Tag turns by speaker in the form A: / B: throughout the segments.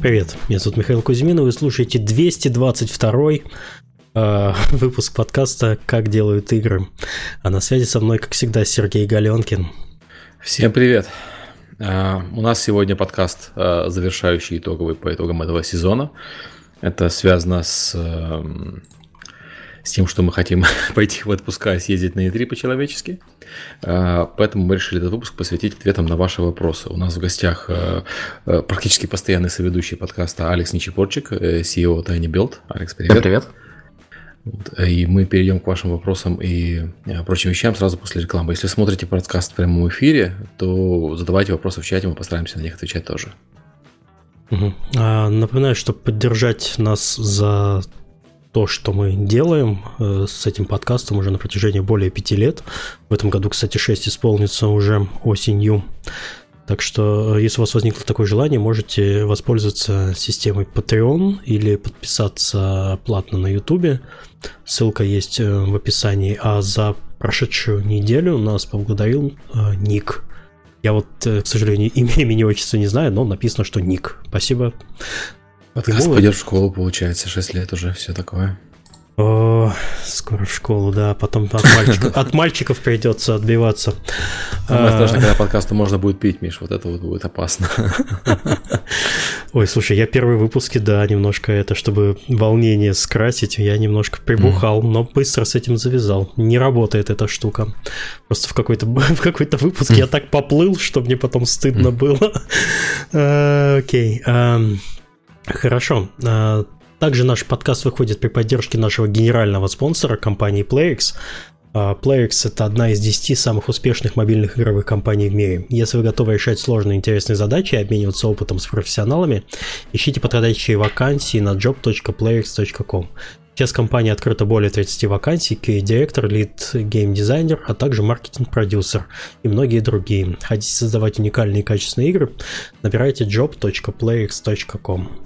A: Привет, меня зовут Михаил Кузьмин, и вы слушаете 222 э, выпуск подкаста «Как делают игры». А на связи со мной, как всегда, Сергей Галенкин.
B: Всем привет. Uh, у нас сегодня подкаст, uh, завершающий итоговый по итогам этого сезона. Это связано с uh, с тем, что мы хотим пойти в отпуска и съездить на E3 по-человечески. А, поэтому мы решили этот выпуск посвятить ответам на ваши вопросы. У нас в гостях а, а, практически постоянный соведущий подкаста Алекс Ничепорчик, э, CEO Tiny Build. Алекс, привет.
C: Привет.
B: И мы перейдем к вашим вопросам и прочим вещам сразу после рекламы. Если смотрите подкаст в прямом эфире, то задавайте вопросы в чате, мы постараемся на них отвечать тоже.
A: Угу. А, напоминаю, что поддержать нас за то, что мы делаем э, с этим подкастом уже на протяжении более пяти лет. В этом году, кстати, 6 исполнится уже осенью. Так что, э, если у вас возникло такое желание, можете воспользоваться системой Patreon или подписаться платно на YouTube. Ссылка есть э, в описании. А за прошедшую неделю нас поблагодарил э, Ник. Я вот, к сожалению, имя, имени, отчества не знаю, но написано, что Ник. Спасибо
B: Подкаст пойдет в школу, получается, 6 лет уже, все такое.
A: О, скоро в школу, да, потом от мальчиков, от мальчиков придется отбиваться.
B: Самое страшное, когда подкасту можно будет пить, Миш, вот это вот будет опасно.
A: Ой, слушай, я первые выпуски, да, немножко это, чтобы волнение скрасить, я немножко прибухал, но быстро с этим завязал. Не работает эта штука. Просто в какой-то в какой-то выпуск я так поплыл, что мне потом стыдно было. Э, окей. Хорошо. А, также наш подкаст выходит при поддержке нашего генерального спонсора, компании PlayX. А, PlayX – это одна из 10 самых успешных мобильных игровых компаний в мире. Если вы готовы решать сложные интересные задачи и обмениваться опытом с профессионалами, ищите подходящие вакансии на job.playx.com. Сейчас компания открыта более 30 вакансий, QA-директор, лид гейм-дизайнер, а также маркетинг-продюсер и многие другие. Хотите создавать уникальные и качественные игры? Набирайте job.playx.com.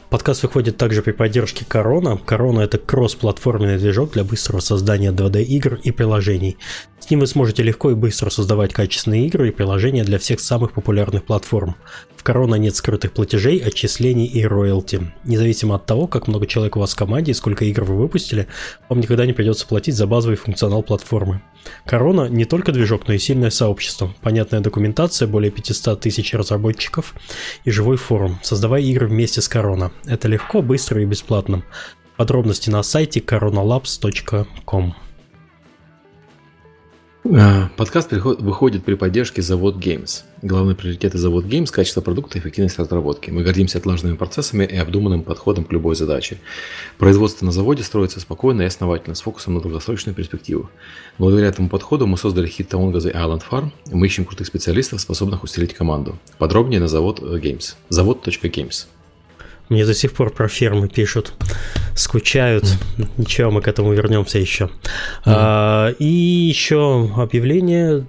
A: Подкаст выходит также при поддержке Корона. Корона – это кросс-платформенный движок для быстрого создания 2D-игр и приложений. С ним вы сможете легко и быстро создавать качественные игры и приложения для всех самых популярных платформ. В Корона нет скрытых платежей, отчислений и роялти. Независимо от того, как много человек у вас в команде и сколько игр вы выпустили, вам никогда не придется платить за базовый функционал платформы. Корона не только движок, но и сильное сообщество. Понятная документация, более 500 тысяч разработчиков и живой форум. Создавай игры вместе с Корона. Это легко, быстро и бесплатно. Подробности на сайте coronalabs.com.
B: А, подкаст выходит при поддержке Завод Games. Главный приоритет Завод Games – качество продукта и эффективность разработки. Мы гордимся отлаженными процессами и обдуманным подходом к любой задаче. Производство на заводе строится спокойно и основательно, с фокусом на долгосрочную перспективу. Благодаря этому подходу мы создали хит Таонга The Island Farm. Мы ищем крутых специалистов, способных усилить команду. Подробнее на завод Games. Завод.games.
A: Мне до сих пор про фермы пишут, скучают. Mm. Ничего, мы к этому вернемся еще. Mm. А, и еще объявление.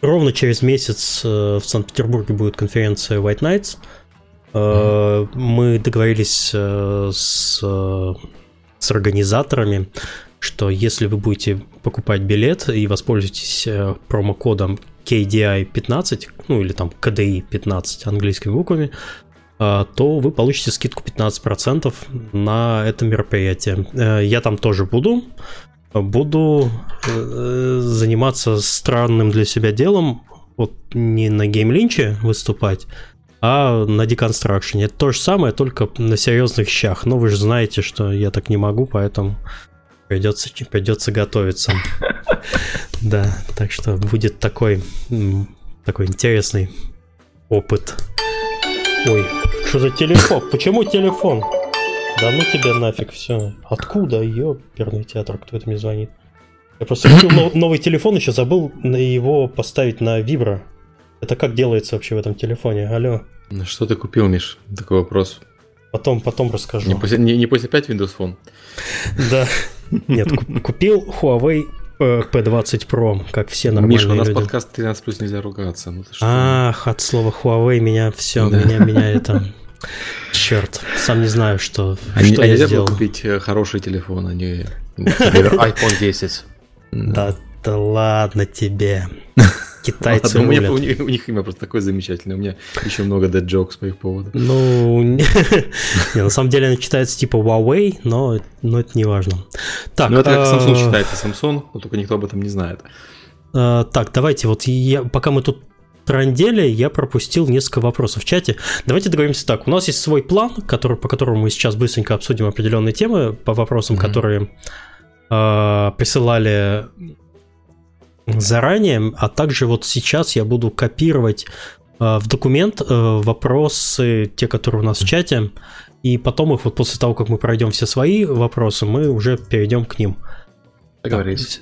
A: Ровно через месяц э, в Санкт-Петербурге будет конференция White Nights. Mm. Мы договорились э, с, с организаторами, что если вы будете покупать билет и воспользуетесь промокодом KDI15, ну или там KDI 15 английскими буквами, то вы получите скидку 15% на это мероприятие. Э, я там тоже буду. Буду э, заниматься странным для себя делом. Вот не на геймлинче выступать, а на деконстракшене. Это то же самое, только на серьезных щах. Но вы же знаете, что я так не могу, поэтому придется, придется готовиться. Да, так что будет такой, такой интересный опыт. Ой, что за телефон? Почему телефон? Да ну тебя нафиг, все. Откуда? Ёперный театр, кто это мне звонит? Я просто купил новый телефон, еще забыл его поставить на вибро. Это как делается вообще в этом телефоне? Алло.
B: Ну что ты купил, Миш? Такой вопрос.
A: Потом, потом расскажу.
B: Не после, не, не после 5 Windows Phone?
A: Да. Нет, купил Huawei P20 Pro, как все нормальные
B: Миша, у нас
A: люди.
B: подкаст 13 плюс нельзя ругаться. Ну?
A: Ах, от слова Huawei меня все,
B: Да.
A: меня, меня это... Черт, сам не знаю, что,
B: А не-
A: что
B: а
A: я сделал.
B: купить э, хороший телефон, а не...
C: Например, iPhone 10.
A: Да, да ладно тебе. Китайцы
B: Ладно, у, меня, у, них, у них имя просто такое замечательное. У меня еще много dead jokes по их поводу.
A: Ну, не, на самом деле она читается типа Huawei, но, но это не важно. Так,
B: Ну, это как
A: э,
B: Samsung считается Samsung, но только никто об этом не знает.
A: э, так, давайте, вот я, пока мы тут трандели, я пропустил несколько вопросов в чате. Давайте договоримся так. У нас есть свой план, который, по которому мы сейчас быстренько обсудим определенные темы по вопросам,
B: Мгм.
A: которые э, присылали заранее, а также вот сейчас я буду копировать э, в документ э, вопросы, те, которые у нас в чате, и потом их вот после того, как мы пройдем все свои вопросы, мы уже перейдем к ним.
C: Договорились.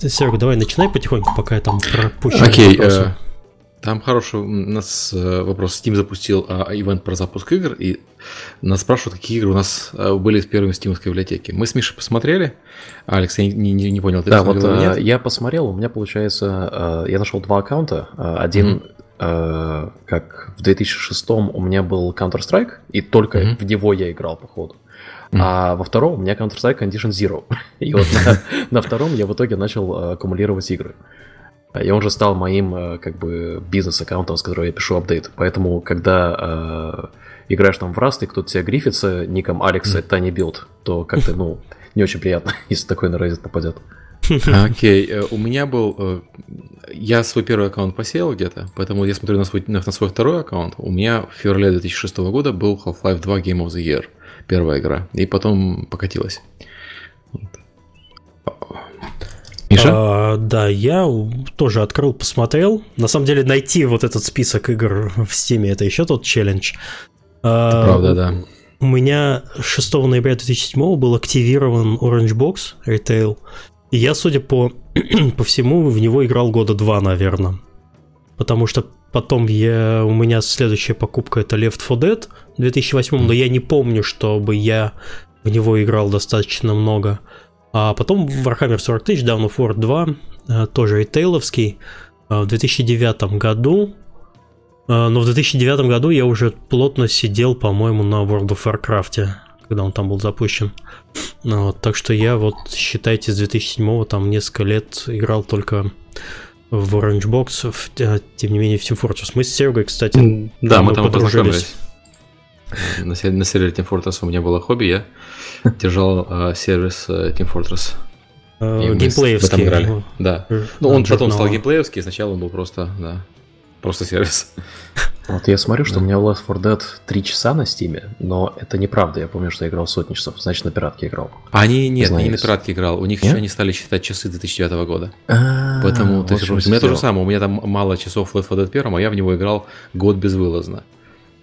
A: Серега, давай начинай потихоньку, пока я там пропущу
B: Окей,
A: вопросы.
B: Там хороший у нас э, вопрос. Steam запустил а, ивент про запуск игр, и нас спрашивают, какие игры у нас э, были в первой стимовской библиотеке. Мы с Мишей посмотрели. Алекс, я не, не- не понял, ты
C: Да, вот э,
B: нет?
C: я посмотрел, у меня получается, я нашел два аккаунта. Один, э, как в 2006 у меня был Counter-Strike, и только
B: Мгм.
C: в него я играл, походу.
B: Мгм.
C: А во втором у меня Counter-Strike Condition Zero. И вот на, на втором я в итоге начал аккумулировать игры. И он же стал моим э, как бы бизнес-аккаунтом, с которого я пишу апдейт. Поэтому, когда э, играешь там в Rust, и кто-то тебя грифится ником Алекс Tiny Build, то как-то, ну, не очень приятно, если такой на Reddit попадет.
B: Окей, э, у меня был... э, Я свой первый аккаунт посеял где-то, поэтому я смотрю на свой, на, на свой второй аккаунт. У меня в феврале 2006 года был Half-Life 2 Game of the Year, первая игра, и потом покатилась. Вот. Миша?
A: А, да, я тоже открыл, посмотрел. На самом деле найти вот этот список игр в Steam это еще тот челлендж. А,
B: Правда, да.
A: У меня 6 ноября 2007 был активирован Orange Box Retail. И я, судя по, по всему, в него играл года два, наверное. Потому что потом я, у меня следующая покупка это Left 4 Dead в 2008, но я не помню, чтобы я в него играл достаточно много. А потом Warhammer 40 тысяч, Dawn of War 2, э, тоже ритейловский, э, в 2009 году. Э, Но в 2009 году я уже плотно сидел, по-моему, на World of Warcraft, когда он там был запущен. Ну Вот, так что я вот, считайте, с 2007 там несколько лет играл только в Orange Box, в- тем не менее в Team Fortress. Мы с Серегой, кстати,
B: Да, мы там
A: подружились.
B: На, на сервере Team Fortress у меня было хобби, я держал э, сервис э, Team Fortress.
A: э, геймплеевский.
B: в играли.
A: ну,
B: Да. Ну, он
A: от
B: потом стал геймплеевский, сначала он был просто, да, просто сервис.
C: Вот я смотрю, что
B: Да.
C: у меня Left 4 Dead 3 часа на стиме, но это неправда. Я помню, что я играл сотни часов, значит, на пиратке играл.
B: Они, нет, не на пиратке играл, у них
C: Нет?
B: еще не стали считать часы 2009 года.
C: А,
B: Поэтому, то есть,
C: в
B: у меня то же самое, у меня там мало часов в Left 4 Dead 1, а я в него играл год безвылазно.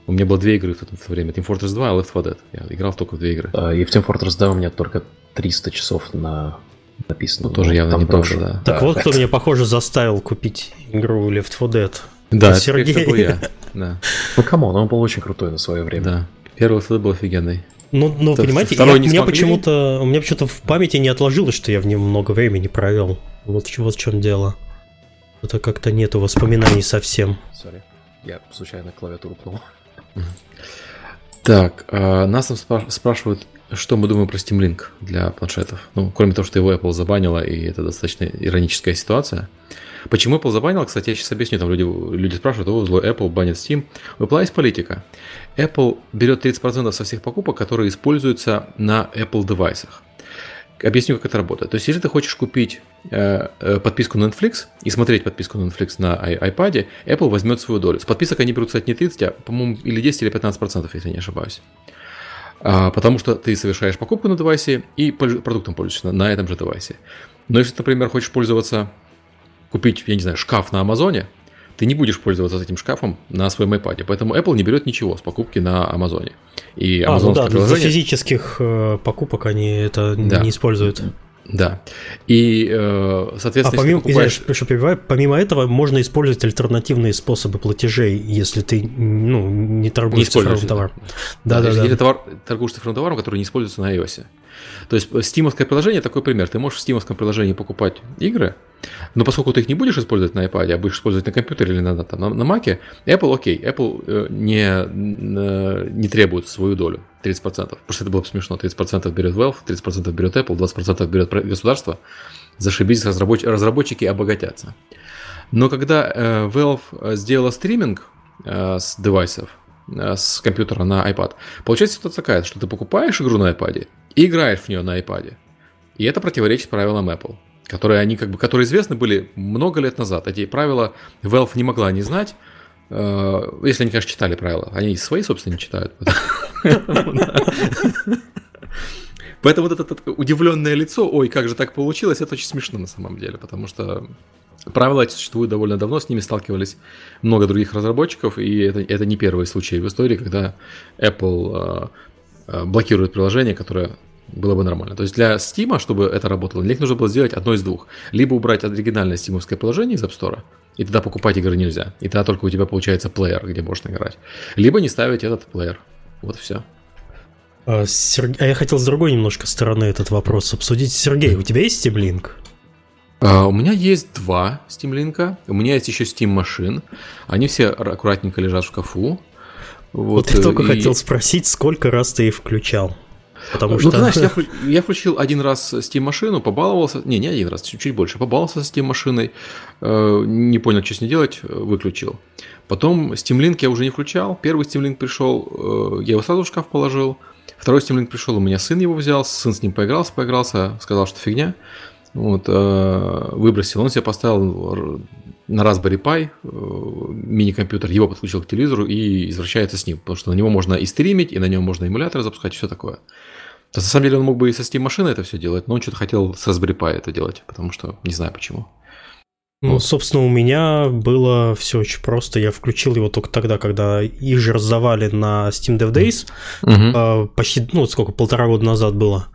B: У меня было две игры в то в то время, Team Fortress 2 и Left 4 Dead. Я играл только в две игры.
C: А, И в Team Fortress 2 у меня только 300 часов на написано.
B: Ну, тоже явно
C: там
B: неплохо,
C: тоже-
B: да.
A: Так вот, кто меня, похоже, заставил купить игру Left 4 Dead.
B: Да, это,
A: Сергей.
B: конечно, был я. Да,
C: Ну, come on, он был очень крутой на свое время.
B: да. Первый Left 4 Dead был офигенный.
A: Ну, ну
B: То
A: понимаете, я- у меня почему-то у меня почему-то в памяти не отложилось, что я в нем много времени провел. Вот, в- вот в чем дело. Это как-то нету воспоминаний совсем.
C: Sorry, я случайно клавиатуру пнул.
B: Так, а, нас там спра- спрашивают, что мы думаем про Steam Link для планшетов. Ну, кроме того, что его Apple забанила, и это достаточно ироническая ситуация. Почему Apple забанила, кстати, я сейчас объясню. Там люди, люди спрашивают, о, злой Apple банит Steam. У Apple есть политика. Apple берет 30% со всех покупок, которые используются на Apple девайсах. Объясню, как это работает. То есть, если ты хочешь купить э, э, подписку на Netflix и смотреть подписку на Netflix на iPad, Apple возьмет свою долю. С подписок они берут, кстати, не 30, а, по-моему, или 10, или 15%, если я не ошибаюсь. А, потому что ты совершаешь покупку на девайсе и продуктом пользуешься на, этом же девайсе. Но если, например, хочешь пользоваться, купить, я не знаю, шкаф на Амазоне, ты не будешь пользоваться этим шкафом на своем iPad. Поэтому Apple не берет ничего с покупки на Амазоне. И
A: А, ну да, для
B: приложение...
A: физических э, покупок они это
B: Да.
A: не используют.
B: Да. И, э,
A: А
B: соответственно,
A: помимо,
B: если покупаешь...
A: извиняюсь, что перебиваю, помимо этого можно использовать альтернативные способы платежей, если ты ну, не торгуешь
B: Не
A: цифровым товаром.
B: Да,
A: Да, да,
B: если
A: да.
B: ты товар, торгуешь цифровым товаром, который не используется на iOS. То есть стимовское приложение такой пример. Ты можешь в стимовском приложении покупать игры, но поскольку ты их не будешь использовать на iPad, а будешь использовать на компьютере или на, там, на, на Mac, Apple окей, Apple э, не, не требует свою долю, 30%. Потому что это было бы смешно. 30% берет Valve, 30% берет Apple, 20% берет государство. Зашибись, разрабоч, разработчики обогатятся. Но когда э, Valve сделала стриминг э, с девайсов, э, с компьютера на iPad, получается ситуация такая, что ты покупаешь игру на iPad и играешь в нее на iPad. И это противоречит правилам Apple, которые, они, как бы, которые известны были много лет назад. Эти правила Valve не могла не знать, э, если они, конечно, читали правила. Они свои, собственно, не читают. Поэтому вот это удивленное лицо, ой, как же так получилось, это очень смешно на самом деле, потому что Правила эти существуют довольно давно, с ними сталкивались много других разработчиков, и это, это не первый случай в истории, когда Apple э, э, блокирует приложение, которое было бы нормально. То есть для Steam, чтобы это работало, для них нужно было сделать одно из двух. Либо убрать оригинальное стимовское приложение из App Store, и тогда покупать игры нельзя. И тогда только у тебя получается плеер, где можно играть. Либо не ставить этот плеер. Вот все.
A: А, Серг... а я хотел с другой немножко стороны этот вопрос обсудить. Сергей, у тебя есть Steam Link?
B: Uh, у меня есть два Steam Link. У меня есть еще Steam машин. Они все аккуратненько лежат в шкафу.
A: Вот, вот я только и... хотел спросить, сколько раз ты их включал.
B: Потому ну, что... ты знаешь, я, я включил один раз Steam машину, побаловался. Не, не один раз, чуть-чуть больше. Побаловался с Steam машиной. Э, не понял, что с ней делать, выключил. Потом Steam Link я уже не включал. Первый Steam Link пришел, э, я его сразу в шкаф положил. Второй Steam Link пришел, у меня сын его взял, сын с ним поигрался, поигрался, сказал, что фигня. Вот, э, выбросил. Он себе поставил на Raspberry Pi э, мини-компьютер, его подключил к телевизору и извращается с ним, потому что на него можно и стримить, и на нем можно эмулятор запускать, и все такое. То на самом деле он мог бы и со Steam машины это все делать, но он что-то хотел с Raspberry Pi это делать, потому что не знаю почему.
A: Ну, вот. собственно, у меня было все очень просто. Я включил его только тогда, когда их же раздавали на Steam Dev Days. Угу. Почти, ну, сколько, полтора года назад было.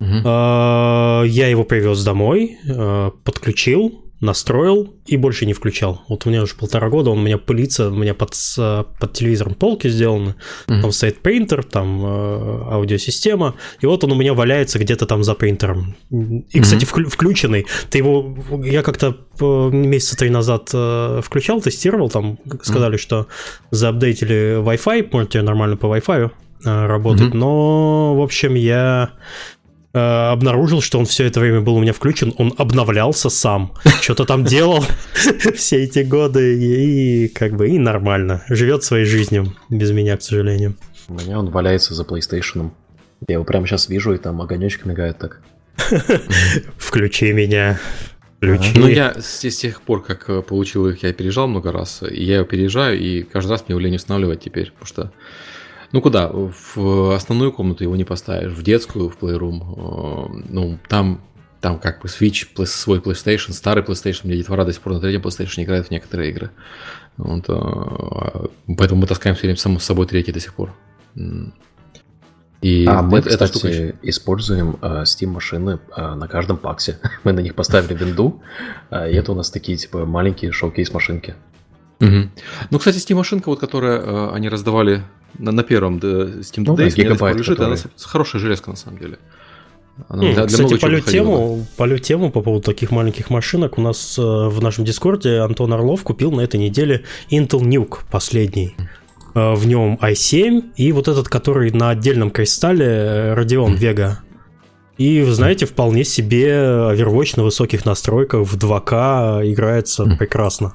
A: Угу. Я его привез домой, а, подключил, настроил и больше не включал. Вот у меня уже полтора года, он у меня пылится, у меня под, под телевизором полки сделаны, mm-hmm. там стоит принтер, там э, аудиосистема, и вот он у меня валяется где-то там за принтером. И, кстати, mm-hmm. включенный. Ты его, я как-то месяца три назад э, включал, тестировал, там сказали, mm-hmm. что заапдейтили Wi-Fi, можете нормально по Wi-Fi э, работать, mm-hmm. но, в общем, я Э, обнаружил, что он все это время был у меня включен, он обновлялся сам, что-то там делал все эти годы, и как бы и нормально, живет своей жизнью, без меня, к сожалению.
C: У меня он валяется за PlayStation. Я его прямо сейчас вижу, и там огонечек мигает так.
A: Включи меня. Включи.
B: Ну, я с, с тех пор, как э, получил их, я переезжал много раз, и я его переезжаю, и каждый раз мне его лень устанавливать теперь, потому что ну куда? В основную комнату его не поставишь, в детскую, в Playroom. Э, ну, там, там как бы Switch, свой PlayStation, старый PlayStation, мне детвора до сих пор на третьем PlayStation играет в некоторые игры. Вот, э, поэтому мы таскаем все время само с собой третий до сих пор.
C: И а мы, это, кстати, штука... используем э, Steam машины э, на каждом паксе. мы на них поставили винду, э, и это у нас такие типа маленькие шоу-кейс машинки.
B: Угу. Ну, кстати, Steam машинка, вот которая э, они раздавали на, на первом да, Steam ну, Days, гигабайт, лежит, который... она хорошая железка на самом деле.
A: Она для, для Кстати, полю тему, полю тему по поводу таких маленьких машинок. У нас э, в нашем Дискорде Антон Орлов купил на этой неделе Intel Nuke последний. Э, в нем i7 и вот этот, который на отдельном кристалле э, Radeon Vega. И, вы знаете, вполне себе Overwatch на высоких настройках в 2К играется прекрасно.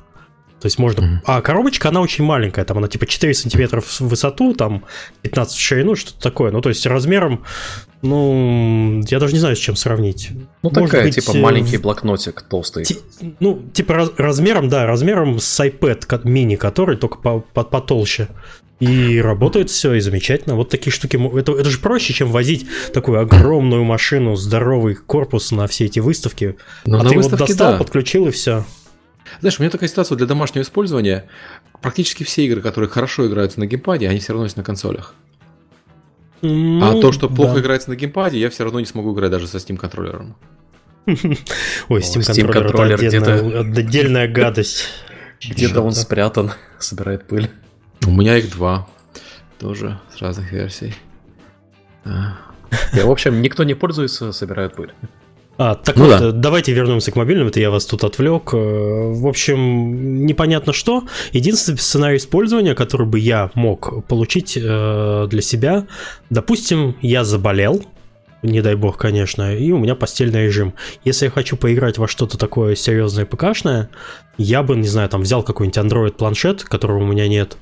A: То есть можно... Mm-hmm. А коробочка, она очень маленькая, там она типа 4 сантиметра в высоту, там 15 в ширину, что-то такое. Ну, то есть размером, ну, я даже не знаю, с чем сравнить.
C: Ну, Может такая, быть, типа э, маленький блокнотик толстый. Ти,
A: ну, типа раз, размером, да, размером с iPad мини, который только по, по, потолще. И работает все, и замечательно. Вот такие штуки. Это, это же проще, чем возить такую огромную машину, здоровый корпус на все эти выставки. Но ну, а ты вот достал, да. подключил и все.
B: Знаешь, у меня такая ситуация для домашнего использования. Практически все игры, которые хорошо играются на геймпаде, они все равно есть на консолях. Ну, а то, что плохо да. играется на геймпаде, я все равно не смогу играть даже со Steam контроллером.
A: Ой, Steam, контроллер где-то отдельная гадость.
C: Где-то он спрятан, собирает пыль.
B: У меня их два. Тоже с разных версий.
C: В общем, никто не пользуется, собирают пыль.
A: А, так ну вот, да. давайте вернемся к мобильным, это я вас тут отвлек. Э, в общем, непонятно что. Единственный сценарий использования, который бы я мог получить э, для себя, допустим, я заболел, не дай бог, конечно, и у меня постельный режим. Если я хочу поиграть во что-то такое серьезное ПКшное, я бы, не знаю, там взял какой-нибудь Android планшет, которого у меня нет,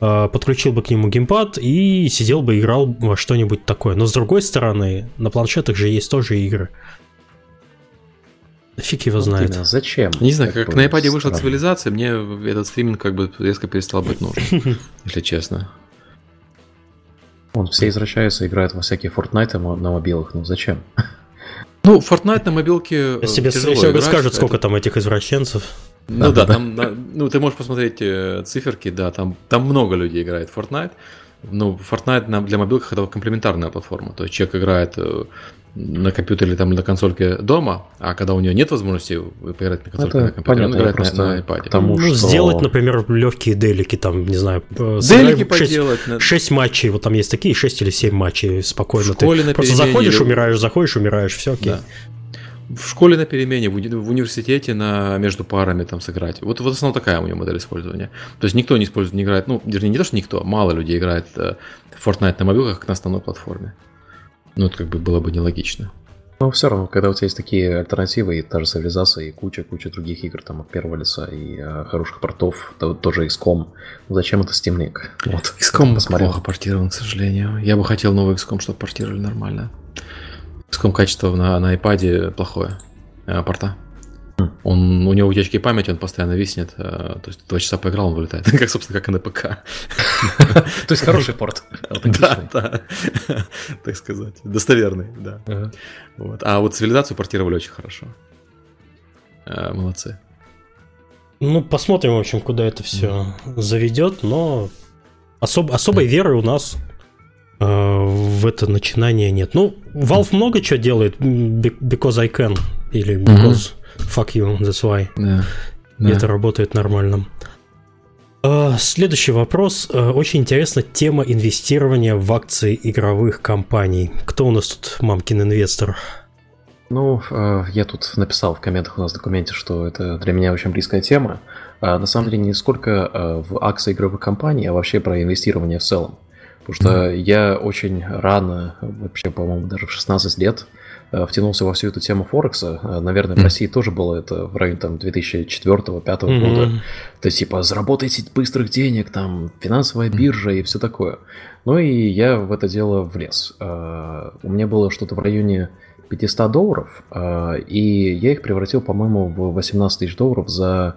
A: э, подключил бы к нему геймпад и сидел бы играл во что-нибудь такое. Но с другой стороны, на планшетах же есть тоже игры. Фиг его знает. Именно.
C: Зачем?
B: Не знаю, как на iPad вышла цивилизация, мне этот стриминг как бы резко перестал быть нужен, если честно.
C: Он все извращаются, играют во всякие Fortnite на мобилах, ну зачем?
B: Ну, Fortnite на мобилке
A: Если тебе скажут, сколько там этих извращенцев.
B: Ну да, там, ну ты можешь посмотреть э, циферки, да, там, там много людей играет в Fortnite. Ну, Fortnite для мобилок это комплементарная платформа. То есть человек играет э, на компьютере или там на консольке дома, а когда у нее нет возможности поиграть на консольке
C: это на компьютере, он играет
A: на, на iPad. Тому, ну, что... сделать, например, легкие делики, там, не знаю,
B: э, делики 6, поделать.
A: 6 матчей, вот там есть такие, 6 или 7 матчей спокойно.
B: В школе
A: ты
B: на
A: просто заходишь, или... умираешь, заходишь, умираешь, все окей. Да.
B: В школе на перемене, в, уни- в университете на между парами там сыграть. Вот, вот основная такая у меня модель использования. То есть никто не использует, не играет, ну, вернее, не то, что никто, мало людей играет э, Fortnite на мобилках, как на основной платформе. Ну, это как бы было бы нелогично.
C: Но все равно, когда у тебя есть такие альтернативы, и та же цивилизация, и куча-куча других игр там от первого лица, и э, хороших портов, то, тоже XCOM, ну зачем это Steam Link?
B: Вот, XCOM посмотрел. плохо портирован, к сожалению. Я бы хотел новый XCOM, чтобы портировали нормально. XCOM качество на, на iPad плохое, э, порта. Он, у него утечки памяти, он постоянно виснет. Э, то есть два часа поиграл, он вылетает. Как, собственно, как и на ПК.
C: То есть хороший порт.
B: Да, да. Так сказать. Достоверный, да. А вот цивилизацию портировали очень хорошо. Э, молодцы.
A: Ну, посмотрим, в общем, куда это все заведет, но особ, особой веры у нас э, в это начинание нет. Ну, Valve много чего делает, because I can, или because Fuck you, that's why. Да. да. Это работает нормально. Uh, следующий вопрос. Uh, очень интересна тема инвестирования в акции игровых компаний. Кто у нас тут мамкин инвестор?
C: Ну, uh, я тут написал в комментах у нас в документе, что это для меня очень близкая тема. На самом деле не сколько в акции игровых компаний, а вообще про инвестирование в целом. Потому что я очень рано, вообще, по-моему, даже в 16 лет, Э, втянулся во всю эту тему Форекса. Э, наверное, в России тоже было это в районе там 2004-2005 mm-hmm. года. То есть, типа, заработайте быстрых денег, там, финансовая биржа и все такое. Ну и я в это дело влез. Э, у меня было что-то в районе 500 долларов, и я их превратил, по-моему, в 18 тысяч долларов за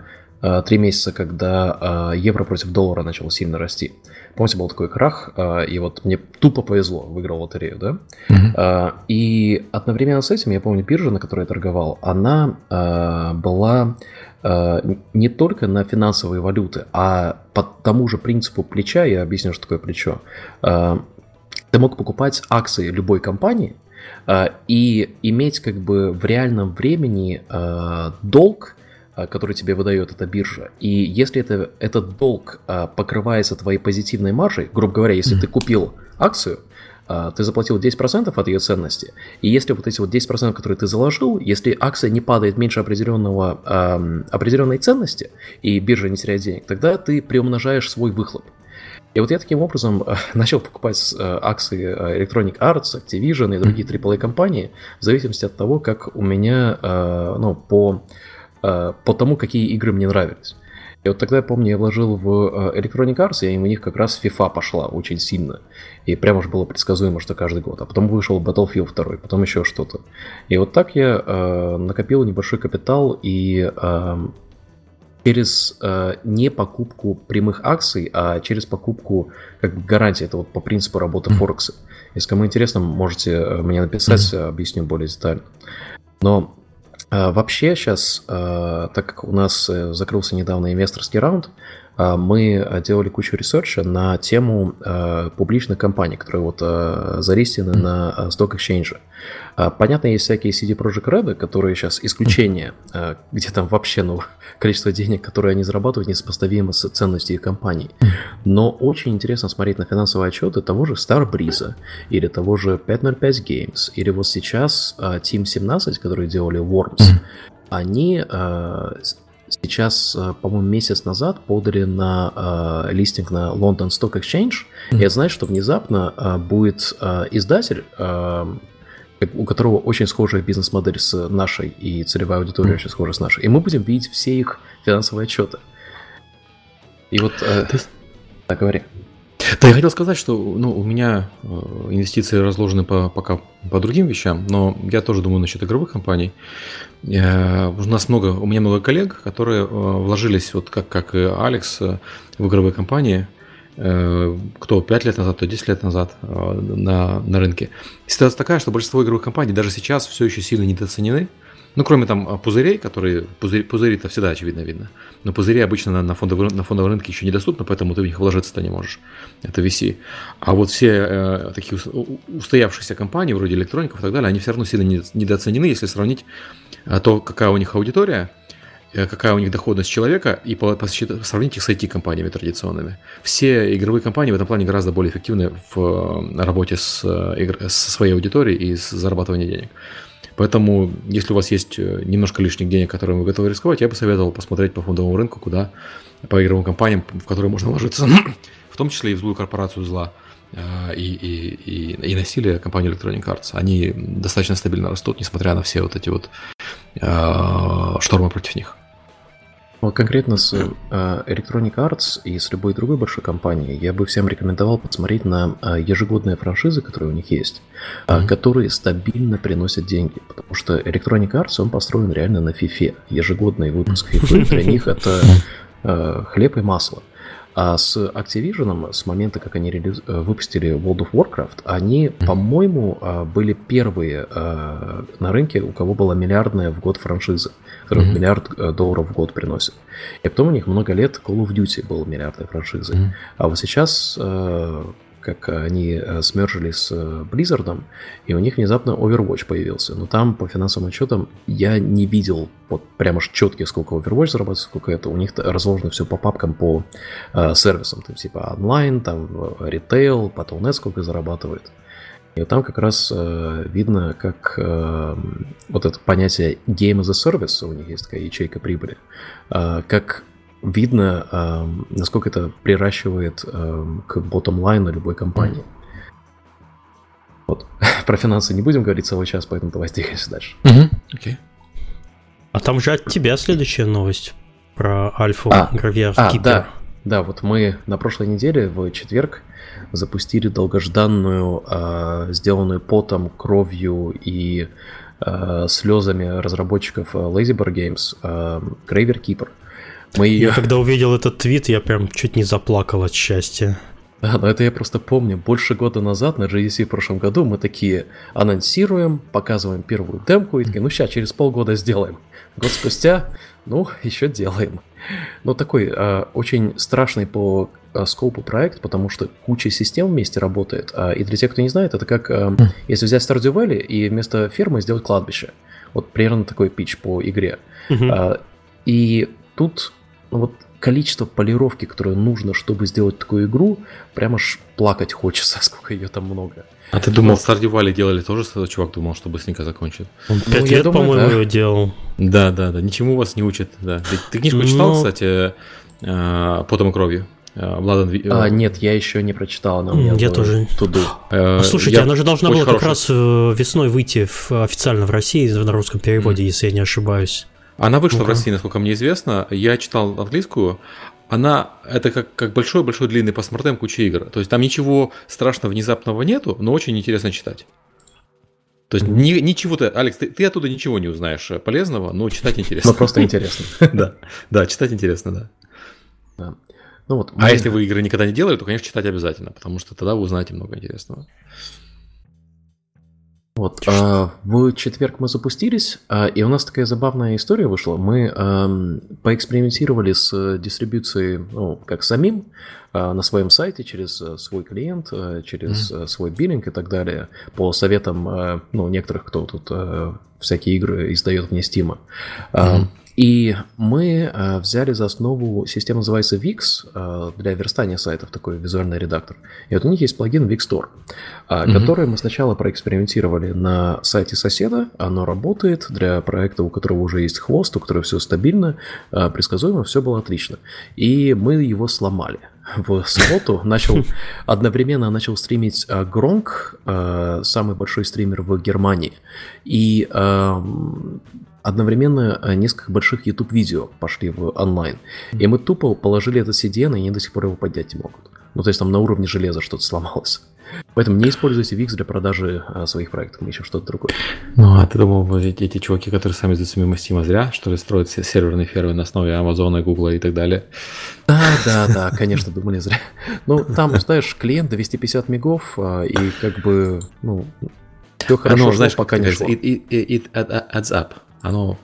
C: три месяца, когда евро против доллара начал сильно расти. Помните, был такой крах, а, и вот мне тупо повезло, выиграл лотерею, да? Uh-huh. И одновременно с этим, я помню, биржа, на которой я торговал, она а, была не только на финансовые валюты, а по тому же принципу плеча, я объясню, что такое плечо, ты мог покупать акции любой компании и иметь как бы в реальном времени долг, который тебе выдает эта биржа. И если это, этот долг а, покрывается твоей позитивной маржей, грубо говоря, если mm-hmm. ты купил акцию, а, ты заплатил 10% от ее ценности, и если вот эти вот 10%, которые ты заложил, если акция не падает меньше определенного, определенной ценности, и биржа не теряет денег, тогда ты приумножаешь свой выхлоп. И вот я таким образом начал покупать акции Electronic Arts, Activision и другие AAA компании в зависимости от того, как у меня ну, по Э, по тому, какие игры мне нравились. И вот тогда, я помню, я вложил в э, Electronic Arts, и у них как раз FIFA пошла очень сильно. И прямо же было предсказуемо, что каждый год. А потом вышел Battlefield 2, потом еще что-то. И вот так я э, накопил небольшой капитал и э, через э, не покупку прямых акций, а через покупку как бы гарантии. Это вот по принципу работы Форекса. Если кому интересно, можете э, мне написать, объясню более детально. Но вообще сейчас, а, так как у нас э, закрылся недавно инвесторский раунд, а, мы делали кучу ресерча на тему а, публичных компаний, которые вот а, зарегистрированы на Stock Exchange. Понятно, есть всякие CD Projekt Red, которые сейчас исключение, где там вообще ну, количество денег, которые они зарабатывают, несопоставимо с ценностью их компаний. Но очень интересно смотреть на финансовые отчеты того же Starbreeze, или того же 505 Games, или вот сейчас Team 17, которые делали Worms. Они сейчас, э, по-моему, месяц назад подали на э, листинг на London Stock Exchange. Mm-hmm. Я знаю, что внезапно э, будет э, издатель, э, у которого очень схожая бизнес-модель с нашей, и целевая аудитория mm-hmm. очень схожа с нашей. И мы будем видеть все их финансовые отчеты. И вот... Э, Ты... Так, говори.
B: Да, я хотел сказать, что ну, у меня э, инвестиции разложены по, пока по другим вещам, но я тоже думаю насчет игровых компаний. Я, у нас много, у меня много коллег, которые э, вложились, вот как, как и Алекс, э, в игровые компании, кто 5 лет назад, кто 10 лет назад на, на рынке. Ситуация такая, что большинство игровых компаний даже сейчас все еще сильно недооценены. Ну, кроме там а, пузырей, которые... Пузырь, пузыри-то всегда очевидно видно. Но пузыри обычно на, на, фондовом, на фондовом рынке еще недоступны, поэтому ты в них вложиться-то не можешь. Это VC. А вот все э, такие устоявшиеся компании, вроде электроников и так далее, они все равно сильно недооценены, если сравнить э, то, какая у них аудитория, э, какая у них доходность человека, и по, по, сравнить их с IT-компаниями традиционными. Все игровые компании в этом плане гораздо более эффективны в э, работе с, э, со своей аудиторией и с зарабатыванием денег. Поэтому, если у вас есть э, немножко лишних денег, которые вы готовы рисковать, я бы советовал посмотреть по фондовому рынку, куда по игровым компаниям, в которые можно вложиться, в том числе и в злую корпорацию зла э, и, и, и, и насилие компании Electronic Arts. Они достаточно стабильно растут, несмотря на все вот эти вот э, штормы против них.
C: Вот конкретно с э, Electronic Arts и с любой другой большой компанией я бы всем рекомендовал посмотреть на э, ежегодные франшизы, которые у них есть, mm-hmm. которые стабильно приносят деньги. Потому что Electronic Arts, он построен реально на FIFA. Ежегодный выпуск FIFA для них это хлеб и масло. А с Activision, с момента, как они реали... выпустили World of Warcraft, они, по-моему, были первые на рынке, у кого была миллиардная в год франшиза который mm-hmm. миллиард э, долларов в год приносит. И потом у них много лет Call of Duty был миллиардной франшизой. Mm-hmm. А вот сейчас, э, как они э, смержили с Blizzard, и у них внезапно Overwatch появился. Но там, по финансовым отчетам, я не видел вот прямо четких, сколько Overwatch зарабатывает, сколько это. У них разложено все по папкам, по сервисам. То есть, типа онлайн, там ритейл, Battle.net сколько зарабатывает. И там как раз э, видно, как э, вот это понятие game as a service, у них есть такая ячейка прибыли, э, как видно, э, насколько это приращивает э, к bottom line любой компании. Вот. Про финансы не будем говорить целый час, поэтому давай двигаемся дальше.
A: Угу. Okay. А там же от тебя следующая новость про Альфу а, Гравьер
C: а, Да, да, вот мы на прошлой неделе в четверг запустили долгожданную, э, сделанную потом, кровью и э, слезами разработчиков Lazybar Games э, Graver Keeper.
A: Мы. Я когда увидел этот твит, я прям чуть не заплакал от счастья.
C: Да, но это я просто помню. Больше года назад на GDC в прошлом году мы такие анонсируем, показываем первую демку и такие, ну сейчас, через полгода сделаем. Год спустя, ну, еще делаем. Но такой э, очень страшный по э, скопу проект, потому что куча систем вместе работает. А, и для тех, кто не знает, это как э, если взять Stardew Valley и вместо фермы сделать кладбище. Вот примерно такой пич по игре. Uh-huh. И тут ну, вот количество полировки, которое нужно, чтобы сделать такую игру, прямо аж плакать хочется, сколько ее там много.
B: А ты думал, Stardew Valley делали тоже, что чувак думал, что быстренько закончит?
A: Он пять ну, лет, по-моему, да. его делал.
B: Да, да, да, ничему вас не учат. Да. Ты, ты книжку Но... читал, кстати, э, «Потом и кровью»?
C: Владан... Э, а, нет, я еще не прочитал, она у меня
A: Я тоже.
C: Туду.
A: А, слушайте, я она же должна была хороший... как раз весной выйти в, официально в России на русском переводе, mm. если я не ошибаюсь.
B: Она вышла ну в России, насколько мне известно. Я читал английскую. Она это как, как большой-большой длинный постмортем куча игр. То есть там ничего страшного, внезапного нету, но очень интересно читать. То есть ни, ничего ты, Алекс, ты, ты оттуда ничего не узнаешь полезного, но читать интересно.
C: Ну просто интересно.
B: Да, да, читать интересно, да. Ну, вот, а если вы игры никогда не делали, то, конечно, читать обязательно, потому что тогда вы узнаете много интересного.
C: Вот, а, в четверг мы запустились, а, и у нас такая забавная история вышла. Мы а, поэкспериментировали с дистрибуцией, ну, как самим, на своем сайте через а, свой клиент, а, через mm-hmm. свой биллинг и так далее, по советам, ну, некоторых, кто тут всякие игры издает вне Steam. Mm-hmm. И мы э, взяли за основу систему, называется VIX, э, для верстания сайтов, такой визуальный редактор. И вот у них есть плагин VIX Store, э, mm-hmm. который мы сначала проэкспериментировали на сайте соседа. Оно работает для проекта, у которого уже есть хвост, у которого все стабильно, э, предсказуемо, все было отлично. И мы его сломали в субботу начал одновременно начал стримить э, Гронк, э, самый большой стример в Германии, и эм, одновременно э, несколько больших YouTube-видео пошли в онлайн. И мы тупо положили этот CDN, и они до сих пор его поднять не могут. Ну, то есть там на уровне железа что-то сломалось. Поэтому не используйте VIX для продажи а, своих проектов, мы ищем что-то другое.
B: Ну, а ты думал, эти, эти чуваки, которые сами мимо Steam, зря, что ли, строят серверные фермы на основе Амазона, Гугла и так далее?
C: Да, да, да, конечно, думали зря. Ну, там, знаешь, клиент 250 мегов, а, и как бы, ну,
B: все хорошо, Оно, знаешь, пока не шло. It, it, it, it adds up оно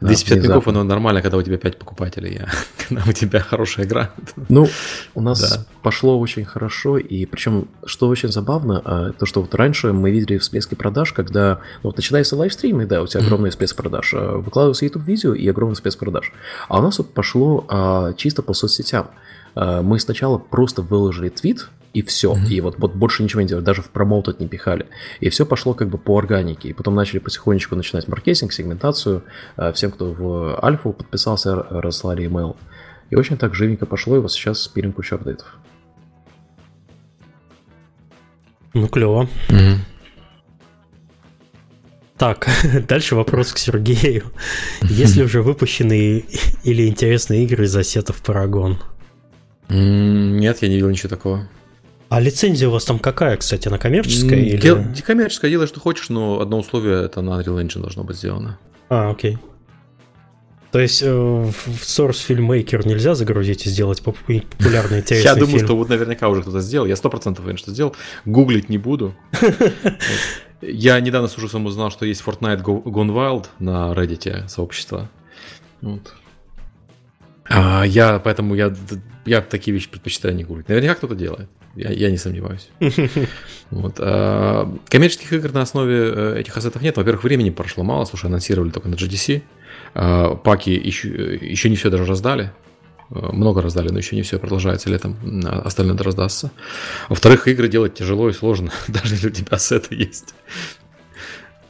B: 250 мегов, оно нормально, когда у тебя 5 покупателей, а когда у тебя хорошая игра.
C: Ну, у нас да. пошло очень хорошо, и причем, что очень забавно, а, то, что вот раньше мы видели всплески продаж, когда, ну, вот начинается лайвстрим, да, у тебя огромный всплеск продаж, а, выкладывается YouTube-видео и огромный всплеск продаж. А у нас вот пошло а, чисто по соцсетям. А, мы сначала просто выложили твит, и все. Mm-hmm. И вот, вот больше ничего не делали, даже в промоутед не пихали. И все пошло как бы по органике. И потом начали потихонечку начинать маркетинг, сегментацию. Э, всем, кто в альфу подписался, разслали email. И очень так живенько пошло, и вот сейчас пилим кучу апдейтов.
A: Ну, клево. Mm-hmm. Так, дальше вопрос к Сергею. Есть ли уже выпущенные или интересные игры из ассетов Paragon?
B: Нет, я не видел ничего такого.
A: А лицензия у вас там какая, кстати, она коммерческая? Или...
B: Дел, коммерческая, делай, что хочешь, но одно условие это на Unreal Engine должно быть сделано.
A: А, окей. То есть э, в Source Filmmaker нельзя загрузить и сделать популярный интересный
B: Я думаю, фильм. что вот наверняка уже кто-то сделал. Я сто процентов уверен, что сделал. Гуглить не буду. Я недавно с ужасом узнал, что есть Fortnite Gone Wild на Reddit сообщества. Вот. А, я, поэтому я, я такие вещи предпочитаю не гуглить. Наверняка кто-то делает. Я, я не сомневаюсь. Вот. А, коммерческих игр на основе э, этих ассетов нет. Во-первых, времени прошло мало. Слушай, анонсировали только на GDC. А, паки еще, еще не все даже раздали. А, много раздали, но еще не все продолжается летом. Остальное раздастся. Во-вторых, игры делать тяжело и сложно, даже если у тебя ассеты есть.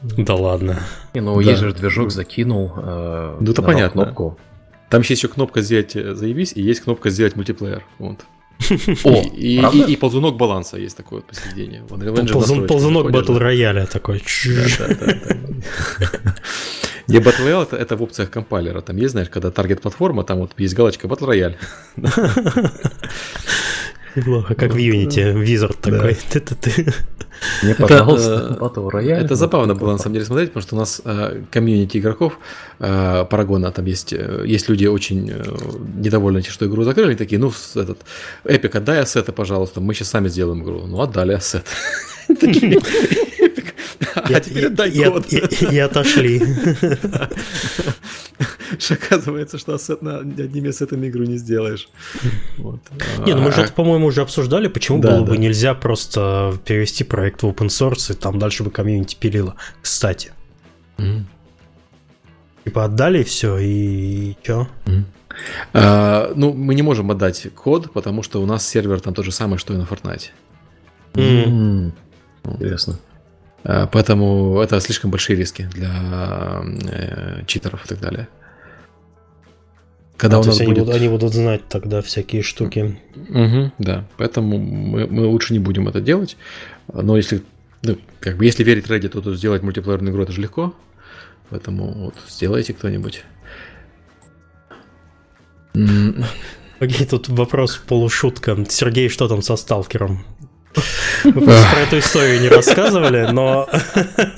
A: Да ладно.
C: Не, ну да. есть же движок закинул. Э,
B: ну это понятно. Кнопку. Там есть еще кнопка сделать э, заебись, и есть кнопка сделать мультиплеер. Вот. О, и, и, и ползунок баланса есть такое вот посередине.
A: Ползун, ползунок батл рояля такой.
B: Не Battle Royale это, это в опциях компайлера. Там есть, знаешь, когда таргет платформа, там вот есть галочка Battle Royale.
A: Неплохо, как в Unity, Wizard такой.
C: Мне, пожалуйста, Battle Royale.
B: Это забавно было, на самом деле, смотреть, потому что у нас э, комьюнити игроков э, Парагона, там есть, э, есть люди очень недовольны, что игру закрыли, такие, ну, этот, Эпик, отдай ассеты, пожалуйста, мы сейчас сами сделаем игру. Ну, отдали ассет.
A: А теперь отдай код. И отошли.
B: Оказывается, что одними ассетами игру не сделаешь.
A: Не, ну мы же а это, по-моему, уже обсуждали, почему было бы нельзя просто перевести проект в open source, и там дальше бы комьюнити пилило. Кстати. Типа отдали все, и чё?
B: А, ну, мы не можем отдать код, потому что у нас сервер там то же самое, что и на Fortnite. Mm. Mm. Интересно. А, поэтому это слишком большие риски для э, читеров и так далее.
A: Когда а, у нас будет... они, будут, они будут знать тогда всякие штуки.
B: Угу, да, поэтому мы, мы лучше не будем это делать. Но если, ну, как бы, если верить Reddit, то, то сделать мультиплеерную игру это же легко. Поэтому вот сделайте кто-нибудь.
A: Окей, тут вопрос полушутка. Сергей, что там со сталкером? Просто про эту историю не рассказывали, но...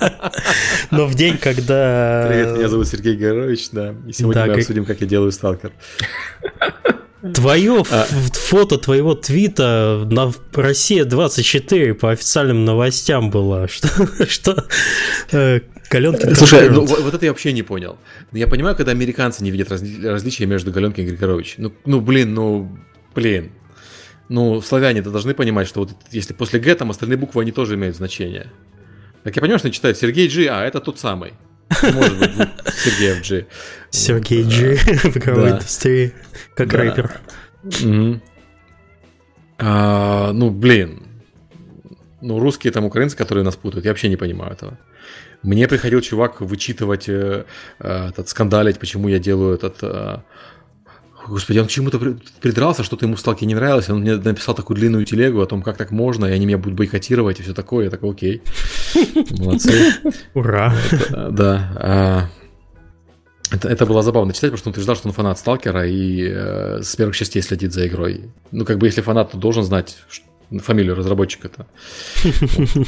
A: но в день, когда...
B: Привет, меня зовут Сергей Горович, да. И сегодня да, мы как... обсудим, как я делаю сталкер.
A: Твое а... фото твоего твита на Россия 24 по официальным новостям было. Что? что
B: э, Галенкин Слушай, ну, вот это я вообще не понял. Я понимаю, когда американцы не видят различия между Галенкин и Григорович. Ну, ну, блин, ну, блин. Ну, славяне-то должны понимать, что вот если после Г там остальные буквы, они тоже имеют значение. Так я понимаю, что они читают Сергей Джи, а это тот самый. Может быть, Сергей Джи.
A: Сергей Джи в игровой индустрии, как рэпер.
B: А, ну, блин. Ну, русские там украинцы, которые нас путают, я вообще не понимаю этого. Мне приходил чувак вычитывать, э, э, этот, скандалить, почему я делаю этот э, Господи, он к чему-то придрался, что-то ему в сталке не нравилось. Он мне написал такую длинную телегу о том, как так можно, и они меня будут бойкотировать и все такое. Я такой, окей. Молодцы.
A: Ура.
B: Да. А, это, это было забавно читать, потому что он утверждал, что он фанат Сталкера и э, с первых частей следит за игрой. Ну, как бы, если фанат, то должен знать фамилию разработчика-то.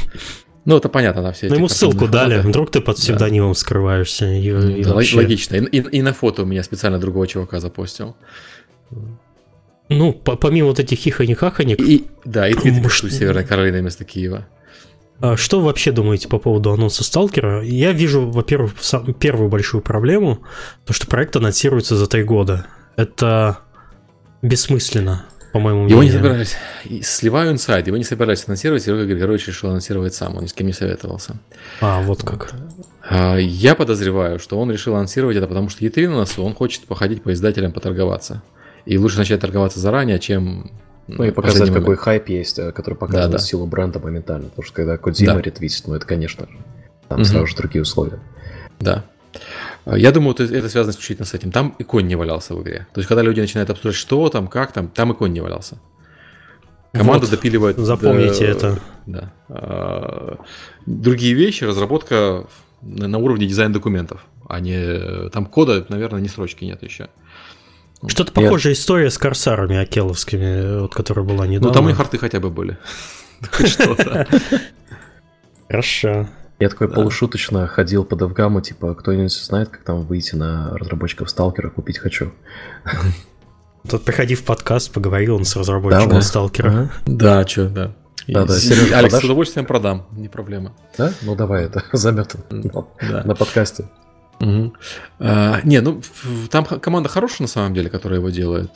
B: Ну, это понятно, на все
A: эти. Ну, ему ссылку дали, вдруг ты под псевдонимом да. скрываешься. И,
B: и да, вообще... Логично. И, и, и на фото у меня специально другого чувака запостил.
A: Ну, по помимо вот этих хихони-хахонек...
B: И, да, и твит из Северной Каролины вместо Киева.
A: А что вы вообще думаете по поводу анонса Сталкера? Я вижу, во-первых, первую большую проблему, то, что проект анонсируется за три года. Это бессмысленно по-моему,
B: Его не собирались. Сливаю инсайд, его не собирались анонсировать, Серега Григорьевич решил анонсировать сам, он ни с кем не советовался.
A: А, вот как.
B: А, я подозреваю, что он решил анонсировать это, потому что E3 на носу, он хочет походить по издателям, поторговаться. И лучше начать торговаться заранее, чем
C: ну и показать, какой хайп есть, э, который показывает да, да. силу бренда моментально. Потому что когда Кодзима да. ретвитит, ну это, конечно же, там угу. сразу же другие условия.
B: Да. А, я думаю, это, связано исключительно с этим. Там икон не валялся в игре. То есть, когда люди начинают обсуждать, что там, как там, там икон не валялся. Команда вот, допиливает...
A: Запомните да, это.
B: Да. А, другие вещи, разработка на уровне дизайн-документов, а не... Там кода, наверное, ни строчки нет еще.
A: Что-то похожая история с корсарами акеловскими, вот, которая была недавно.
B: Ну, там у них арты хотя бы были. Хоть что-то.
A: Хорошо.
C: Я такой да. полушуточно ходил по Девгаму, типа, кто-нибудь знает, как там выйти на разработчиков Сталкера, купить хочу.
A: Тут приходи в подкаст, поговорил он с разработчиком да, Сталкера. Ага.
B: Да, что, да. Да, да, Сережа, Алекс, продашь? с удовольствием продам, не проблема.
C: Да? Ну давай, это заметан да. на подкасте.
B: Угу. А, не, ну там команда хорошая на самом деле, которая его делает.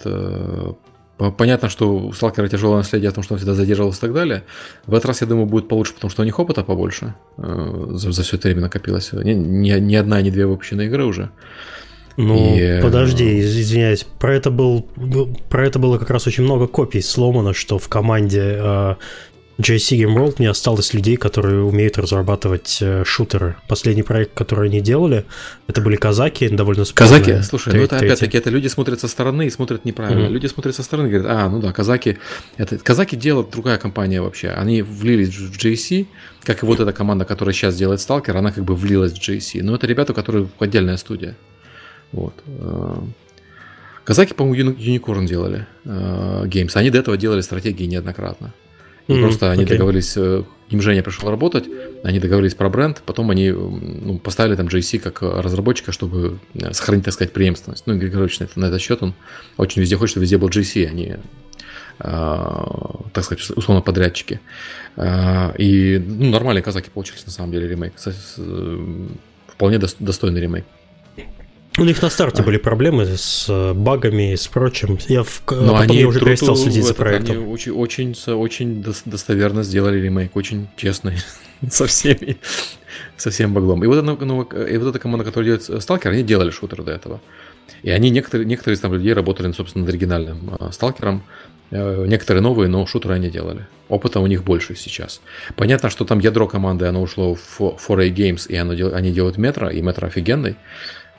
B: Э, Понятно, что у Сталкера тяжелое наследие о том, что он всегда задерживался и так далее. В этот раз, я думаю, будет получше, потому что у них опыта побольше э, за, за все это время накопилось. Ни, ни, ни одна, ни две выпущенные игры уже.
A: Ну, и... Э, подожди, извиняюсь, про это был, про это было как раз очень много копий сломано, что в команде э, JC Game World не осталось людей, которые умеют разрабатывать э, шутеры. Последний проект, который они делали, это были казаки, довольно
B: спорные. Казаки? Слушай, ну это опять-таки, это люди смотрят со стороны и смотрят неправильно. Mm-hmm. Люди смотрят со стороны и говорят, а, ну да, казаки, это казаки делают другая компания вообще. Они влились в JC, как и вот эта команда, которая сейчас делает Stalker, она как бы влилась в JC. Но это ребята, которые отдельная студия. Вот. Э, казаки, по-моему, Unicorn делали э, Games. Они до этого делали стратегии неоднократно. Mm-hmm. Просто они okay. договорились, э, им Женя пришел работать, они договорились про бренд, потом они ну, поставили там JC как разработчика, чтобы э, сохранить, так сказать, преемственность. Ну, Григорьевич на, на этот счет, он очень везде хочет, чтобы везде был JC, а не, э, так сказать, условно подрядчики. Э, и ну, нормальные казаки получились, на самом деле, ремейк. Кстати, э, вполне достойный ремейк.
A: У них на старте были проблемы с э, багами и с прочим. Я в... Но а потом они я уже перестал следить за проектом.
B: Они очень, очень, очень достоверно сделали ремейк, очень честный со всеми, со всем баглом. И вот, это, ну, и вот эта команда, которая делает Сталкер, они делали шутер до этого. И они, некоторые, некоторые из там людей работали, собственно, над оригинальным э, Сталкером. Э, некоторые новые, но шутеры они делали. Опыта у них больше сейчас. Понятно, что там ядро команды, оно ушло в 4A Games, и оно, они делают метро, и метро офигенный.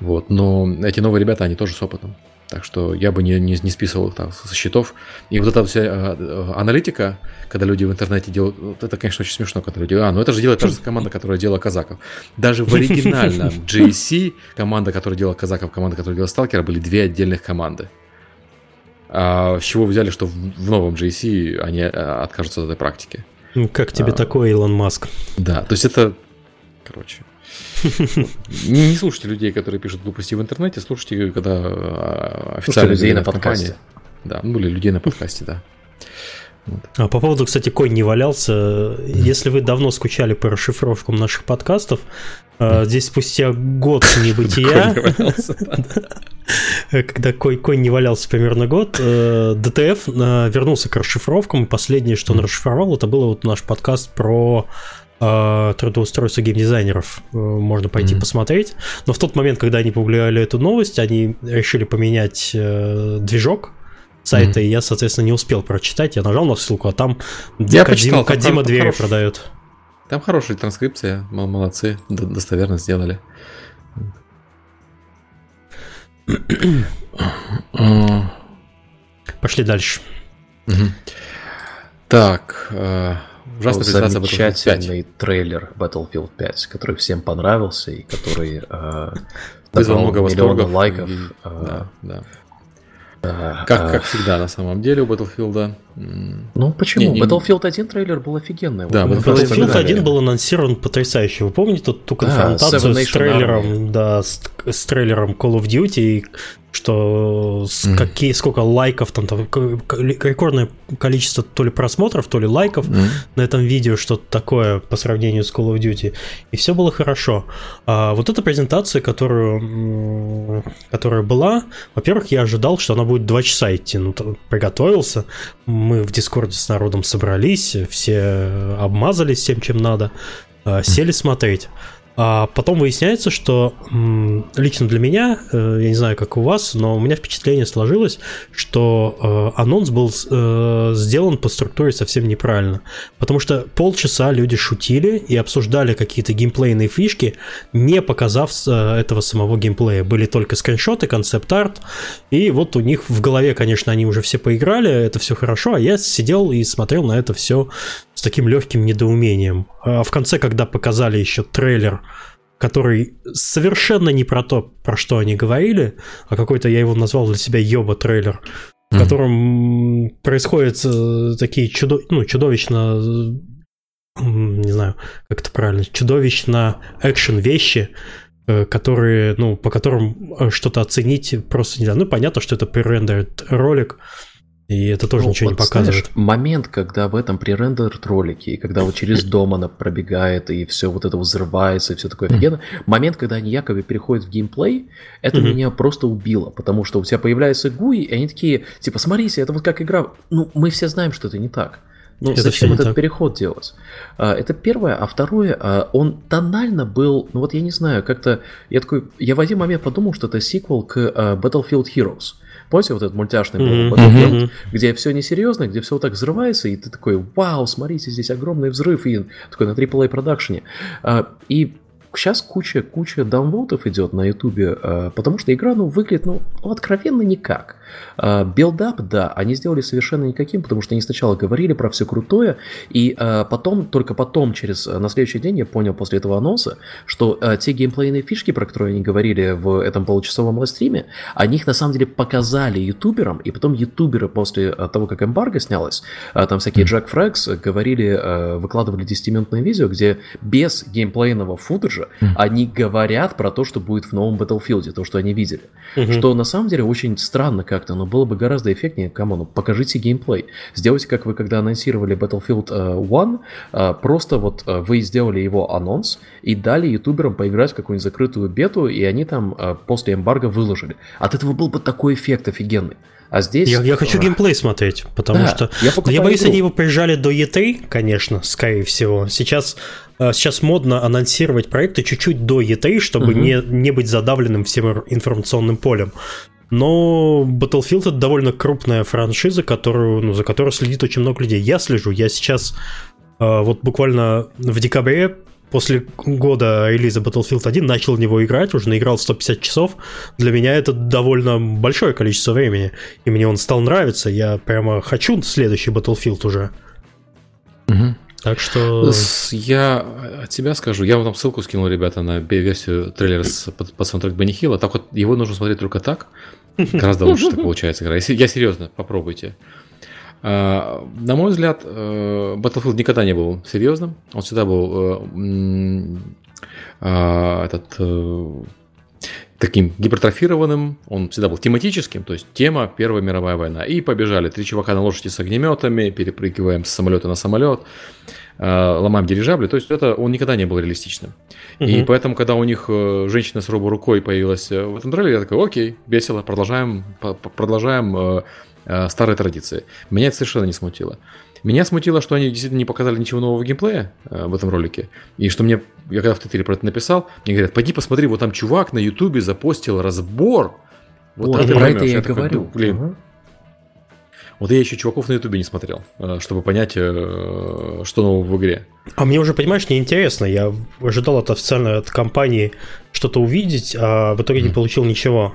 B: Вот, но эти новые ребята, они тоже с опытом. Так что я бы не, не, не списывал их там со счетов. И вот эта вся э, аналитика, когда люди в интернете делают, вот это, конечно, очень смешно, когда люди, а, ну это же делает та же команда, которая делала казаков. Даже в оригинальном GC команда, которая делала казаков, команда, которая делала сталкера, были две отдельных команды. А с чего взяли, что в, новом GC они э, откажутся от этой практики?
A: Как тебе а, такое, Илон Маск?
B: Да, то есть это, короче, не слушайте людей, которые пишут глупости в интернете, слушайте, когда а, официально
C: людей на подкасте.
B: да. Ну, или людей на подкасте, да.
A: Вот. А по поводу, кстати, конь не валялся. Если вы давно скучали по расшифровкам наших подкастов, а, здесь спустя год небытия, когда конь не валялся примерно год, э, ДТФ э, вернулся к расшифровкам. Последнее, что он расшифровал, это был вот наш подкаст про э, трудоустройство геймдизайнеров. Можно пойти посмотреть. Но в тот момент, когда они публиковали эту новость, они решили поменять движок сайта, и я, соответственно, не успел прочитать. Я нажал на ссылку, а там
B: я Кодима,
A: Кодима двери хорош... продает.
B: Там хорошая транскрипция, молодцы, достоверно сделали.
A: Пошли дальше.
C: Так, э, ужасная презентация Замечательный трейлер Battlefield 5, который всем понравился и который э,
B: вызвал много восторгов.
C: лайков. И, э, да, да.
B: Как, как всегда, на самом деле, у Battlefield.
C: Ну, почему? Не, не... Battlefield 1 трейлер был офигенный.
A: Да, вот Battlefield, Battlefield 1 был анонсирован потрясающе. Вы помните ту, ту конфронтацию да, с трейлером, да, с, с трейлером Call of Duty, что с mm. какие, сколько лайков там, там рекордное количество то ли просмотров, то ли лайков mm. на этом видео, что-то такое по сравнению с Call of Duty. И все было хорошо. А вот эта презентация, которую, которая была, во-первых, я ожидал, что она будет два часа идти. Ну, приготовился. Мы в Дискорде с народом собрались, все обмазались всем, чем надо, а, сели смотреть. А потом выясняется, что лично для меня, э, я не знаю, как у вас, но у меня впечатление сложилось, что э, анонс был э, сделан по структуре совсем неправильно. Потому что полчаса люди шутили и обсуждали какие-то геймплейные фишки, не показав этого самого геймплея. Были только скриншоты, концепт-арт, и вот у них в голове, конечно, они уже все поиграли, это все хорошо, а я сидел и смотрел на это все с таким легким недоумением. А в конце, когда показали еще трейлер, который совершенно не про то, про что они говорили, а какой-то я его назвал для себя Йоба трейлер, в котором происходят э, такие чудо... ну, чудовищно не знаю, как это правильно, чудовищно экшен вещи, э, которые, ну, по которым э, что-то оценить просто не знаю. Ну, понятно, что это пререндерит ролик, и это тоже ну, ничего вот, не показывает.
C: Знаешь, момент, когда в этом пререндер ролике, и когда вот через дом она пробегает, и все вот это взрывается, и все такое офигенно, момент, когда они якобы переходят в геймплей, это меня просто убило, потому что у тебя появляется гуи, и они такие, типа, смотрите, это вот как игра. Ну, мы все знаем, что это не так. Ну, это зачем этот так. переход делать? А, это первое. А второе, а, он тонально был, ну вот я не знаю, как-то, я такой, я в один момент подумал, что это сиквел к а, Battlefield Heroes. Помните вот этот мультяшный mm-hmm. Battlefield, mm-hmm. где все несерьезно, где все вот так взрывается, и ты такой, вау, смотрите, здесь огромный взрыв, и такой на AAA продакшене. И сейчас куча, куча даунлоудов идет на ютубе, потому что игра, ну, выглядит, ну, откровенно никак. Build-up, да, они сделали совершенно никаким, потому что они сначала говорили про все крутое, и потом, только потом, через, на следующий день я понял после этого анонса, что те геймплейные фишки, про которые они говорили в этом получасовом лайвстриме, они их на самом деле показали ютуберам, и потом ютуберы после того, как эмбарго снялось, там всякие JackFrags говорили, выкладывали 10-минутное видео, где без геймплейного футажа они говорят про то, что будет в новом Battlefield, то, что они видели. Что на самом деле очень странно, как-то, но было бы гораздо эффектнее. Кому, ну, покажите геймплей. Сделайте, как вы когда анонсировали Battlefield 1, э, э, просто вот э, вы сделали его анонс и дали ютуберам поиграть в какую-нибудь закрытую бету, и они там после эмбарго выложили. От этого был бы такой эффект офигенный. А здесь...
A: Я, я хочу геймплей смотреть, потому да, что... Я, я боюсь, игру. они его прижали до E3, конечно, скорее всего. Сейчас, сейчас модно анонсировать проекты чуть-чуть до E3, чтобы угу. не, не быть задавленным всем информационным полем. Но Battlefield это довольно крупная франшиза, которую, ну, за которой следит очень много людей. Я слежу, я сейчас э, вот буквально в декабре после года релиза Battlefield 1 начал в него играть, уже наиграл 150 часов. Для меня это довольно большое количество времени, и мне он стал нравиться. Я прямо хочу следующий Battlefield уже.
B: Угу. Так что... Я от тебя скажу. Я вам там ссылку скинул, ребята, на версию трейлера с, под, под саундтрек Бенни Хилла. Так вот, его нужно смотреть только так. Гораздо лучше так получается игра. Я серьезно, попробуйте. А, на мой взгляд, э, Battlefield никогда не был серьезным. Он всегда был э, этот э, таким гипертрофированным, он всегда был тематическим, то есть тема Первая мировая война. И побежали три чувака на лошади с огнеметами, перепрыгиваем с самолета на самолет, э, ломаем дирижабли. То есть это он никогда не был реалистичным. Угу. И поэтому, когда у них э, женщина с робой рукой появилась э, в этом трейлере, я такой, окей, весело, продолжаем, продолжаем старые традиции. Меня это совершенно не смутило. Меня смутило, что они действительно не показали ничего нового геймплея э, в этом ролике. И что мне, я когда в Твиттере про это написал, мне говорят, пойди посмотри, вот там чувак на Ютубе запостил разбор.
C: Вот, вот про это я, я говорю.
B: Блин, угу. Вот я еще чуваков на Ютубе не смотрел, э, чтобы понять, э, что нового в игре.
A: А мне уже, понимаешь, неинтересно. Я ожидал от официальной от компании что-то увидеть, а в итоге mm. не получил ничего.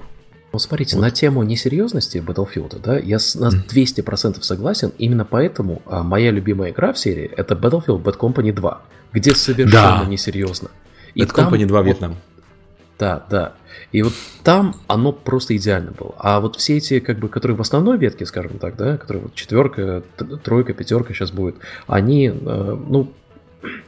C: Ну, смотрите, вот. на тему несерьезности Battlefield, да, я на 200% согласен. Именно поэтому а, моя любимая игра в серии это Battlefield Bad Company 2, где совершенно да. несерьезно.
B: И Bad там, Company 2 Вьетнам.
C: Да, да. И вот там оно просто идеально было. А вот все эти, как бы, которые в основной ветке, скажем так, да, которые вот четверка, тройка, пятерка сейчас будет, они, э, ну,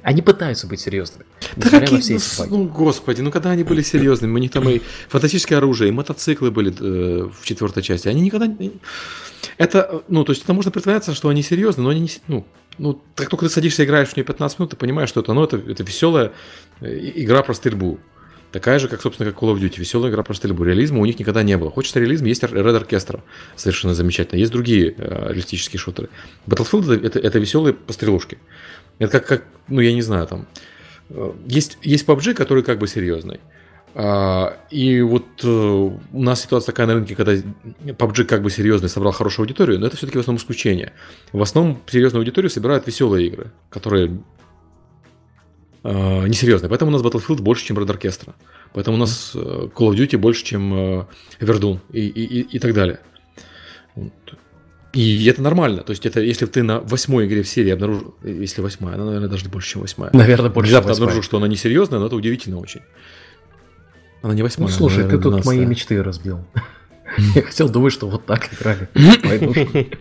C: они пытаются быть серьезными.
B: Да какие, все ну, ну, господи, ну когда они были серьезными, у них там и фантастическое оружие, и мотоциклы были э, в четвертой части. Они никогда... Это, ну, то есть это можно притворяться, что они серьезные, но они не... Ну, ну, как только ты садишься и играешь в нее 15 минут, ты понимаешь, что это, ну, это, это веселая э, игра про стрельбу. Такая же, как, собственно, как Call of Duty. Веселая игра про стрельбу. Реализма у них никогда не было. Хочется реализм, есть Red Orchestra. Совершенно замечательно. Есть другие э, реалистические шутеры. Battlefield это, это, это веселые пострелушки. Это как, как, ну, я не знаю, там, э, есть, есть PUBG, который как бы серьезный. А, и вот э, у нас ситуация такая на рынке, когда PUBG как бы серьезный собрал хорошую аудиторию, но это все-таки в основном исключение. В основном серьезную аудиторию собирают веселые игры, которые э, несерьезные. Поэтому у нас Battlefield больше, чем Red Orchestra. Поэтому у нас Call of Duty больше, чем Verdun и, и, и так далее. И это нормально. То есть, это если ты на восьмой игре в серии обнаружил, если восьмая, она, наверное, даже больше, чем восьмая.
C: Наверное, больше,
B: восьмая. обнаружил, что она несерьезная, но это удивительно очень.
C: Она не восьмая. Ну, слушай, ты тут мои мечты разбил. Я хотел думать, что вот так играли.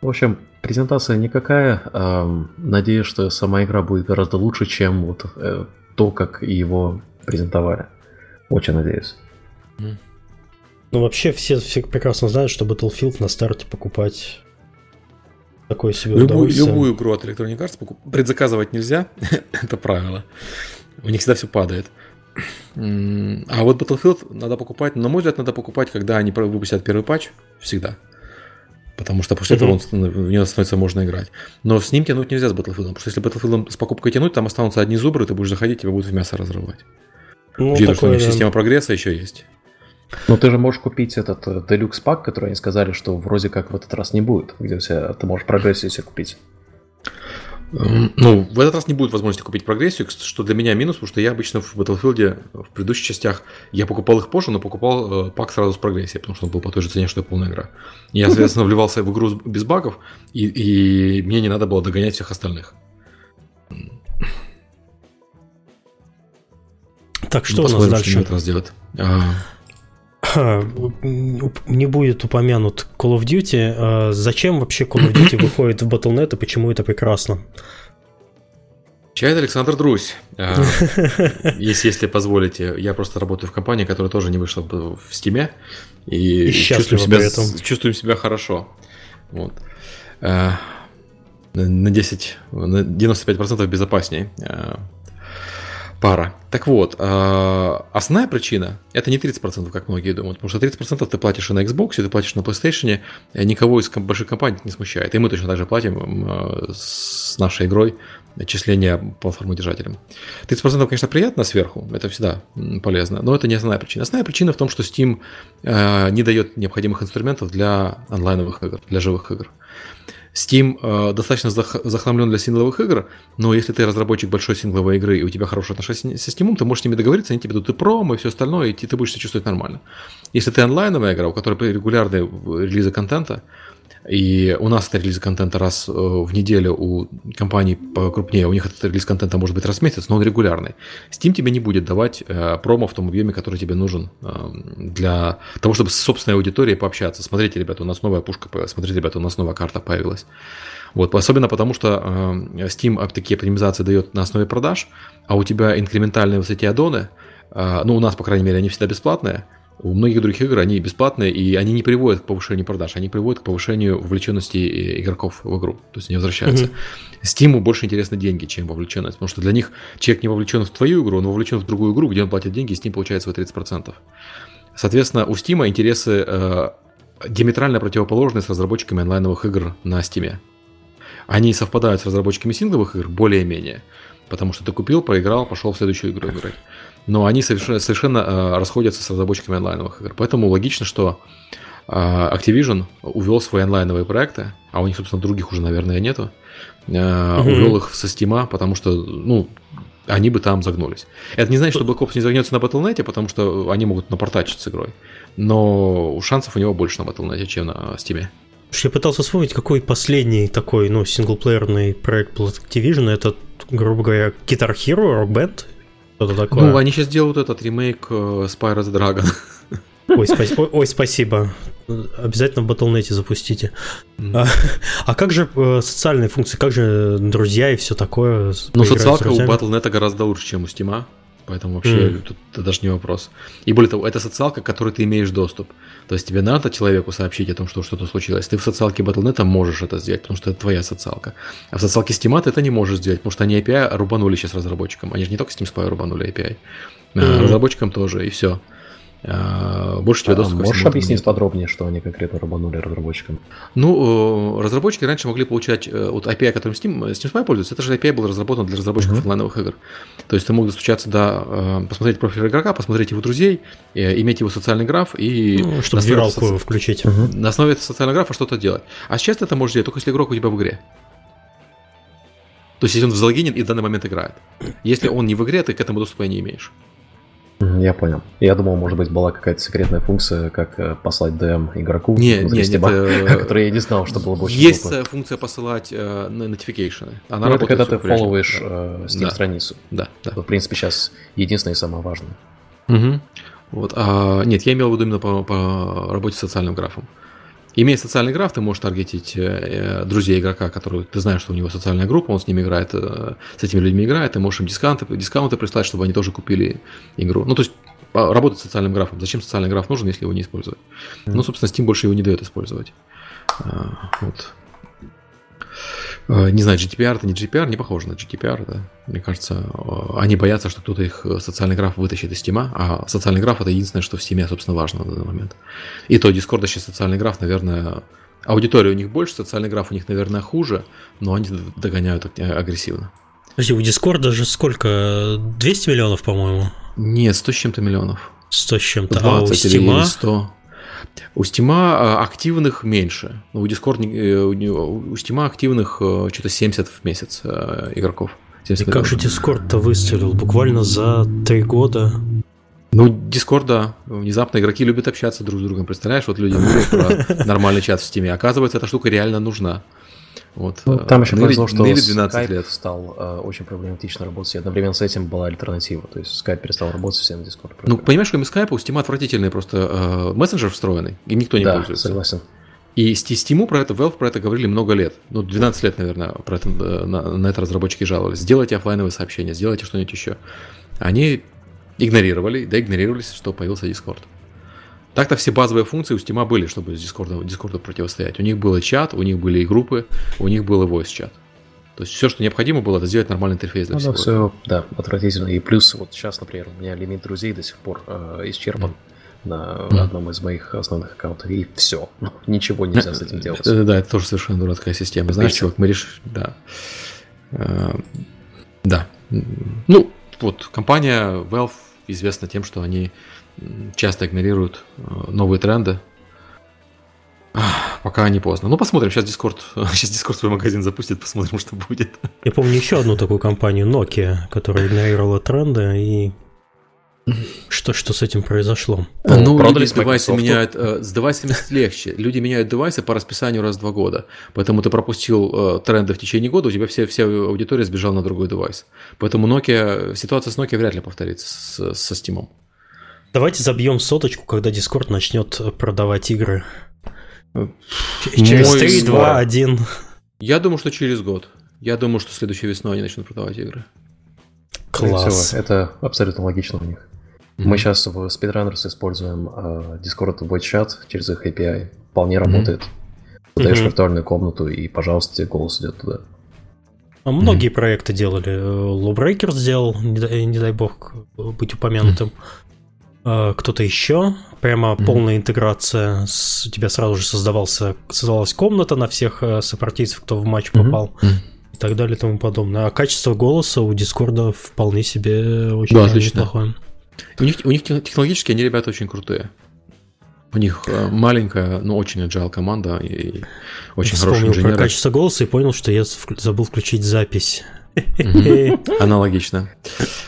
C: В общем, презентация никакая. Надеюсь, что сама игра будет гораздо лучше, чем вот э, то, как его презентовали. Очень надеюсь.
A: Ну, вообще, все, все прекрасно знают, что Battlefield на старте покупать такое себе
B: любую, любую игру от Electronic Arts покуп... предзаказывать нельзя, это правило. У них всегда все падает. А вот Battlefield надо покупать, на мой взгляд, надо покупать, когда они выпустят первый патч, всегда. Потому что после этого он, в него становится можно играть. Но с ним тянуть нельзя с Battlefield. Потому что если Battlefield с покупкой тянуть, там останутся одни зубры, ты будешь заходить, тебя будут в мясо разрывать. Ну, Учитывая, что у них система прогресса еще есть.
C: Но ты же можешь купить этот э, Deluxe пак, который они сказали, что вроде как в этот раз не будет, где все, ты можешь прогрессию себе купить.
B: Ну, в этот раз не будет возможности купить прогрессию, что для меня минус, потому что я обычно в Battlefield в предыдущих частях я покупал их позже, но покупал э, пак сразу с прогрессией, потому что он был по той же цене, что и полная игра. Я, соответственно, вливался в игру без багов, и, и мне не надо было догонять всех остальных.
A: Так, что ну, у нас дальше? Что
B: это сделать. А,
A: не будет упомянут Call of Duty. А зачем вообще Call of Duty выходит в Battle.net и почему это прекрасно?
B: Чайт Александр Друзь. А, если, если позволите, я просто работаю в компании, которая тоже не вышла в Стиме. И, и чувствуем, себя, чувствуем себя хорошо. Вот. А, на 10, на 95% безопаснее пара. Так вот, а, основная причина это не 30%, как многие думают, потому что 30% ты платишь и на Xbox, и ты платишь на PlayStation, никого из больших компаний не смущает. И мы точно так же платим а, с нашей игрой отчисления платформодержателям. 30% конечно, приятно сверху, это всегда полезно, но это не основная причина. Основная причина в том, что Steam а, не дает необходимых инструментов для онлайновых игр, для живых игр. Steam э, достаточно захламлен для сингловых игр, но если ты разработчик большой сингловой игры и у тебя хорошие отношения со Steam, ты можешь с ними договориться, они тебе дадут и промо, и все остальное, и ты будешь себя чувствовать нормально. Если ты онлайновая игра, у которой регулярные релизы контента, и у нас это релиз контента раз э, в неделю, у компаний покрупнее, у них этот релиз контента может быть раз в месяц, но он регулярный. Steam тебе не будет давать э, промо в том объеме, который тебе нужен э, для того, чтобы с собственной аудиторией пообщаться. Смотрите, ребята, у нас новая пушка, смотрите, ребята, у нас новая карта появилась. Вот, особенно потому, что Steam такие оптимизации дает на основе продаж, а у тебя инкрементальные вот эти аддоны – ну, у нас, по крайней мере, они всегда бесплатные, у многих других игр они бесплатные, и они не приводят к повышению продаж, они приводят к повышению вовлеченности игроков в игру. То есть они возвращаются. Mm-hmm. Steam больше интересны деньги, чем вовлеченность, потому что для них человек не вовлечен в твою игру, он вовлечен в другую игру, где он платит деньги, и Steam получает свои 30%. Соответственно, у Steam интересы э, диаметрально противоположны с разработчиками онлайновых игр на Steam. Они совпадают с разработчиками сингловых игр более-менее, потому что ты купил, проиграл, пошел в следующую игру играть но они совершенно, совершенно э, расходятся с разработчиками онлайновых игр. Поэтому логично, что э, Activision увел свои онлайновые проекты, а у них, собственно, других уже, наверное, нету, э, угу. увел их со Steam, потому что, ну, они бы там загнулись. Это не значит, что Black Ops не загнется на Battle.net, потому что они могут напортачить с игрой. Но шансов у него больше на Battle.net, чем на Steam.
A: Я пытался вспомнить, какой последний такой, ну, синглплеерный проект был Activision. Это, грубо говоря, Guitar Hero, Rock Band
B: что-то такое. Ну, они сейчас делают этот ремейк э, Spyro's Dragon.
A: Ой, спа- ой, ой, спасибо. Обязательно в Battle.net запустите. Mm. А, а как же э, социальные функции, как же друзья и все такое?
B: Ну, социалка у Battle.net гораздо лучше, чем у Steam. Поэтому вообще mm. тут это даже не вопрос. И более того, это социалка, к которой ты имеешь доступ. То есть тебе надо человеку сообщить о том, что что-то случилось. Ты в социалке Battle.net можешь это сделать, потому что это твоя социалка. А в социалке Steam ты это не можешь сделать, потому что они API рубанули сейчас разработчикам. Они же не только Steam Spy рубанули API. Mm-hmm. Разработчикам тоже, и все. А, больше тебе а, доступа
C: Можешь объяснить нет. подробнее, что они конкретно рубанули разработчикам?
B: Ну, э, разработчики раньше могли получать э, вот API, которым Steam, Steam Spy пользуется, это же API был разработан для разработчиков uh-huh. онлайновых игр. То есть ты мог достучаться до, э, посмотреть профиль игрока, посмотреть его друзей, иметь его социальный граф и...
A: Ну, чтобы виралку соци... включить.
B: Uh-huh. На основе этого социального графа что-то делать. А сейчас ты это можешь делать только если игрок у тебя в игре. То есть если он в залогинен и в данный момент играет. Если он не в игре, ты к этому доступа не имеешь.
C: Я понял. Я думал, может быть, была какая-то секретная функция, как э, послать DM игроку.
B: Не, не,
C: не, это... которой я не знал, что было бы
B: очень Есть глупо. функция посылать э, notification.
C: Она ну, это когда ты фолловаешь э, Steam-страницу.
B: Да, да.
C: Это, в принципе, сейчас единственное и самое важное.
B: Угу. Вот. А, нет, я имел в виду именно по, по работе с социальным графом. Имея социальный граф, ты можешь таргетить э, друзей игрока, который ты знаешь, что у него социальная группа, он с ними играет, э, с этими людьми играет, ты можешь им дискаунты, дискаунты прислать, чтобы они тоже купили игру. Ну, то есть а, работать с социальным графом. Зачем социальный граф нужен, если его не использовать? Mm-hmm. Ну, собственно, Steam больше его не дает использовать. А, вот. Э, не знаю, GDPR это не GDPR, не похоже на GDPR. Да? Мне кажется, э, они боятся, что кто-то их э, социальный граф вытащит из Steam, а социальный граф это единственное, что в Steam, собственно, важно на данный момент. И то Discord сейчас социальный граф, наверное, аудитория у них больше, социальный граф у них, наверное, хуже, но они догоняют агрессивно.
A: Подожди, у Discord же сколько? 200 миллионов, по-моему?
B: Нет, 100 с чем-то миллионов.
A: 100 с чем-то. а у Steam?
B: 100. У Стима активных меньше. У Discord, э, у Стима активных э, что-то 70 в месяц э, игроков.
A: И как же Discord-то выстрелил? Буквально за три года.
B: Ну, Discord, да. Внезапно игроки любят общаться друг с другом. Представляешь, вот люди говорят про нормальный чат в Стиме. Оказывается, эта штука реально нужна. Вот.
C: Ну, там еще повезло, что 12 Skype лет. стал э, очень проблематично работать, и одновременно с этим была альтернатива. То есть Skype перестал работать совсем на Discord.
B: Ну, понимаешь, кроме Skype у Steam отвратительный просто э, мессенджер встроенный, и никто не
C: да,
B: пользуется.
C: согласен.
B: И Steam про это, Valve про это говорили много лет. Ну, 12 лет, наверное, про это, э, на, на это разработчики жаловались. Сделайте офлайновые сообщения, сделайте что-нибудь еще. Они игнорировали, да игнорировались, что появился Discord. Так-то все базовые функции у Steam были, чтобы с Discord, Discord противостоять. У них был чат, у них были и группы, у них был и voice чат. То есть все, что необходимо было, это сделать нормальный интерфейс для
C: ну, всего. все, да, отвратительно. И плюс вот сейчас, например, у меня лимит друзей до сих пор э, исчерпан mm. на mm. одном из моих основных аккаунтов, и все. Ничего нельзя с этим делать.
B: Да, это тоже совершенно дурацкая система. Знаешь, чувак, мы решили... Да. Э, да. Ну, вот, компания Valve известна тем, что они часто игнорируют э, новые тренды. Пока не поздно. Ну, посмотрим. Сейчас Discord, сейчас Discord свой магазин запустит, посмотрим, что будет.
A: Я помню еще одну такую компанию, Nokia, которая игнорировала тренды и что, что с этим произошло?
B: Ну, люди с девайсы меняют, э, с девайсами легче. Люди меняют девайсы по расписанию раз в два года. Поэтому ты пропустил э, тренды в течение года, у тебя вся, вся аудитория сбежала на другой девайс. Поэтому Nokia, ситуация с Nokia вряд ли повторится с, со Steam.
A: Давайте забьем соточку, когда Discord начнет продавать игры. Через Мой 3, 2, 1.
B: Я думаю, что через год. Я думаю, что следующей весной они начнут продавать игры.
C: Класс. Всего, это абсолютно логично у них. Мы сейчас в Speedrunners используем э, Discord Voice Chat через их API. Вполне работает. Задаешь
A: Мгм.
C: виртуальную комнату, и, пожалуйста, тебе голос идет туда.
A: А Многие проекты делали. Lawbreaker сделал, не дай, не дай бог быть упомянутым. А, Кто-то еще. Прямо полная интеграция. С, у тебя сразу же создавался, создавалась комната на всех э, сопартийцев, кто в матч попал.
B: Мгм.
A: И так далее и тому подобное. А качество голоса у Дискорда вполне себе очень
B: Да, отлично.
A: неплохое.
B: У них, у них тех- технологически они ребята очень крутые. У них э, маленькая, но очень agile команда и очень хорошие
A: Вспомнил про
B: инженеры.
A: качество голоса и понял, что я забыл включить запись.
B: Аналогично.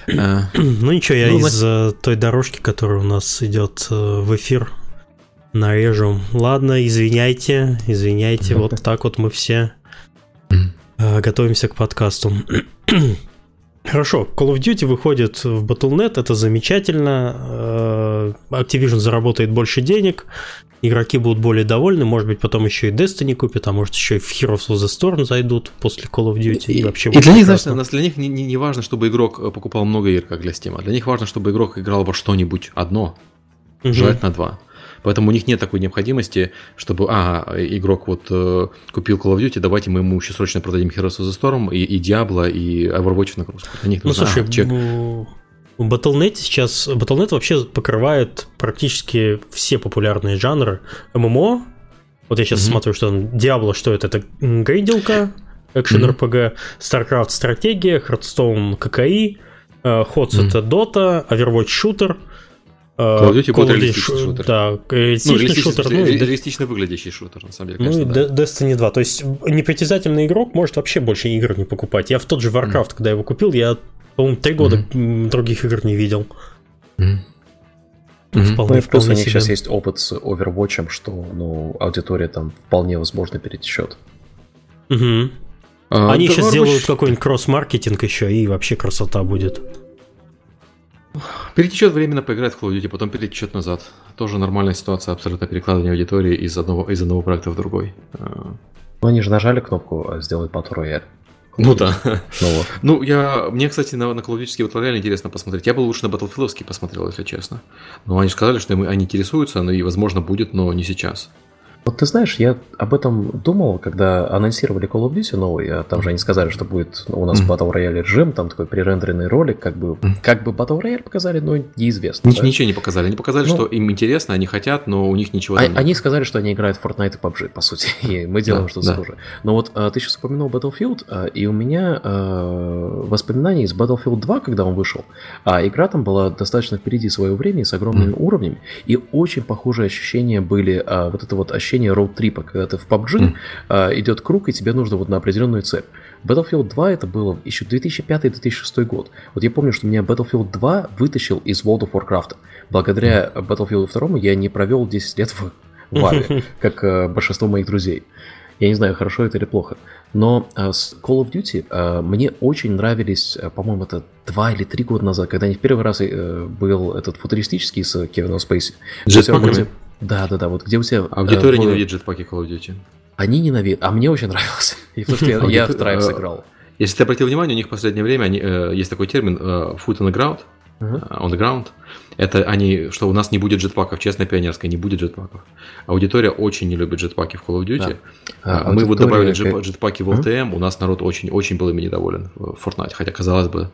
B: Э,
A: Ну ничего, я
B: Ну,
A: из э, той дорожки, которая у нас идет э, в эфир, нарежу. Ладно, извиняйте, извиняйте, вот так вот мы все готовимся к подкасту. Хорошо, Call of Duty выходит в Battle.net, это замечательно. Activision заработает больше денег, игроки будут более довольны, может быть, потом еще и Destiny купят, а может еще и в Heroes of the Storm зайдут после Call of Duty. И,
B: И,
A: вообще
B: и для них, знаешь, для них не, не- не важно, чтобы игрок э, покупал много игр, как для Steam. Для них важно, чтобы игрок играл во что-нибудь одно,
A: Мгм.
B: желательно два. Поэтому у них нет такой необходимости, чтобы, ага, игрок вот э, купил Call of Duty, давайте мы ему еще срочно продадим Heroes of the Storm и, и Diablo, и Overwatch в нагрузку. Для них
A: Ну,
B: нужно,
A: слушай,
B: ага, чек.
A: Battle.net сейчас... Battle.net вообще покрывает практически все популярные жанры. ММО, вот я сейчас
B: Мгм.
A: смотрю, что там Diablo, что это? Это грейдилка, экшен. RPG, StarCraft стратегия, Hearthstone ККИ, э, HOTS
B: Мгм.
A: это Dota, Overwatch шутер, э,
B: Call of Duty
A: Call of Duty
B: реалистичный
A: шу-
B: шутер.
A: Да,
B: Ну,
A: реалистичный шутер. Ну,
B: реалистично выглядящий шутер, на самом деле,
A: ну
B: конечно, да.
A: Де- Destiny 2. То есть непритязательный игрок может вообще больше игр не покупать. Я в тот же Warcraft, когда его купил, я, по-моему, три года м, других игр не видел.
B: Мгм.
A: Вполне,
C: Ну и плюс у них
A: себе.
C: сейчас есть опыт с Overwatch, что ну, аудитория там вполне возможно перетечет.
A: Мгм.
B: А,
A: Они
B: да,
A: сейчас
B: Overwatch-
A: сделают какой-нибудь кросс-маркетинг еще, и вообще красота будет.
B: Перетечет временно, поиграет в Call of Duty, потом перетечет назад. Тоже нормальная ситуация, абсолютно перекладывание аудитории из одного, из одного проекта в другой. А,
C: Ну они же нажали кнопку а, сделать Battle Royale.
B: Ну да.
C: Ну вот.
B: Ну, я, мне, кстати, на, на Call of Duty Battle Royale интересно посмотреть. Я бы лучше на Battlefield посмотрел, если честно. Но они сказали, что им- они интересуются, но и, возможно, будет, но не сейчас.
C: Вот ты знаешь, я об этом думал, когда анонсировали Call of Duty новый, а там же они сказали, что будет у нас
B: Мгм.
C: Battle Royale режим, там такой пререндеренный ролик, как бы,
B: Мгм.
C: как бы Battle Royale показали, но неизвестно.
B: Нич-
C: да?
B: Ничего не показали. Они показали,
C: Ну.
B: что им интересно, они хотят, но у них ничего
C: А-
B: нет.
C: Они сказали, что они играют в Fortnite и PUBG, по сути, и мы делаем
B: Да,
C: что-то
B: да.
C: схожее. Но вот а, ты сейчас упомянул Battlefield, а, и у меня а, воспоминания из Battlefield 2, когда он вышел. А игра там была достаточно впереди своего времени, с огромными
B: Мгм.
C: уровнями, и очень похожие ощущения были, а, вот это вот ощущение роуд-трипа, когда ты в PUBG,
B: Мгм.
C: а, идет круг, и тебе нужно вот на определенную цель. Battlefield 2 это было еще 2005-2006 год. Вот я помню, что меня Battlefield 2 вытащил из World of Warcraft. Благодаря Battlefield 2 я не провел 10 лет в Ваве, как э, большинство моих друзей. Я не знаю, хорошо это или плохо. Но э, с Call of Duty э, мне очень нравились, по-моему, это два или три года назад, когда они в первый раз был этот футуристический с Кевином Спейси.
B: Джетпаками?
C: Да, да, да, вот где у тебя... э,
B: Аудитория
C: в-
B: ненавидит джетпаки Call of Duty.
C: Они ненавидят, а мне очень нравился. И потому что я, я в Tribes
B: э,
C: играл.
B: Если ты обратил внимание, у них в последнее время они, э, есть такой термин э, foot on the ground, э, on the ground. Это они, что у нас не будет джетпаков, честно, пионерская, не будет джетпаков. Аудитория очень не любит джетпаки в Call of Duty.
C: А,
B: А, Мы вот добавили
C: как-
B: джетпаки в LTM, у нас народ очень-очень был ими недоволен в Fortnite, хотя, казалось бы, э,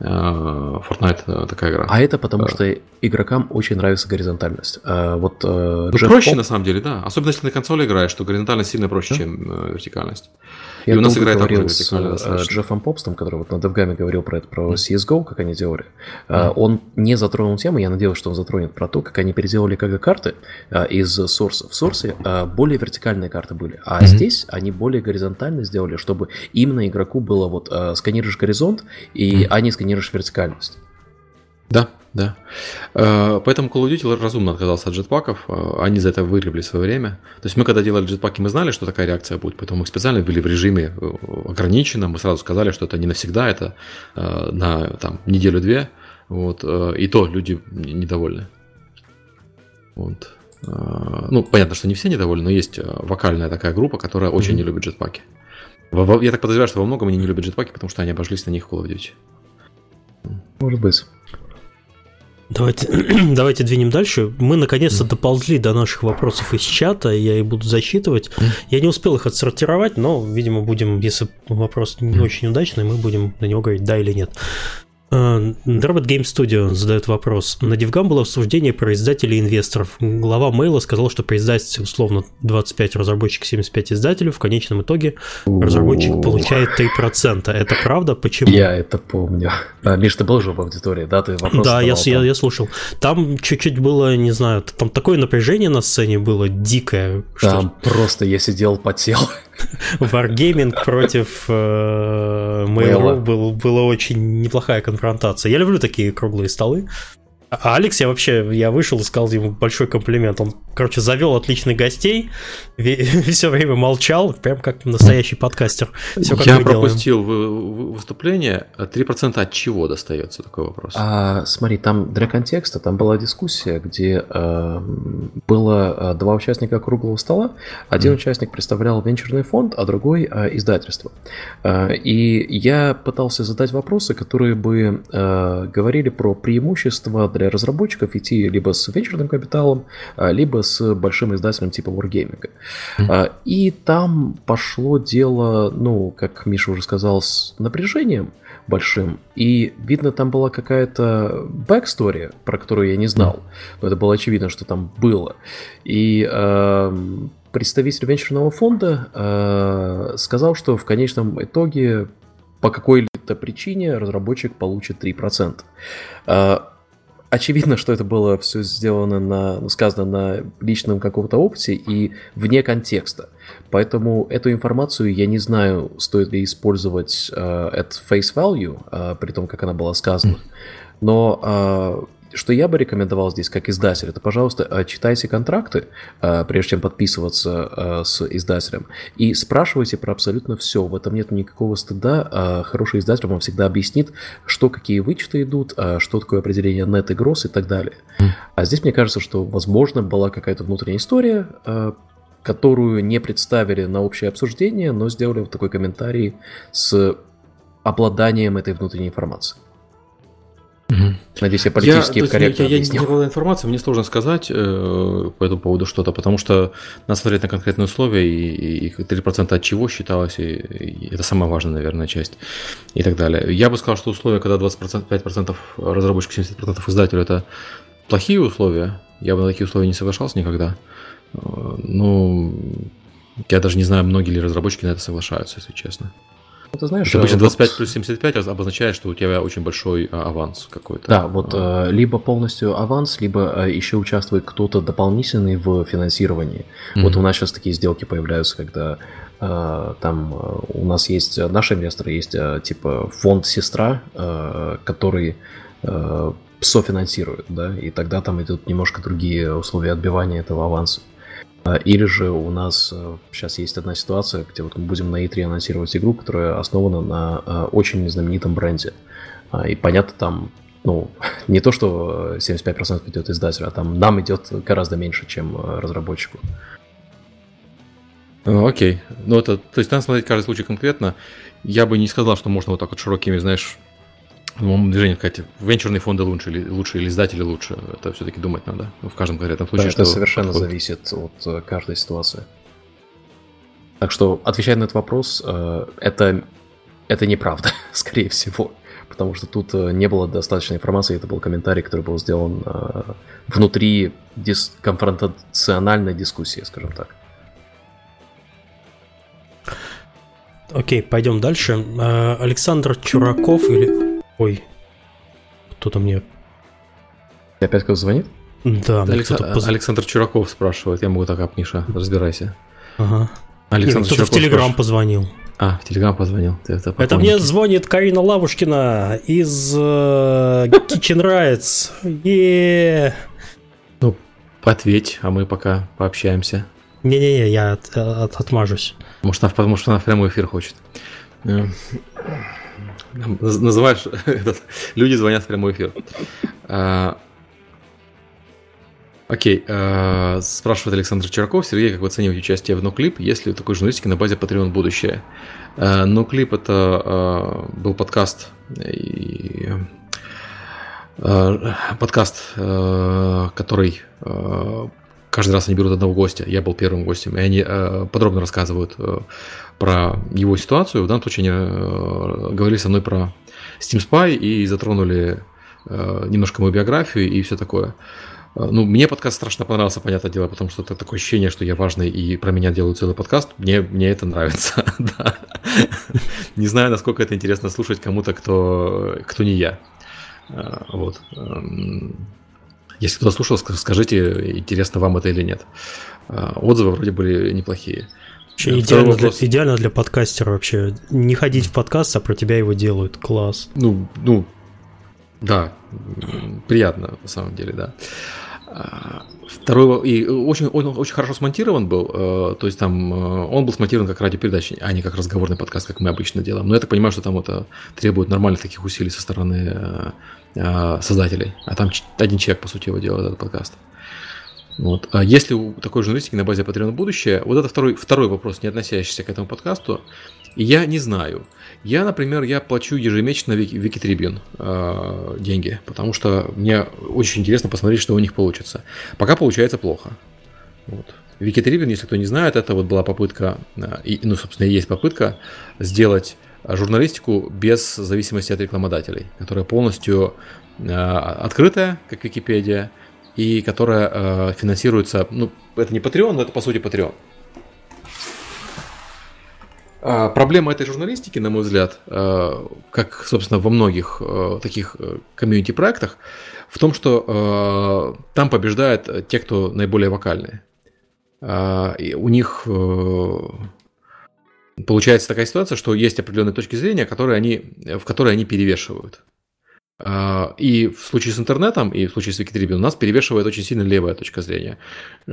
B: Fortnite э, такая игра.
C: А это потому, что игрокам очень нравится горизонтальность. А вот э,
B: Ну, проще,
C: Поп-
B: на самом деле, да. Особенно, если на консоли играешь, то горизонтальность сильно проще,
C: Да.
B: чем э, вертикальность.
C: Я
B: И у нас играет
C: говорил с э,
B: достаточно.
C: Джеффом Попстом, который вот на DevGam говорил про это, про CSGO, как они делали. А, Он не затронул тему, я надеюсь, что он затронет про то, как они переделали КГ-карты а, из Source. В Source более вертикальные карты были, а
B: Мгм.
C: здесь они более горизонтально сделали, чтобы именно игроку было вот сканируешь горизонт, и
B: Мгм.
C: а не сканируешь вертикальность.
B: Да, да. Э, Поэтому Call of Duty разумно отказался от джетпаков. э, Они за это выгребли свое время. То есть мы, когда делали джетпаки, мы знали, что такая реакция будет, поэтому мы специально ввели в режиме э, ограниченном. Мы сразу сказали, что это не навсегда, это на там, неделю-две. Вот, и то люди недовольны. Вот. Ну, понятно, что не все недовольны, но есть вокальная такая группа, которая очень
C: Мгм.
B: не любит во- Я так подозреваю, что во многом они не любят джетпаки, потому что они обошлись на них в Call of Duty.
C: Может быть.
A: Давайте, давайте двинем дальше. Мы наконец-то доползли до наших вопросов из чата, я их буду зачитывать. Я не успел их отсортировать, но, видимо, будем, если вопрос не очень удачный, мы будем на него говорить да или нет. Droplet Game Studio задает вопрос. На DevGam было обсуждение про издателей и инвесторов. Глава Мейла сказал, что при издательстве условно 25 разработчик, 75 издателей. В конечном итоге разработчик получает 3%. Это правда? Почему?
C: Я это помню. А, Миш, ты был же в аудитории, да? Ты
A: вопрос Да, я, я, я слушал. Там чуть-чуть было, не знаю, там такое напряжение на сцене было дикое.
C: Там что... просто я сидел, потел.
A: Wargaming против э, Mail.ru был, была очень неплохая конфронтация. Я люблю такие круглые столы. А Алекс, я вообще, я вышел и сказал ему большой комплимент. Он, короче, завел отличных гостей, все время молчал, прям как настоящий подкастер. Все,
B: как я пропустил делаем. выступление. 3% от чего достается такой вопрос?
C: А, смотри, там для контекста, там была дискуссия, где э, было э, два участника круглого стола. Один mm. участник представлял венчурный фонд, а другой э, издательство. Э, и я пытался задать вопросы, которые бы э, говорили про преимущества для разработчиков идти либо с венчурным капиталом, а, либо с большим издателем типа Wargaming. Mm-hmm. И там пошло дело, ну, как Миша уже сказал, с напряжением большим. И видно, там была какая-то бэкстория, про которую я не знал. Но это было очевидно, что там было. И э, представитель венчурного фонда э, сказал, что в конечном итоге по какой-то причине разработчик получит 3%. Э, очевидно, что это было все сделано на, ну, сказано на личном каком-то опыте и вне контекста. Поэтому эту информацию я не знаю, стоит ли использовать э, at face value, э, при том, как она была сказана. Но э, что я бы рекомендовал здесь как издатель, это, пожалуйста, э, читайте контракты, э, прежде чем подписываться э, с издателем, и спрашивайте про абсолютно все. В этом нет никакого стыда. Хороший издатель вам всегда объяснит, что какие вычеты идут, что такое определение net и gross и так далее. А здесь мне кажется, что, возможно, была какая-то внутренняя история, которую не представили на общее обсуждение, но сделали вот такой комментарий с обладанием этой внутренней информации.
B: Угу. Надеюсь, я политически я, корректно я, я, я не было информации, мне сложно сказать э, по этому поводу что-то, потому что надо смотреть на конкретные условия, и, и 3% от чего считалось, и, и это самая важная, наверное, часть, и так далее. Я бы сказал, что условия, когда 20%, 5% разработчик, 70% издателю, это плохие условия. Я бы на такие условия не соглашался никогда. Э, ну, я даже не знаю, многие ли разработчики на это соглашаются, если честно.
C: Ты знаешь,
B: это обычно 25 вот... плюс 75 обозначает, что у тебя очень большой а, аванс какой-то.
C: Да, вот а. либо полностью аванс, либо еще участвует кто-то дополнительный в финансировании. Mm-hmm. Вот у нас сейчас такие сделки появляются, когда там у нас есть наши инвесторы, есть типа фонд сестра, который софинансирует, да, и тогда там идут немножко другие условия отбивания этого аванса. А, или же у нас сейчас э, есть одна ситуация, где вот мы будем на E3 анонсировать игру, которая основана на э, очень знаменитом бренде. А, и понятно, там, ну, не то, что 75% идет издателю, а там нам идет гораздо меньше, чем э, разработчику.
B: Окей. Ну, это, то есть, надо смотреть каждый случай конкретно. Я бы не сказал, что можно вот так вот широкими, знаешь, в движении сказать, венчурные фонды лучше или, лучше или издатели лучше. Это все-таки думать надо в каждом конкретном случае.
C: Да, это совершенно подходит. зависит от э, каждой ситуации. Так что, отвечая на этот вопрос, э, это, это неправда, скорее всего. Потому что тут э, не было достаточной информации, это был комментарий, который был сделан внутри дис- конфронтациональной дискуссии, скажем так.
A: Окей, пойдем дальше. Александр Чураков или Ой, кто-то мне...
C: Опять кто-то звонит?
B: Да, Александр, поз... Александр Чураков спрашивает, я могу так, Апниша, разбирайся.
A: Ага. Александр кто-то в Телеграм позвонил.
B: А, в Телеграм позвонил.
A: Это, это мне звонит Карина Лавушкина из uh, Kitchen Rights. Yeah.
B: Ну, ответь, а мы пока пообщаемся.
A: Не-не-не, я от, от, отмажусь.
B: Может, она, потому что она в прямой эфир хочет. Называешь, этот, люди звонят в прямой эфир. А, окей, а, спрашивает Александр Чираков. Сергей, как вы оцениваете участие в Ноклип? Есть ли такой журналистики на базе Patreon будущее? А, Ноклип это был подкаст и подкаст, который каждый раз они берут одного гостя. Я был первым гостем, и они подробно рассказывают про его ситуацию. В данном случае они говорили со мной про Steam Spy и затронули немножко мою биографию и все такое. Э, ну, мне подкаст страшно понравился, понятное дело, потому что это такое ощущение, что я важный и про меня делают целый подкаст. Мне, мне это нравится, да. Не знаю, насколько это интересно слушать кому-то, кто, кто не я. Э, вот. Если кто-то слушал, скажите, интересно вам это или нет. Э, отзывы вроде были неплохие.
A: Вообще идеально, вопрос... для, идеально для подкастера вообще. Не ходить в подкаст, а про тебя его делают. Класс.
B: Ну, ну, да, приятно на самом деле, да. Второй, и очень, он очень хорошо смонтирован был, э, то есть там э, он был смонтирован как радиопередача, а не как разговорный подкаст, как мы обычно делаем. Но я так понимаю, что там это требует нормальных таких усилий со стороны э, создателей. А там один человек, по сути, его делает, этот подкаст. Вот. А если у такой журналистики на базе Patreon будущее, вот это второй, второй вопрос, не относящийся к этому подкасту, я не знаю. Я, например, я плачу ежемесячно Викитрибьюн э, деньги, потому что мне очень интересно посмотреть, что у них получится. Пока получается плохо. Вот. Викитрибьюн, если кто не знает, это вот была попытка, э, и, ну, собственно, и есть попытка сделать журналистику без зависимости от рекламодателей, которая полностью э, открытая, как Википедия, и которая э, финансируется, ну, это не Patreon, но это по сути Patreon. А, проблема этой журналистики, на мой взгляд, а, как, собственно, во многих а, таких комьюнити-проектах, в том, что там побеждают те, кто наиболее вокальные. И у них получается такая ситуация, что есть определенные точки зрения, которые они, в которые они перевешивают. А, и в случае с интернетом, и в случае с Викитрибин у нас перевешивает очень сильно левая точка зрения.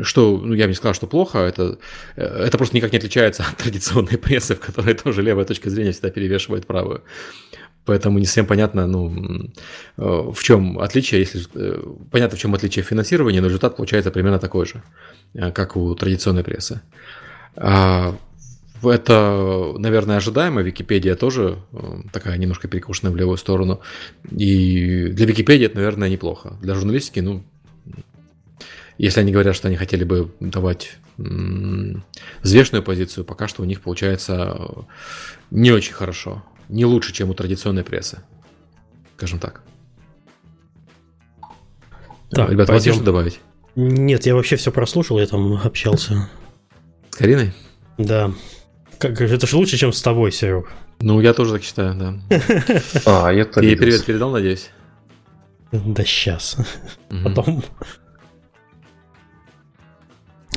B: Что, ну, я бы не сказал, что плохо, это, э, это просто никак не отличается от традиционной прессы, в которой тоже левая точка зрения всегда перевешивает правую. Поэтому не совсем понятно, ну, э, в чем отличие, если э, понятно, в чем отличие финансирования, но результат получается примерно такой же, как у традиционной прессы. Это, наверное, ожидаемо. Википедия тоже э, такая немножко перекушенная в левую сторону. И для Википедии это, наверное, неплохо. Для журналистики, ну, если они говорят, что они хотели бы давать взвешенную позицию, пока что у них получается э, не очень хорошо. Не лучше, чем у традиционной прессы. Скажем так.
A: Так, Ребята, у вас есть что добавить? Нет, я вообще все прослушал, я там общался.
B: С Кариной?
A: Да. Как, это же лучше, чем с тобой, Серег.
B: Ну, я тоже так считаю, да.
C: А, я
B: Ты ей привет передал, надеюсь?
A: Да сейчас. Потом.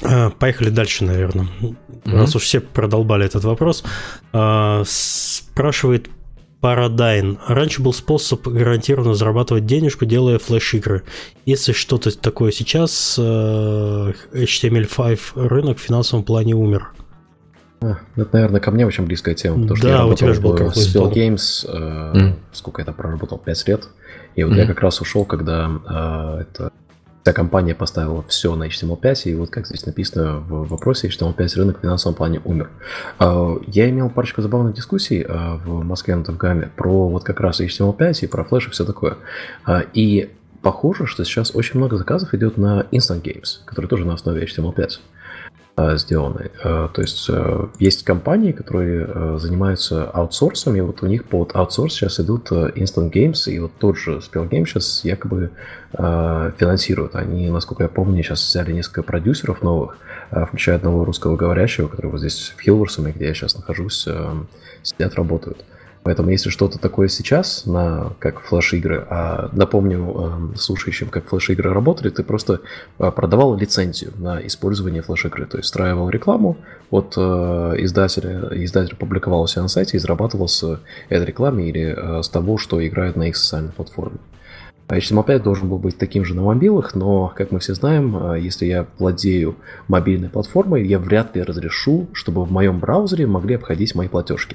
A: А, поехали дальше, наверное. Раз уж все продолбали этот вопрос. А, спрашивает Парадайн. Раньше был способ гарантированно зарабатывать денежку, делая флеш-игры. Если что-то такое сейчас, э, HTML5 рынок в финансовом плане умер.
C: А, это, наверное, ко мне очень близкая тема, потому что да, я работал у тебя же был в Spell Games, э, mm. сколько я там проработал, 5 лет, и вот mm. я как раз ушел, когда э, это, вся компания поставила все на HTML5, и вот как здесь написано в вопросе, HTML5 рынок в финансовом плане умер. Э, я имел парочку забавных дискуссий э, в Москве на Тавгаме про вот как раз HTML5 и про флеш и все такое. Э, и похоже, что сейчас очень много заказов идет на Instant Games, которые тоже на основе HTML5. Э, сделаны. Э, то есть э, есть компании, которые занимаются аутсорсом, и вот у них под аутсорс сейчас идут Instant Games, и вот тот же Spell Game сейчас якобы финансируют. Они, насколько я помню, сейчас взяли несколько продюсеров новых, включая одного русского говорящего, который вот здесь в Хилверсоме, где я сейчас нахожусь, сидят, работают. Поэтому если что-то такое сейчас, на, как флеш-игры, а напомню э, слушающим, как флеш-игры работали, ты просто э, продавал лицензию на использование флеш-игры, то есть встраивал рекламу от э, издателя, издатель публиковал себя на сайте и зарабатывал с этой рекламы или э, с того, что играет на их социальной платформе. HTML5 должен был быть таким же на мобилах, но, как мы все знаем, э, если я владею мобильной платформой, я вряд ли разрешу, чтобы в моем браузере могли обходить мои платежки.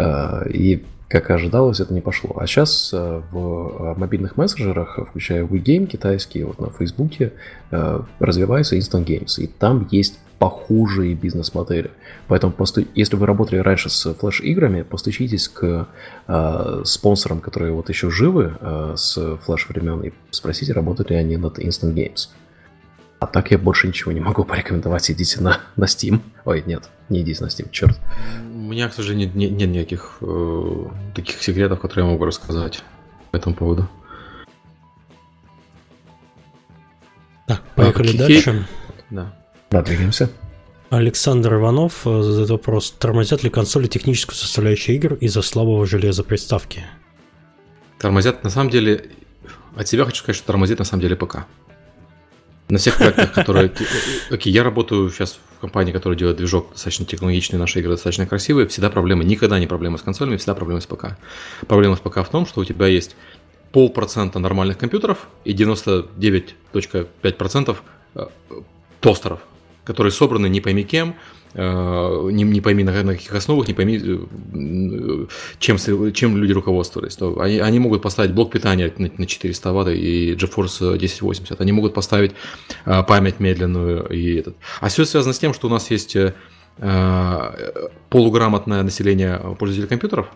C: И как и ожидалось, это не пошло. А сейчас в мобильных мессенджерах, включая WeGame китайские, вот на Фейсбуке, развивается Instant Games. И там есть похожие бизнес-модели. Поэтому, если вы работали раньше с флеш-играми, постучитесь к э, спонсорам, которые вот еще живы э, с флеш-времен, и спросите, работали ли они над Instant Games. А так я больше ничего не могу порекомендовать. Идите на, на Steam. Ой, нет, не идите на Steam, черт.
B: У меня, к сожалению, нет, нет никаких э, таких секретов, которые я могу рассказать по этому поводу.
A: Так, поехали а, дальше.
C: Да. Да, двигаемся.
A: Александр Иванов э, задает вопрос. Тормозят ли консоли техническую составляющую игр из-за слабого железа приставки?
B: Тормозят, на самом деле, от себя хочу сказать, что тормозит на самом деле ПК. На всех проектах, которые... Окей, я работаю сейчас в компании, которая делает движок достаточно технологичный, наши игры достаточно красивые. Всегда проблемы, никогда не проблемы с консолями, всегда проблемы с ПК. Проблема с ПК в том, что у тебя есть полпроцента нормальных компьютеров и 99.5% э, тостеров, которые собраны не пойми кем, не, не пойми на, на каких основах, не пойми, э, чем, чем люди руководствовались. То они, они могут поставить блок питания на, на 400 Вт и GeForce 1080, они могут поставить э, память медленную и этот. А все связано с тем, что у нас есть полуграмотное население пользователей компьютеров,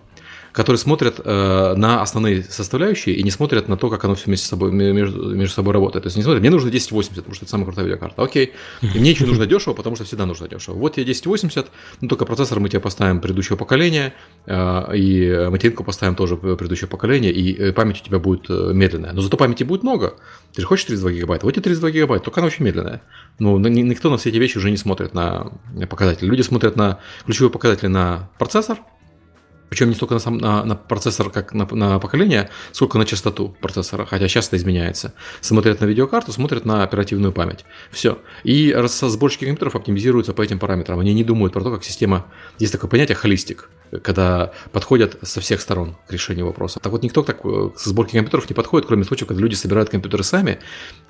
B: которые смотрят э, на основные составляющие и не смотрят на то, как оно все вместе с собой, между, между собой работает. То есть не смотрят, мне нужно 1080, потому что это самая крутая видеокарта. Окей. И мне еще нужно дешево, потому что всегда нужно дешево. Вот тебе 1080, ну только процессор мы тебе поставим предыдущего поколения, э, и материнку поставим тоже предыдущего поколения, и э, память у тебя будет э, медленная. Но зато памяти будет много. Ты же хочешь 32 гигабайта? Вот тебе 32 гигабайта, только она очень медленная. Но никто на все эти вещи уже не смотрит на показатели. Люди смотрят на ключевые показатели на процессор, причем не столько на, сам, на, на процессор, как на, на поколение, сколько на частоту процессора, хотя сейчас изменяется. Смотрят на видеокарту, смотрят на оперативную память. Все. И сборщики компьютеров оптимизируются по этим параметрам. Они не думают про то, как система... Есть такое понятие холистик, когда подходят со всех сторон к решению вопроса. Так вот, никто так к сборке компьютеров не подходит, кроме случаев, когда люди собирают компьютеры сами,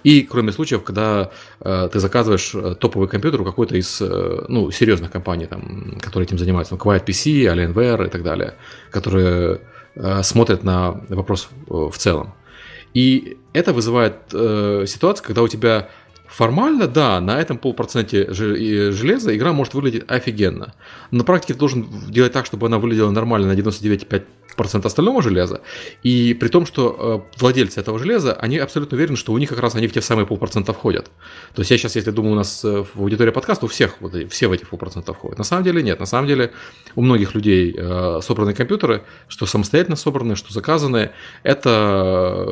B: и кроме случаев, когда э, ты заказываешь э, топовый компьютер у какой-то из э, ну, серьезных компаний, там, которые этим занимаются, ну, Quiet PC, Alienware и так далее которые э, смотрят на вопрос э, в целом. И это вызывает э, ситуацию, когда у тебя формально, да, на этом полпроценте железа игра может выглядеть офигенно. На практике ты должен делать так, чтобы она выглядела нормально на 99,5 процент остального железа. И при том, что э, владельцы этого железа, они абсолютно уверены, что у них как раз они в те самые полпроцента входят. То есть я сейчас, если думаю, у нас э, в аудитории подкаста, у всех вот, все в этих полпроцента входят. На самом деле нет. На самом деле у многих людей э, собраны компьютеры, что самостоятельно собранные, что заказанные, это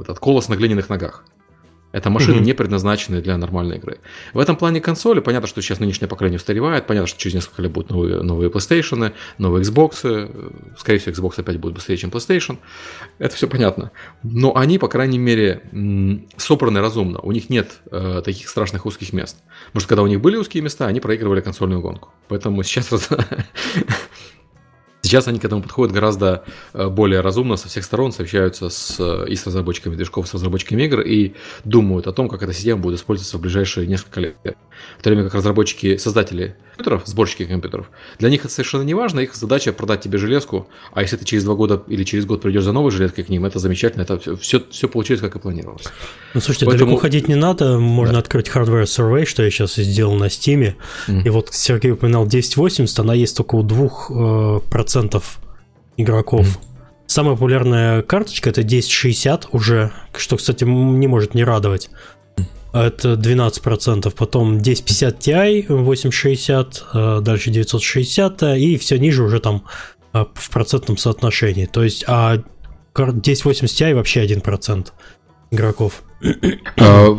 B: этот колос на глиняных ногах. Это машины mm-hmm. не предназначены для нормальной игры. В этом плане консоли, понятно, что сейчас нынешнее поколение устаревает, понятно, что через несколько лет будут новые, новые PlayStation, новые Xbox, скорее всего, Xbox опять будет быстрее, чем PlayStation. Это все понятно. Но они, по крайней мере, собраны разумно. У них нет э, таких страшных узких мест. Потому что когда у них были узкие места, они проигрывали консольную гонку. Поэтому сейчас Сейчас они к этому подходят гораздо э, более разумно, со всех сторон сообщаются с, и с разработчиками движков, с разработчиками игр и думают о том, как эта система будет использоваться в ближайшие несколько лет. В то время как разработчики, создатели компьютеров, сборщики компьютеров, для них это совершенно не важно, их задача продать тебе железку, а если ты через два года или через год придешь за новой железкой к ним, это замечательно, это все, все, все получилось, как и планировалось.
A: Ну, слушайте, Поэтому... далеко ходить не надо, можно да. открыть Hardware Survey, что я сейчас сделал на Steam, mm-hmm. и вот Сергей упоминал 1080, она есть только у 2% э, игроков. Mm-hmm. Самая популярная карточка это 1060 уже, что, кстати, не может не радовать это 12%, потом 1050 Ti 860, э, дальше 960 и все ниже уже там э, в процентном соотношении. То есть, а 1080 Ti вообще 1% игроков.
B: А,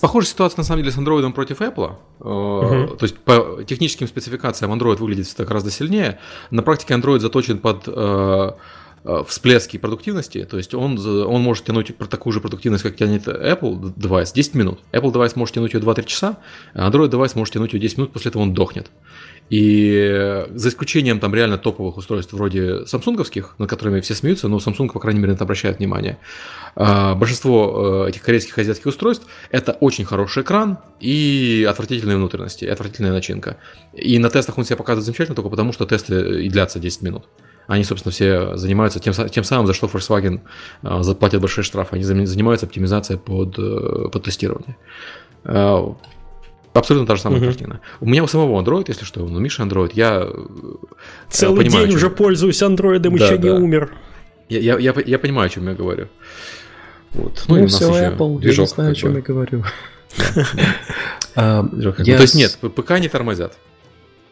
B: похожая ситуация на самом деле с Android против Apple. Uh-huh. То есть по техническим спецификациям Android выглядит всегда гораздо сильнее. На практике Android заточен под Э, всплески продуктивности, то есть он, он может тянуть такую же продуктивность, как тянет Apple девайс, 10 минут. Apple девайс может тянуть ее 2-3 часа, а Android девайс может тянуть ее 10 минут, после этого он дохнет. И за исключением там реально топовых устройств вроде самсунговских, над которыми все смеются, но Samsung, по крайней мере, на это обращает внимание. А, большинство э, этих корейских азиатских устройств это очень хороший экран и отвратительные внутренности, отвратительная начинка. И на тестах он себя показывает замечательно только потому, что тесты и длятся 10 минут. Они, собственно, все занимаются тем, тем самым, за что Volkswagen а, заплатит большие штрафы. Они занимаются оптимизацией под, э, под тестирование. А, абсолютно та же самая uh-huh. картина. У меня у самого Android, если что, у Миша Android, я э,
A: Целый понимаю, день уже пользуюсь Android, да, еще да. не умер.
B: Я, я, я, я понимаю, о чем я говорю.
C: Вот. Ну, ну и все, Apple, я не знаю, о чем я говорю.
B: А, ну, то есть нет, ПК не тормозят.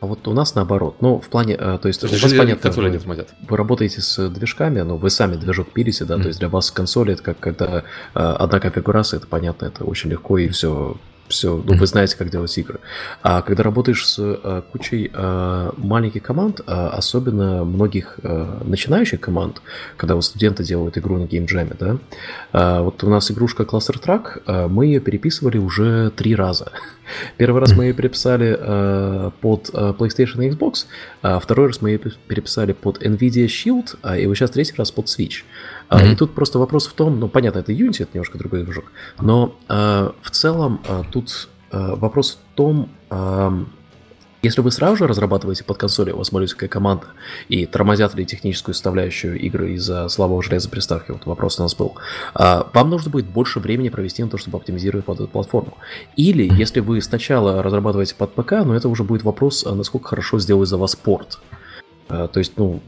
C: А вот у нас наоборот. Ну, в плане, э, то есть, то у вас понятно, консоли вы, тормозят. вы работаете с движками, но вы сами движок пилите, да, mm-hmm. то есть для вас консоли это как когда э, одна конфигурация, это понятно, это очень легко и все все, ну, вы знаете, как делать игры. А когда работаешь с а, кучей а, маленьких команд, а, особенно многих а, начинающих команд, когда вот студенты делают игру на геймджеме, да, а, вот у нас игрушка Cluster Track, а, мы ее переписывали уже три раза. Первый раз мы ее переписали а, под а, PlayStation и Xbox, а второй раз мы ее переписали под Nvidia Shield, а, и вот сейчас третий раз под Switch. Mm-hmm. И тут просто вопрос в том, ну понятно, это Unity, это немножко другой движок, но э, в целом э, тут э, вопрос в том, э, если вы сразу же разрабатываете под консоли, у вас маленькая команда, и тормозят ли техническую составляющую игры из-за слабого железа приставки, вот вопрос у нас был, вам нужно будет больше времени провести на то, чтобы оптимизировать под эту платформу. Или, если вы сначала разрабатываете под ПК, но это уже будет вопрос, насколько хорошо сделает за вас порт. То есть, ну,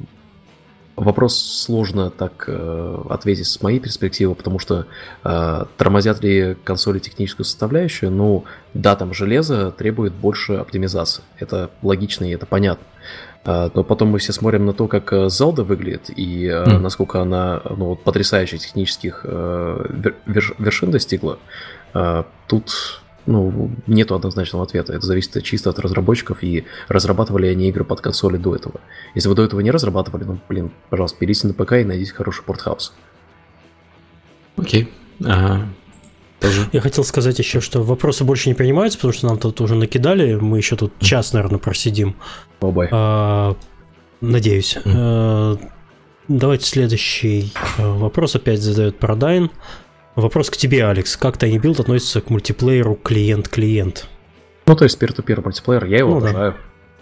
C: Вопрос сложно так э, ответить с моей перспективы, потому что э, тормозят ли консоли техническую составляющую, ну да, там железо требует больше оптимизации. Это логично и это понятно. Э, но потом мы все смотрим на то, как э, Zelda выглядит и э, mm. насколько она ну, потрясающих технических э, вершин достигла. Э, тут ну, нету однозначного ответа. Это зависит чисто от разработчиков и разрабатывали они игры под консоли до этого. Если вы до этого не разрабатывали, ну, блин, пожалуйста, берите на ПК и найдите хороший портхаус.
B: Окей. Ага.
A: Тоже. Я хотел сказать еще, что вопросы больше не принимаются, потому что нам тут уже накидали. Мы еще тут час, наверное, просидим.
C: Oh
A: а, надеюсь. Mm. А, давайте следующий а, вопрос опять задает Продайн. Вопрос к тебе, Алекс. Как Tiny Build относится к мультиплееру клиент-клиент?
C: Ну, то есть peer-to-peer мультиплеер, я его ну, обожаю. Да.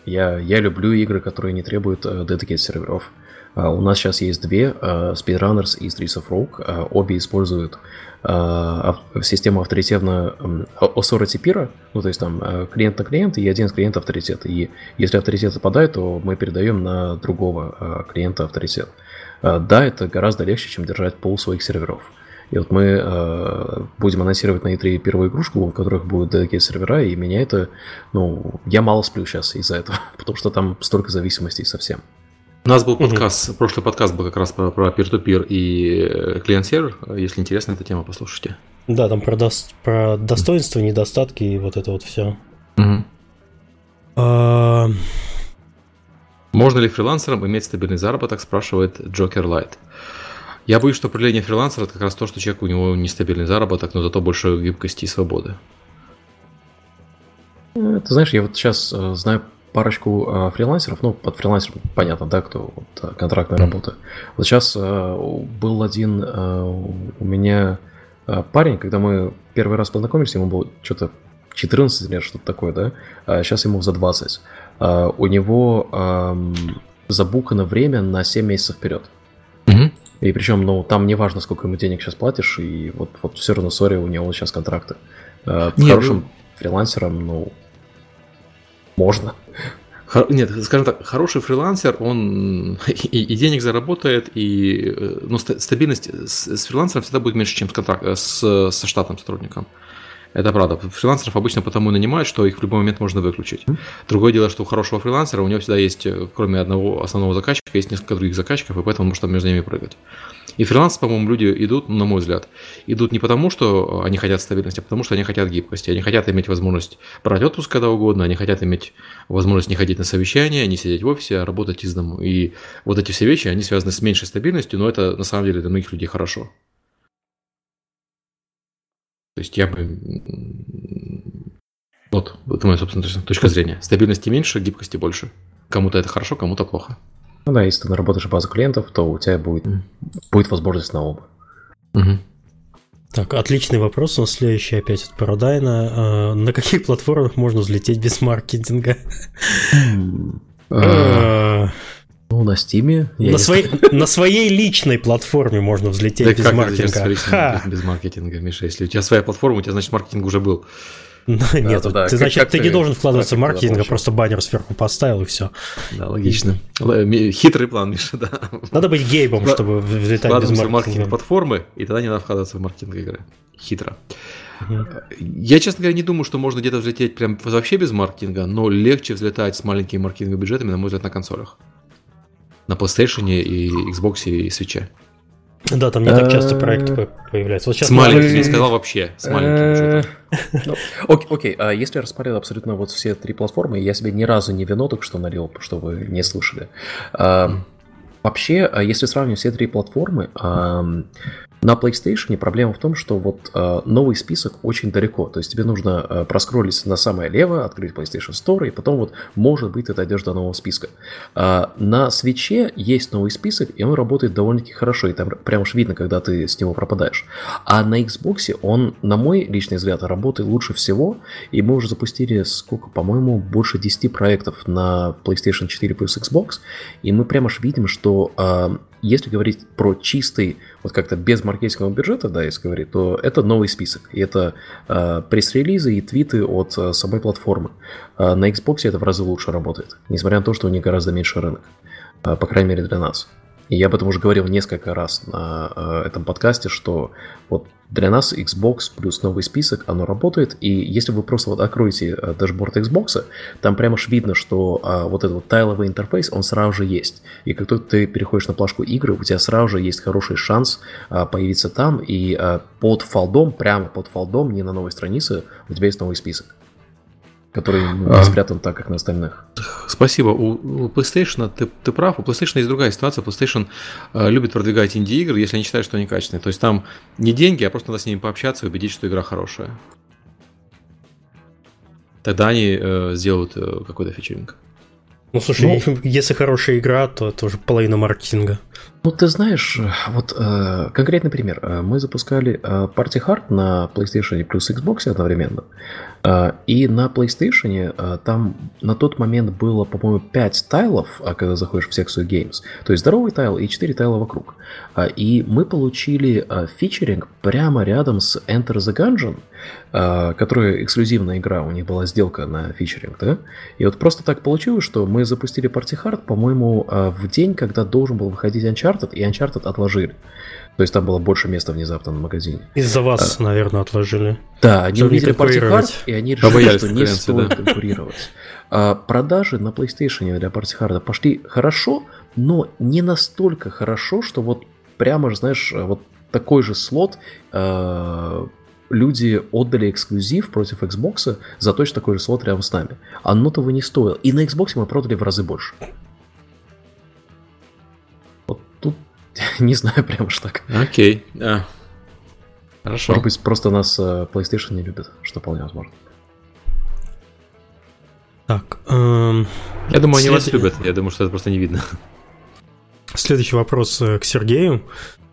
C: Я, я люблю игры, которые не требуют uh, dedicated серверов. Uh, у нас сейчас есть две, uh, Speedrunners и Streets of Rogue. Uh, обе используют uh, систему авторитетно um, authority peer, ну, то есть там uh, клиент на клиент и один клиент авторитет. И если авторитет западает, то мы передаем на другого uh, клиента авторитет. Uh, да, это гораздо легче, чем держать пол своих серверов. И вот мы э, будем анонсировать на E3 первую игрушку, в которых будут dedicated сервера, и меня это, ну, я мало сплю сейчас из-за этого, потому что там столько зависимостей совсем.
B: У нас был подкаст, угу. прошлый подкаст был как раз про, про peer-to-peer и э, клиент-сервер. Если интересна эта тема, послушайте.
A: Да, там про, до, про достоинства, недостатки и вот это вот все. Угу.
B: А... Можно ли фрилансерам иметь стабильный заработок, спрашивает Джокер Лайт. Я боюсь, что определение фрилансера это как раз то, что человек у него нестабильный заработок, но зато больше гибкости и свободы.
C: Ты знаешь, я вот сейчас э, знаю парочку э, фрилансеров, ну, под фрилансером понятно, да, кто вот, э, контрактная mm. работа. Вот сейчас э, был один э, у меня э, парень, когда мы первый раз познакомились, ему было что-то 14 лет, что-то такое, да, а сейчас ему за 20. Э, у него э, забукано время на 7 месяцев вперед. И причем, ну, там не важно, сколько ему денег сейчас платишь, и вот, вот все равно, сори, у него сейчас контракты. Э, Нет, хорошим ну... фрилансером, ну, можно.
B: Нет, скажем так, хороший фрилансер, он и, и денег заработает, и ну, стабильность с, с фрилансером всегда будет меньше, чем с, контракт, с, со штатным сотрудником. Это правда. Фрилансеров обычно потому и нанимают, что их в любой момент можно выключить. Другое дело, что у хорошего фрилансера у него всегда есть, э, кроме одного основного заказчика, есть несколько других заказчиков, и поэтому он может между ними прыгать. И фрилансы, по-моему, люди идут, на мой взгляд, идут не потому, что они хотят стабильности, а потому, что они хотят гибкости. Они хотят иметь возможность брать отпуск когда угодно, они хотят иметь возможность не ходить на совещания, не сидеть в офисе, а работать из дому. И вот эти все вещи, они связаны с меньшей стабильностью, но это на самом деле для многих людей хорошо. То есть я бы... Вот, это моя, собственно, точка зрения. Стабильности меньше, гибкости больше. Кому-то это хорошо, кому-то плохо.
C: Ну да, если ты наработаешь базу клиентов, то у тебя будет, будет возможность на оба.
A: Угу. Так, отличный вопрос. Он следующий опять от Парадайна. А, на каких платформах можно взлететь без маркетинга?
C: Ну, на Стиме.
A: На, своей, на своей личной платформе можно взлететь да без как маркетинга.
B: Без маркетинга, Миша. Если у тебя своя платформа, у тебя, значит, маркетинг уже был.
A: Ну, нет, да, ты, значит, ты, не должен вкладываться в маркетинг, а просто баннер сверху поставил и все.
B: Да, логично. Хитрый план, Миша, да.
A: Надо быть гейбом, чтобы взлетать без маркетинга. в
B: маркетинг платформы, и тогда не надо вкладываться в маркетинг игры. Хитро. Я, честно говоря, не думаю, что можно где-то взлететь прям вообще без маркетинга, но легче взлетать с маленькими маркетинговыми бюджетами, на мой взгляд, на консолях на PlayStation и Xbox и Switch.
A: Да, там не так часто проекты появляются.
B: Вот сейчас с маленьким, не сказал вообще, с маленьким
C: ну, Окей, а если рассмотреть абсолютно вот все три платформы, я себе ни разу не вино только что налил, что вы не слышали. Вообще, а если сравнивать все три платформы, на PlayStation проблема в том, что вот э, новый список очень далеко. То есть тебе нужно э, проскроллить на самое левое, открыть PlayStation Store, и потом вот, может быть, ты до нового списка. Э, на свече есть новый список, и он работает довольно-таки хорошо, и там прям уж видно, когда ты с него пропадаешь. А на Xbox он, на мой личный взгляд, работает лучше всего, и мы уже запустили, сколько, по-моему, больше 10 проектов на PlayStation 4 плюс Xbox, и мы прям уж видим, что э, если говорить про чистый, вот как-то без маркетингового бюджета, да, если говорить, то это новый список. И это э, пресс-релизы и твиты от э, самой платформы. Э, на Xbox это в разы лучше работает, несмотря на то, что у них гораздо меньше рынок. Э, по крайней мере для нас. И я об этом уже говорил несколько раз на э, этом подкасте, что вот для нас Xbox плюс новый список, оно работает, и если вы просто вот откроете э, dashboard Xbox, там прямо ж видно, что а, вот этот вот тайловый интерфейс, он сразу же есть. И как только ты переходишь на плашку игры, у тебя сразу же есть хороший шанс а, появиться там, и а, под фолдом, прямо под фолдом, не на новой странице, у тебя есть новый список который не спрятан так, как на остальных.
B: Спасибо. У, у PlayStation ты, ты прав. У PlayStation есть другая ситуация. PlayStation э, любит продвигать инди-игры, если они считают, что они качественные. То есть там не деньги, а просто надо с ними пообщаться и убедить, что игра хорошая. Тогда они э, сделают э, какой-то фичеринг.
A: Ну, слушай, ну, если хорошая игра, то это уже половина маркетинга.
C: Ну, ты знаешь, вот э, конкретный пример. Э, мы запускали э, Party Hard на PlayStation плюс Xbox одновременно. Э, и на PlayStation э, там на тот момент было, по-моему, 5 тайлов, а когда заходишь в секцию Games. То есть здоровый тайл и 4 тайла вокруг. Э, и мы получили э, фичеринг прямо рядом с Enter the Gungeon, э, которая эксклюзивная игра, у них была сделка на фичеринг, да? И вот просто так получилось, что мы запустили Party Hard, по-моему, э, в день, когда должен был выходить Uncharted, Uncharted, и Uncharted отложили. То есть там было больше места внезапно на магазине.
A: Из-за вас, а, наверное, отложили.
C: Да, они увидели Party Hard, и они решили, что не стоит да. конкурировать. А, продажи на PlayStation для Party Hard пошли хорошо, но не настолько хорошо, что вот прямо же, знаешь, вот такой же слот э, люди отдали эксклюзив против Xbox за точно такой же слот рядом с нами. Оно того не стоило. И на Xbox мы продали в разы больше. Не знаю, прям уж так.
B: Окей. А.
C: Хорошо. Может быть, просто нас э, PlayStation не любит, что вполне возможно.
A: Так. Эм,
B: я думаю, они след... вас любят. Я думаю, что это просто не видно.
A: Следующий вопрос э, к Сергею.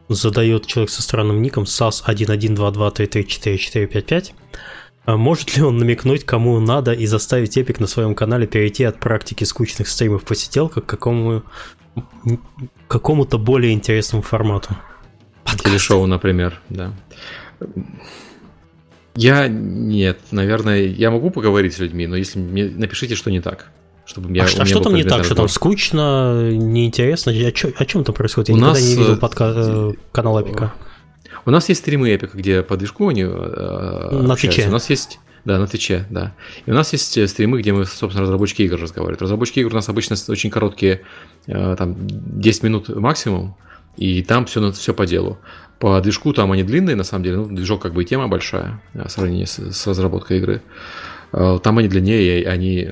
A: Задает человек со странным ником SAS 1122334455. А может ли он намекнуть, кому надо, и заставить Эпик на своем канале перейти от практики скучных стримов по сиделкам к какому какому-то более интересному формату.
B: Подкаст. Телешоу, например, да. Я нет, наверное, я могу поговорить с людьми, но если мне напишите, что не так.
A: Чтобы я, а, а что там не так, что там скучно, неинтересно? О, чё, о чем там происходит? Я у никогда нас... не видел э, подка... Э, канал Эпика.
B: У нас есть стримы Эпика, где по движку они э,
A: На Твиче.
B: У нас есть... Да, на Твиче, да. И у нас есть э, стримы, где мы, собственно, разработчики игр разговаривают. Разработчики игр у нас обычно очень короткие, э, там, 10 минут максимум, и там все, все по делу. По движку там они длинные, на самом деле. Ну, движок как бы и тема большая в сравнении с, с разработкой игры. Э, там они длиннее, и они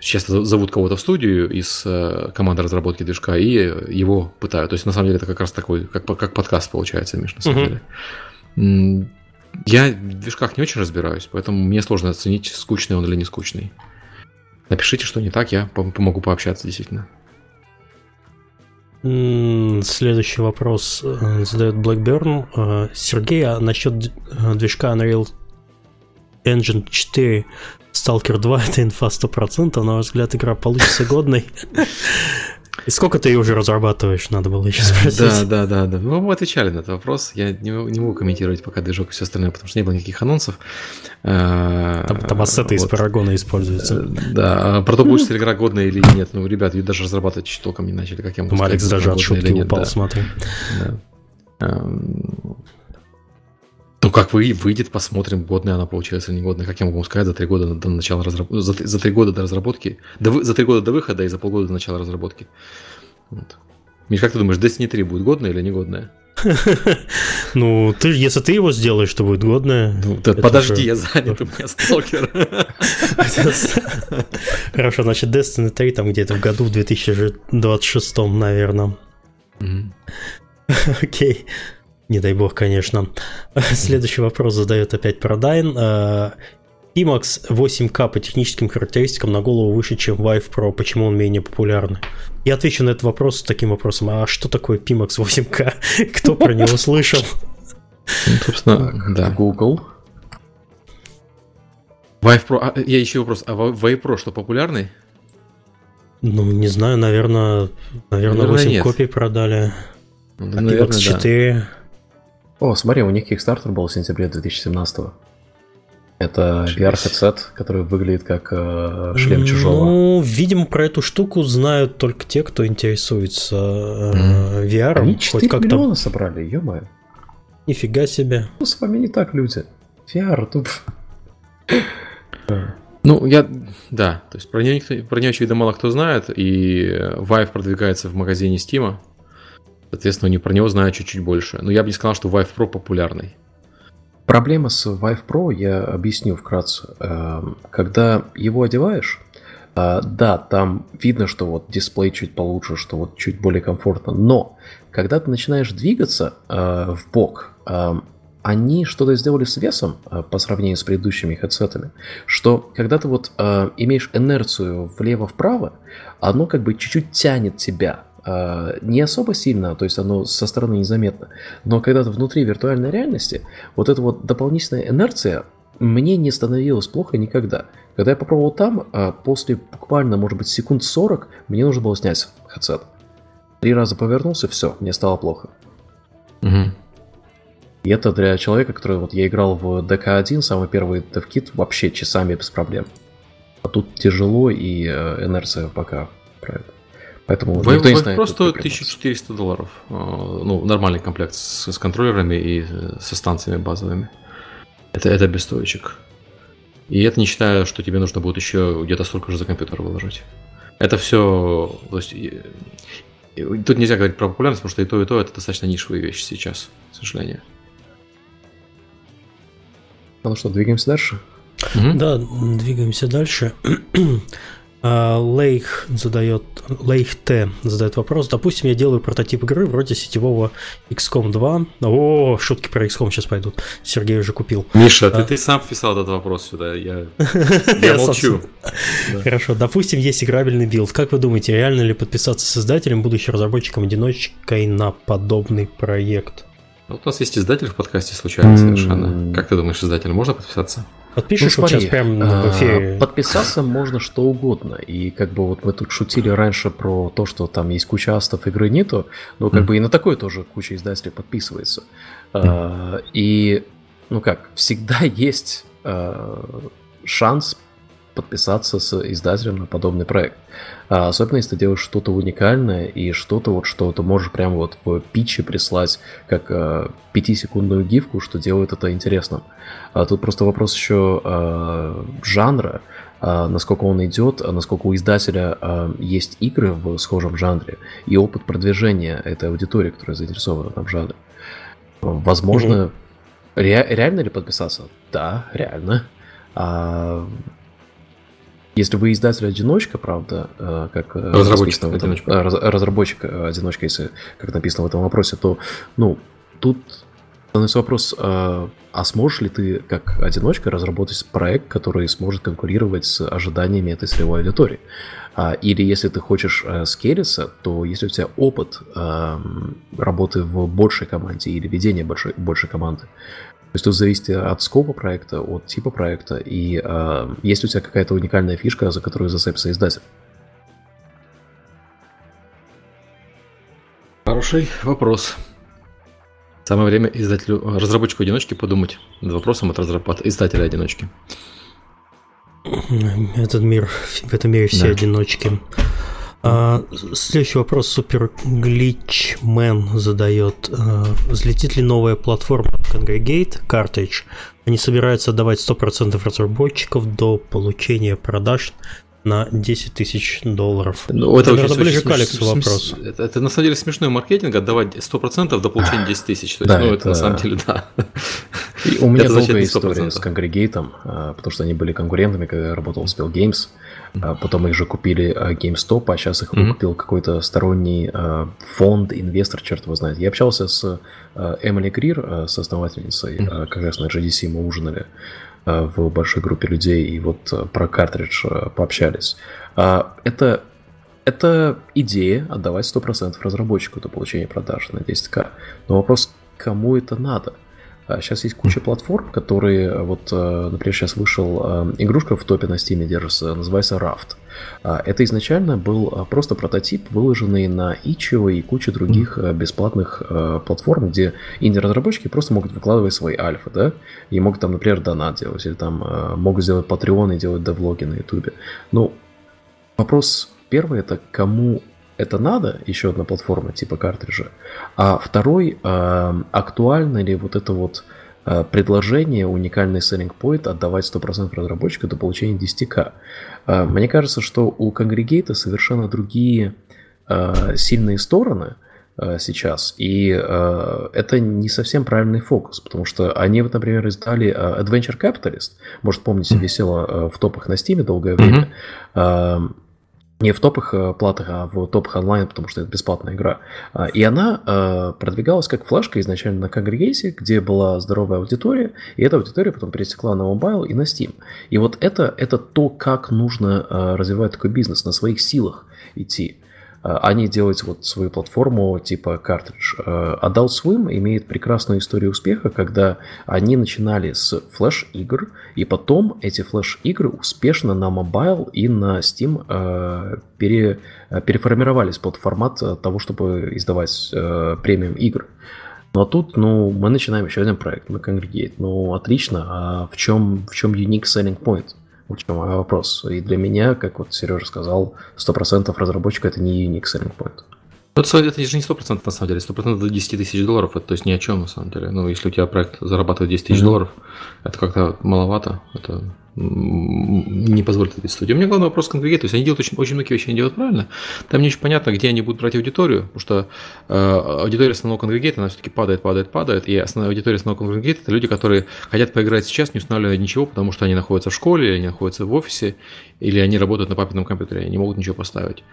B: часто зовут кого-то в студию из команды разработки движка и его пытают. То есть, на самом деле, это как раз такой, как, как подкаст получается, Миш, на самом uh-huh. деле. Я в движках не очень разбираюсь, поэтому мне сложно оценить, скучный он или не скучный. Напишите, что не так, я помогу пообщаться, действительно.
A: Следующий вопрос э, задает Blackburn. Э, Сергей, а насчет э, движка Unreal Engine 4 Stalker 2 это инфа 100%, на ваш взгляд, игра получится годной? И сколько ты ее уже разрабатываешь, надо было еще спросить.
B: Да, да, да, да. Ну, мы отвечали на этот вопрос. Я не, не могу комментировать пока движок и все остальное, потому что не было никаких анонсов.
A: Там, там ассеты вот. из Парагона используются.
B: Да, а про то, будет ли игра годная или нет. Ну, ребят, ее даже разрабатывать чуть толком не начали, как я
A: могу Алекс даже от шутки упал, да. смотри.
B: Да. Ну, как вы, выйдет, посмотрим, годная она получается или негодная. Как я могу сказать, за три года до начала разработки, за, за три года до разработки, до, за три года до выхода и за полгода до начала разработки. Вот. Миш, как ты думаешь, Destiny 3 будет годная или негодная?
A: Ну, ты, если ты его сделаешь, то будет годная. Ну,
B: подожди, я занят, у меня сталкер.
A: Хорошо, значит, Destiny 3 там где-то в году в 2026, наверное. Окей. Не дай бог, конечно. Следующий вопрос задает опять Продайн. Pimax 8K по техническим характеристикам на голову выше, чем Vive Pro. Почему он менее популярный? Я отвечу на этот вопрос таким вопросом. А что такое Pimax 8K? Кто про него слышал?
B: Ну, собственно, да. Google. Vive Pro. А, я еще вопрос. А Vive Pro что, популярный?
A: Ну, не знаю, наверное, наверное, 8 нет. копий продали. Ну, а наверное, Pimax 4... Да.
C: О, смотри, у них Kickstarter был в сентябре 2017 -го. Это VR-headset, который выглядит как э, шлем чужого.
A: Ну, видимо, про эту штуку знают только те, кто интересуется э, VR.
C: Они 4 хоть миллиона собрали, ё-моё.
A: Нифига себе.
C: Ну, с вами не так, люди. VR тут...
B: Ну, я, да, то есть про нее, никто, про нее, очевидно, мало кто знает, и Vive продвигается в магазине Steam, Соответственно, не про него знаю чуть-чуть больше. Но я бы не сказал, что Vive Pro популярный.
C: Проблема с Vive Pro я объясню вкратце. Эм, когда его одеваешь, э, да, там видно, что вот дисплей чуть получше, что вот чуть более комфортно, но когда ты начинаешь двигаться э, в бок, эм, они что-то сделали с весом э, по сравнению с предыдущими хедсетами, что когда ты вот имеешь инерцию влево-вправо, оно как бы чуть-чуть тянет тебя не особо сильно, то есть оно со стороны незаметно, но когда ты внутри виртуальной реальности, вот эта вот дополнительная инерция мне не становилось плохо никогда. Когда я попробовал там, а, после буквально, может быть, секунд 40, мне нужно было снять хедсет. Три раза повернулся, все, мне стало плохо. Угу. И это для человека, который вот я играл в DK1, самый первый DevKit, вообще часами без проблем. А тут тяжело и э, инерция пока правит. Поэтому
B: Wave, никто не знает, просто стоит 1400 долларов. А, ну, нормальный комплект с, с контроллерами и со станциями базовыми. Это, это без стоечек. И это не считая, что тебе нужно будет еще где-то столько же за компьютер выложить. Это все... То есть, тут нельзя говорить про популярность, потому что и то, и то это достаточно нишевые вещи сейчас, к сожалению.
C: Ну что, двигаемся дальше?
A: Угу. Да, двигаемся дальше. А, Лейх задает, Лейх Т задает вопрос. Допустим, я делаю прототип игры вроде сетевого XCOM 2. О, шутки про XCOM сейчас пойдут. Сергей уже купил.
B: Миша, а... ты, ты сам писал этот вопрос сюда. Я, я молчу.
A: Хорошо. Допустим, есть играбельный билд. Как вы думаете, реально ли подписаться с издателем, будучи разработчиком-одиночкой на подобный проект?
B: Вот у нас есть издатель в подкасте случайно совершенно. Как ты думаешь, издатель можно подписаться?
A: Подпишешь ну, вот сейчас прям в эфире.
C: Подписаться можно что угодно. И как бы вот мы тут шутили раньше про то, что там есть куча ассетов, игры нету, но как mm. бы и на такое тоже куча издателей подписывается. Mm. И, ну как, всегда есть шанс подписаться с издателем на подобный проект. А особенно если ты делаешь что-то уникальное и что-то вот, что ты можешь прямо вот в питче прислать как э, 5-секундную гифку, что делает это интересным. А тут просто вопрос еще э, жанра, э, насколько он идет, насколько у издателя э, есть игры в схожем жанре и опыт продвижения этой аудитории, которая заинтересована в этом жанре. Возможно, mm-hmm. ре- реально ли подписаться? Да, реально. А, если вы издатель-одиночка, правда, э, как
B: э, разработчик
C: одиночка, э, разработчик-одиночка, если как написано в этом вопросе, то, ну, тут становится вопрос, а сможешь ли ты как одиночка разработать проект, который сможет конкурировать с ожиданиями этой целевой аудитории? А, или если ты хочешь скелиться, то если у тебя опыт работы в большей команде или ведения большой, большей команды, то есть тут зависит от скопа проекта, от типа проекта, и э, есть у тебя какая-то уникальная фишка, за которую зацепится издатель.
B: Хороший вопрос. Самое время издателю, разработчику одиночки подумать над вопросом от разработ... издателя одиночки.
A: Этот мир, в этом мире все да. одиночки. А, следующий вопрос Супер Гличмен задает. А, взлетит ли новая платформа Congregate Cartridge? Они собираются отдавать 100% разработчиков до получения продаж на 10 тысяч долларов.
B: Ну, это, это наверное, ближе к Алексу вопрос. Это, это на самом деле смешной маркетинг, отдавать 100% до получения 10 тысяч. То есть, да, ну, это, это на самом деле, да.
C: И у меня это долгая история с Congregate, а, потому что они были конкурентами, когда я работал в Spell Games. А потом их же купили а, GameStop, а сейчас их mm-hmm. купил какой-то сторонний фонд, инвестор, черт его знает. Я общался с Эмили Грир, с основательницей, mm-hmm. как раз на GDC мы ужинали. Э, в большой группе людей и вот э, про картридж э, пообщались. А, это, это идея отдавать 100% разработчику до получения продаж на 10к. Но вопрос, кому это надо? Сейчас а, есть куча платформ, которые, вот, например, сейчас вышел игрушка в топе на Steam держится, называется Raft. А, это изначально был просто прототип, выложенный на Itch.io и куче других бесплатных платформ, где инди-разработчики просто могут выкладывать свои альфа, да, и могут там, например, донат делать, или там могут сделать Patreon и делать девлоги на YouTube. Ну, вопрос первый это кому это надо, еще одна платформа типа картриджа, а второй, актуально ли вот это вот Э, предложение, уникальный selling point отдавать 100% разработчику до получения 10к. Э, мне кажется, что у Congregate совершенно другие э, сильные стороны сейчас, и это не совсем правильный фокус, потому что они, вот, например, издали Adventure Capitalist, может, помните, висело в топах на Steam долгое время, mm-hmm не в топах э, платных, а в топах онлайн, потому что это бесплатная игра. А, и она э, продвигалась как флешка изначально на Kongregate, где была здоровая аудитория, и эта аудитория потом пересекла на mobile и на Steam. И вот это, это то, как нужно э, развивать такой бизнес, на своих силах идти. Э, они делают вот свою платформу типа Kartridge. Э, Adult Swim имеет прекрасную историю успеха, когда они начинали с флеш-игр, и потом эти флеш-игры успешно на mobile и на Steam э, пере, переформировались под формат того, чтобы издавать премиум игр. Но тут, ну, мы начинаем еще один проект, мы Kongregate. Ну, отлично, а в чем, в чем unique selling point? В чем мой вопрос. И для меня, как вот Сережа сказал, 100% разработчика это не unique selling point.
B: Это, это же не 100% на самом деле, 100% до 10 тысяч долларов, это то есть ни о чем на самом деле. Ну, если у тебя проект зарабатывает 10 тысяч mm-hmm. долларов, это как-то маловато, это не позволит этой студии. У меня главный вопрос конкретный. То есть они делают очень, очень многие вещи, они делают правильно. Там не очень понятно, где они будут брать аудиторию, потому что э, аудитория основного конгрегейта, она все-таки падает, падает, падает. И основная аудитория основного конгрегейта это люди, которые хотят поиграть сейчас, не устанавливая ничего, потому что они находятся в школе, или они находятся в офисе, или они работают на папином компьютере, они не могут ничего поставить.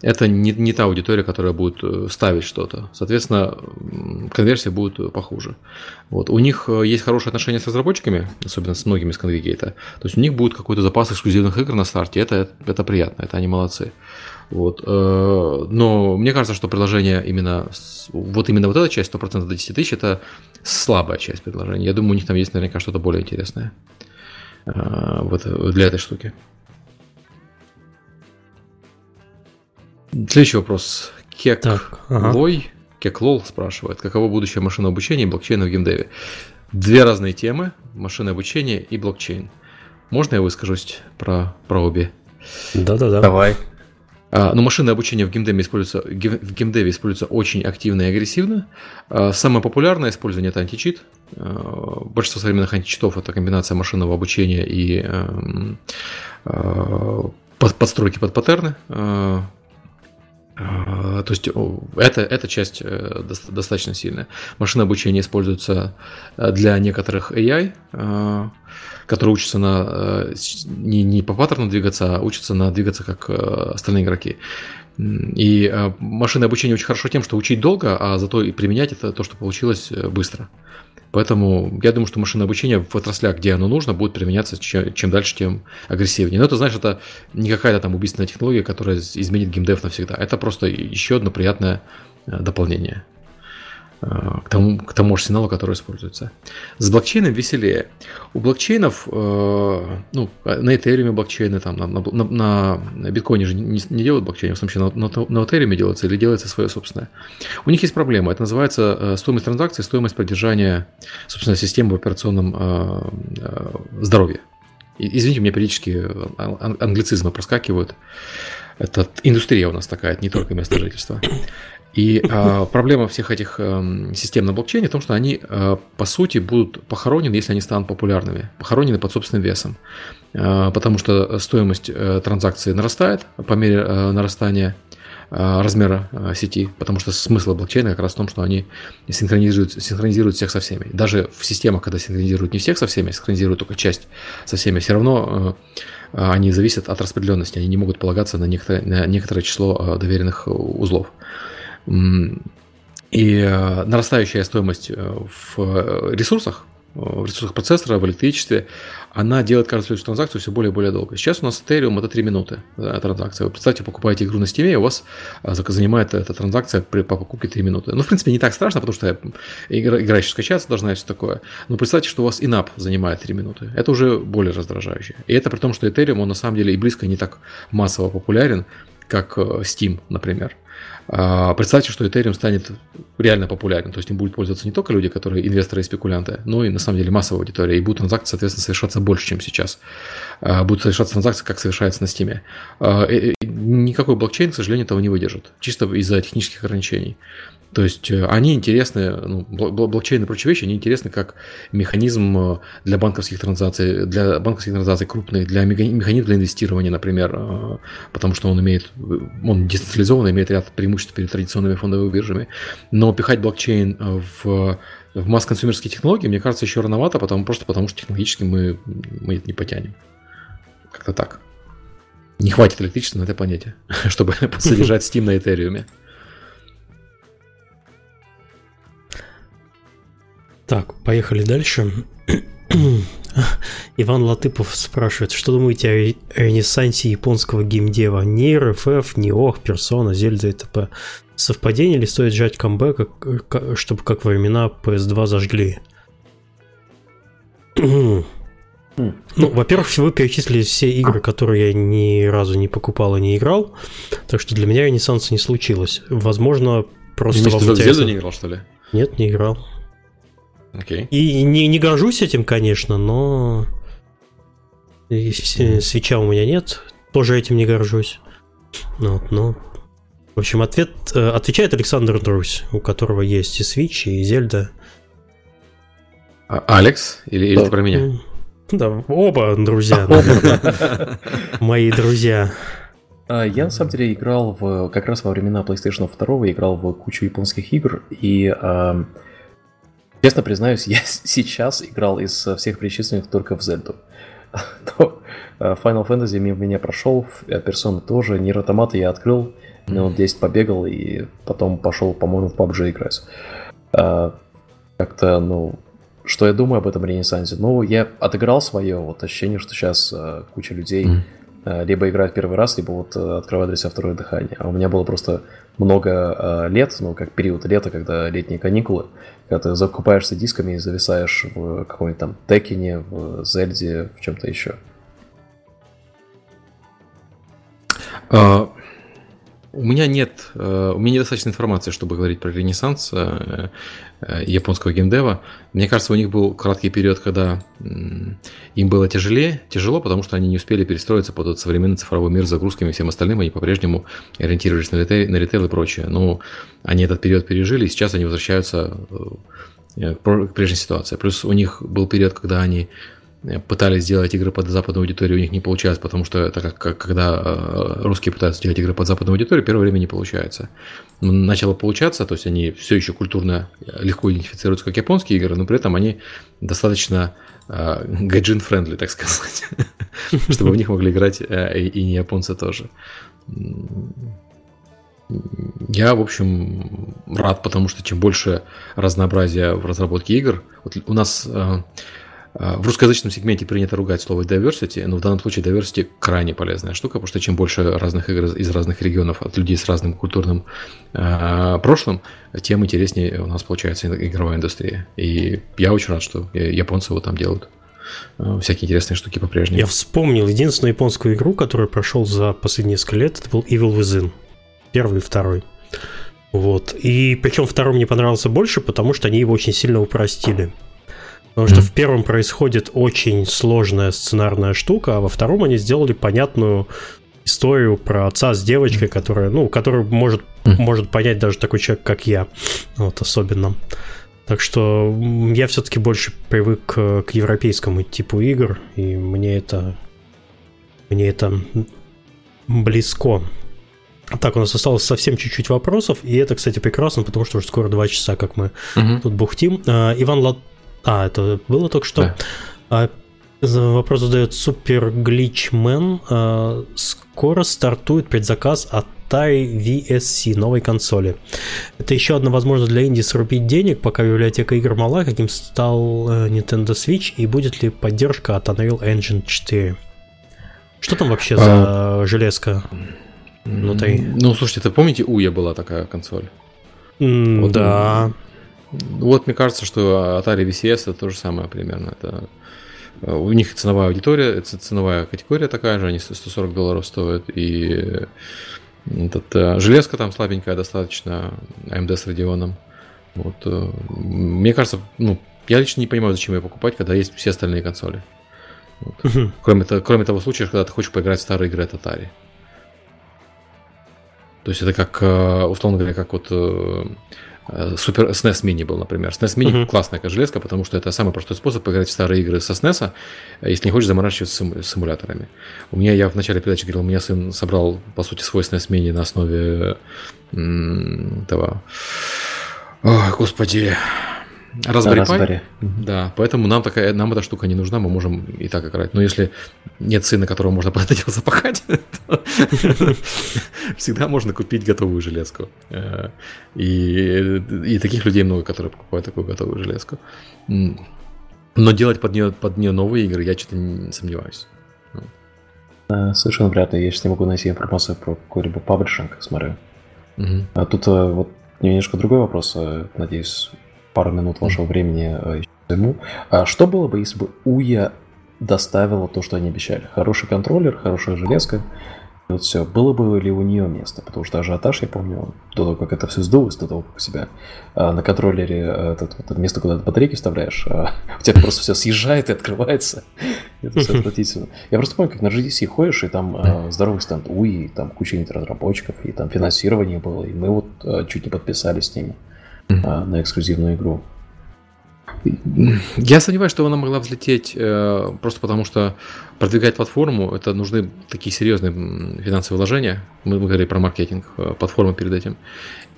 B: Это не, не та аудитория, которая будет э, ставить что-то. Соответственно, конверсия будет похуже. Вот. У них э, есть хорошие отношения с разработчиками, особенно с многими из конгрегейта. То есть у них будет какой-то запас эксклюзивных игр на старте, это, это приятно, это они молодцы. Вот. Э, но мне кажется, что предложение именно, вот именно вот эта часть, 100% до 10 тысяч, это слабая часть предложения. Я думаю, у них там есть наверняка что-то более интересное э, вот, для этой штуки. Следующий вопрос. Кек так, ага. Лой, Кек Лол спрашивает, каково будущее машинного обучения и блокчейна в геймдеве? Две разные темы, машинное обучение и блокчейн. Можно я выскажусь про, про обе?
A: Да-да-да.
C: Давай.
B: А, ну, машинное обучение в геймдеве используется, в геймдеве используется очень активно и агрессивно. А, самое популярное использование это античит. А, большинство современных античитов это комбинация машинного обучения и эм, подстройки под паттерны. То есть это, эта часть э, достаточно сильная. Машинное обучение используется э, для некоторых AI, которые учатся на э, не, не по паттерну двигаться, а учатся на двигаться как э, остальные игроки. И э, машинное обучение очень хорошо тем, что учить долго, а зато и применять это то, что получилось быстро. Поэтому я думаю, что машинное обучение в отраслях, где оно нужно, будет применяться чем дальше, тем агрессивнее. Но это, знаешь, это не какая-то там убийственная технология, которая изменит геймдев навсегда. Это просто еще одно приятное дополнение. Э, к тому, к тому арсеналу, который используется. С блокчейном веселее. У блокчейнов, э, ну, на Ethereum блокчейны, там, на, на, на биткоине же не, не делают блокчейн, в смысле, на, на, на Ethereum делается или делается свое собственное. У них есть проблема, это называется э, стоимость транзакции, стоимость поддержания, собственно, системы в операционном здоровье. Извините, у меня периодически англицизмы проскакивают. Это индустрия у нас такая, не только место жительства. И э, проблема всех этих э, систем на блокчейне в том, что они, э, по сути, будут похоронены, если они станут популярными, похоронены под собственным весом. Э, потому что стоимость э, транзакции нарастает по мере э, нарастания размера э, сети, потому что смысл блокчейна как раз в том, что они синхронизируют, синхронизируют всех со всеми. Даже в системах, когда синхронизируют не всех со всеми, синхронизируют только часть со всеми, все равно э, они зависят от распределенности, они не могут полагаться на некоторое, на некоторое число э, доверенных узлов. И э, нарастающая стоимость э, в ресурсах, э, в ресурсах процессора, в электричестве, она делает каждую следующую транзакцию все более и более долго. Сейчас у нас Ethereum это 3 минуты транзакция. Вы представьте, покупаете игру на Steam, и у вас занимает эта транзакция при, по покупке 3 минуты. Ну, в принципе, не так страшно, потому что игра, игра еще скачаться должна и все такое. Но представьте, что у вас инап занимает 3 минуты. Это уже более раздражающе. И это при том, что Ethereum, он на самом деле и близко не так массово популярен, как Steam, например. А, представьте, что Ethereum станет реально популярен, то есть им будут пользоваться не только люди, которые инвесторы и спекулянты, но и на самом деле массовая аудитория, и будут транзакции, соответственно, совершаться больше, чем сейчас. А, будут совершаться транзакции, как совершается на Steam. А, никакой блокчейн, к сожалению, этого не выдержит, чисто из-за технических ограничений. То есть э, они интересны, ну, блокчейн и прочие вещи, они интересны как механизм э, для банковских транзакций, для банковских транзакций крупных, для механизм для инвестирования, например, э, потому что он имеет, он децентрализованный, имеет ряд преимуществ перед традиционными фондовыми биржами. Но пихать блокчейн в в масс-консюмерские технологии, мне кажется, еще рановато, потому, просто потому что технологически мы, мы это не потянем. Как-то так. Не хватит электричества на этой планете, чтобы содержать Steam на Ethereum.
A: Так, поехали дальше. Иван Латыпов спрашивает, что думаете о ренессансе японского геймдева? Ни РФФ, ни ОХ, Персона, Зельда и т.п. Совпадение или стоит жать камбэк, чтобы как во времена PS2 зажгли? ну, во-первых, вы перечислили все игры, которые я ни разу не покупал и не играл, так что для меня ренессанса не случилось. Возможно, просто...
B: Ты в Зельду не играл, что ли?
A: Нет, не играл.
B: Okay.
A: И не, не горжусь этим, конечно, но и свеча у меня нет, тоже этим не горжусь. Вот, но... В общем, ответ, э, отвечает Александр Друзь, у которого есть и Switch, и Зельда.
B: А, Алекс? Или, или ты про меня?
A: Да, оба друзья. Мои друзья.
C: А, я на самом деле играл в как раз во времена PlayStation 2, играл в кучу японских игр, и Честно признаюсь, я сейчас играл из всех перечисленных только в Зельду. Э, Final Fantasy мимо меня прошел, Persona тоже, Нир Автомата я открыл, минут 10 побегал и потом пошел, по-моему, в PUBG играть. А, как-то, ну, что я думаю об этом ренессансе? Ну, я отыграл свое, вот ощущение, что сейчас э, куча людей mm. либо играют первый раз, либо вот открывают для себя второе дыхание. А у меня было просто много лет, ну, как период лета, когда летние каникулы, когда ты закупаешься дисками и зависаешь в каком-нибудь там Текине, в Зельде, в чем-то еще.
B: А, у меня нет, э, у меня недостаточно информации, чтобы говорить про ренессанс э, э, японского геймдева. Мне кажется, у них был краткий период, когда им было тяжелее, тяжело, потому что они не успели перестроиться под этот современный цифровой мир с загрузками и всем остальным, они по-прежнему ориентировались на ритейл, на ритейл и прочее. Но они этот период пережили, и сейчас они возвращаются к прежней ситуации. Плюс у них был период, когда они пытались сделать игры под западную аудиторию, у них не получалось, потому что это как, как когда э, русские пытаются делать игры под западную аудиторию, первое время не получается. Начало получаться, то есть они все еще культурно э, легко идентифицируются как японские игры, но при этом они достаточно э, гайдзин-friendly, так сказать, чтобы в них могли играть и не японцы тоже. Я, в общем, рад, потому что чем больше разнообразия в разработке игр, вот у нас в русскоязычном сегменте принято ругать слово diversity, но в данном случае diversity крайне полезная штука, потому что чем больше разных игр из разных регионов от людей с разным культурным э, прошлым, тем интереснее у нас получается игровая индустрия. И я очень рад, что японцы вот там делают э, всякие интересные штуки по-прежнему.
A: Я вспомнил единственную японскую игру, которую прошел за последние несколько лет, это был Evil Within. Первый и второй. Вот. И причем второй мне понравился больше, потому что они его очень сильно упростили. Потому что в первом происходит очень сложная сценарная штука, а во втором они сделали понятную историю про отца с девочкой, которая, ну, которую может, может понять даже такой человек, как я. Вот, особенно. Так что я все-таки больше привык к, к европейскому типу игр, и мне это мне это близко. Так, у нас осталось совсем чуть-чуть вопросов, и это, кстати, прекрасно, потому что уже скоро два часа, как мы угу. тут бухтим. А, Иван Лат а, это было только что. Да. А, вопрос задает Супер Гличмен. А, скоро стартует предзаказ от Atari VSC, новой консоли. Это еще одна возможность для Инди срубить денег, пока библиотека игр мала, каким стал э, Nintendo Switch, и будет ли поддержка от Unreal Engine 4. Что там вообще а... за железка внутри?
B: Ну, слушайте, ты помните, Уя была такая консоль?
A: Mm, вот, да.
B: Вот мне кажется, что Atari VCS это то же самое примерно. Это э, у них ценовая аудитория, ценовая категория такая же, они 140 долларов стоят, и этот, э, железка там слабенькая достаточно, AMD с Radeon. Вот, э, мне кажется, ну, я лично не понимаю, зачем ее покупать, когда есть все остальные консоли. Вот. Кроме, кроме того случая, когда ты хочешь поиграть в старые игры от Atari. То есть это как, условно говоря, как вот Супер SNES Mini был, например. SNES Mini uh-huh. классная железка, потому что это самый простой способ поиграть в старые игры со SNES, э, если не хочешь заморачиваться с симуляторами. У меня, я в начале передачи говорил, у меня сын собрал, по сути, свой SNES Mini на основе м- этого... Ой, господи, Raspberry Pi. Да, поэтому нам такая, нам эта штука не нужна, мы можем и так играть. Но если нет сына, которого можно под это дело запахать, то всегда можно купить готовую железку. Э, и, и таких людей много, которые покупают такую готовую железку. Но делать под нее, под нее новые игры я что-то не сомневаюсь.
C: Э, совершенно вряд ли. Я сейчас не могу найти информацию про какой-либо паблишинг, смотрю. Угу. А тут э, вот немножко другой вопрос, надеюсь, пару минут вашего времени э, займу. А что было бы, если бы Уя доставила то, что они обещали? Хороший контроллер, хорошая железка, вот все. Было бы ли у нее место? Потому что ажиотаж, я помню, до того, как это все сдулось, до того, как у себя а, на контроллере э, этот, это место, куда ты батарейки вставляешь, а, у тебя просто все съезжает и открывается. Это все отвратительно. Я просто помню, как на GDC ходишь, и там здоровый стенд УИ, и там куча разработчиков, и там финансирование было, и мы вот чуть не подписались с ними mm-hmm. на эксклюзивную игру.
B: Я сомневаюсь, что она могла взлететь э, просто потому, что продвигать платформу это нужны такие серьезные финансовые вложения. Мы, мы говорили про маркетинг э, платформы перед этим.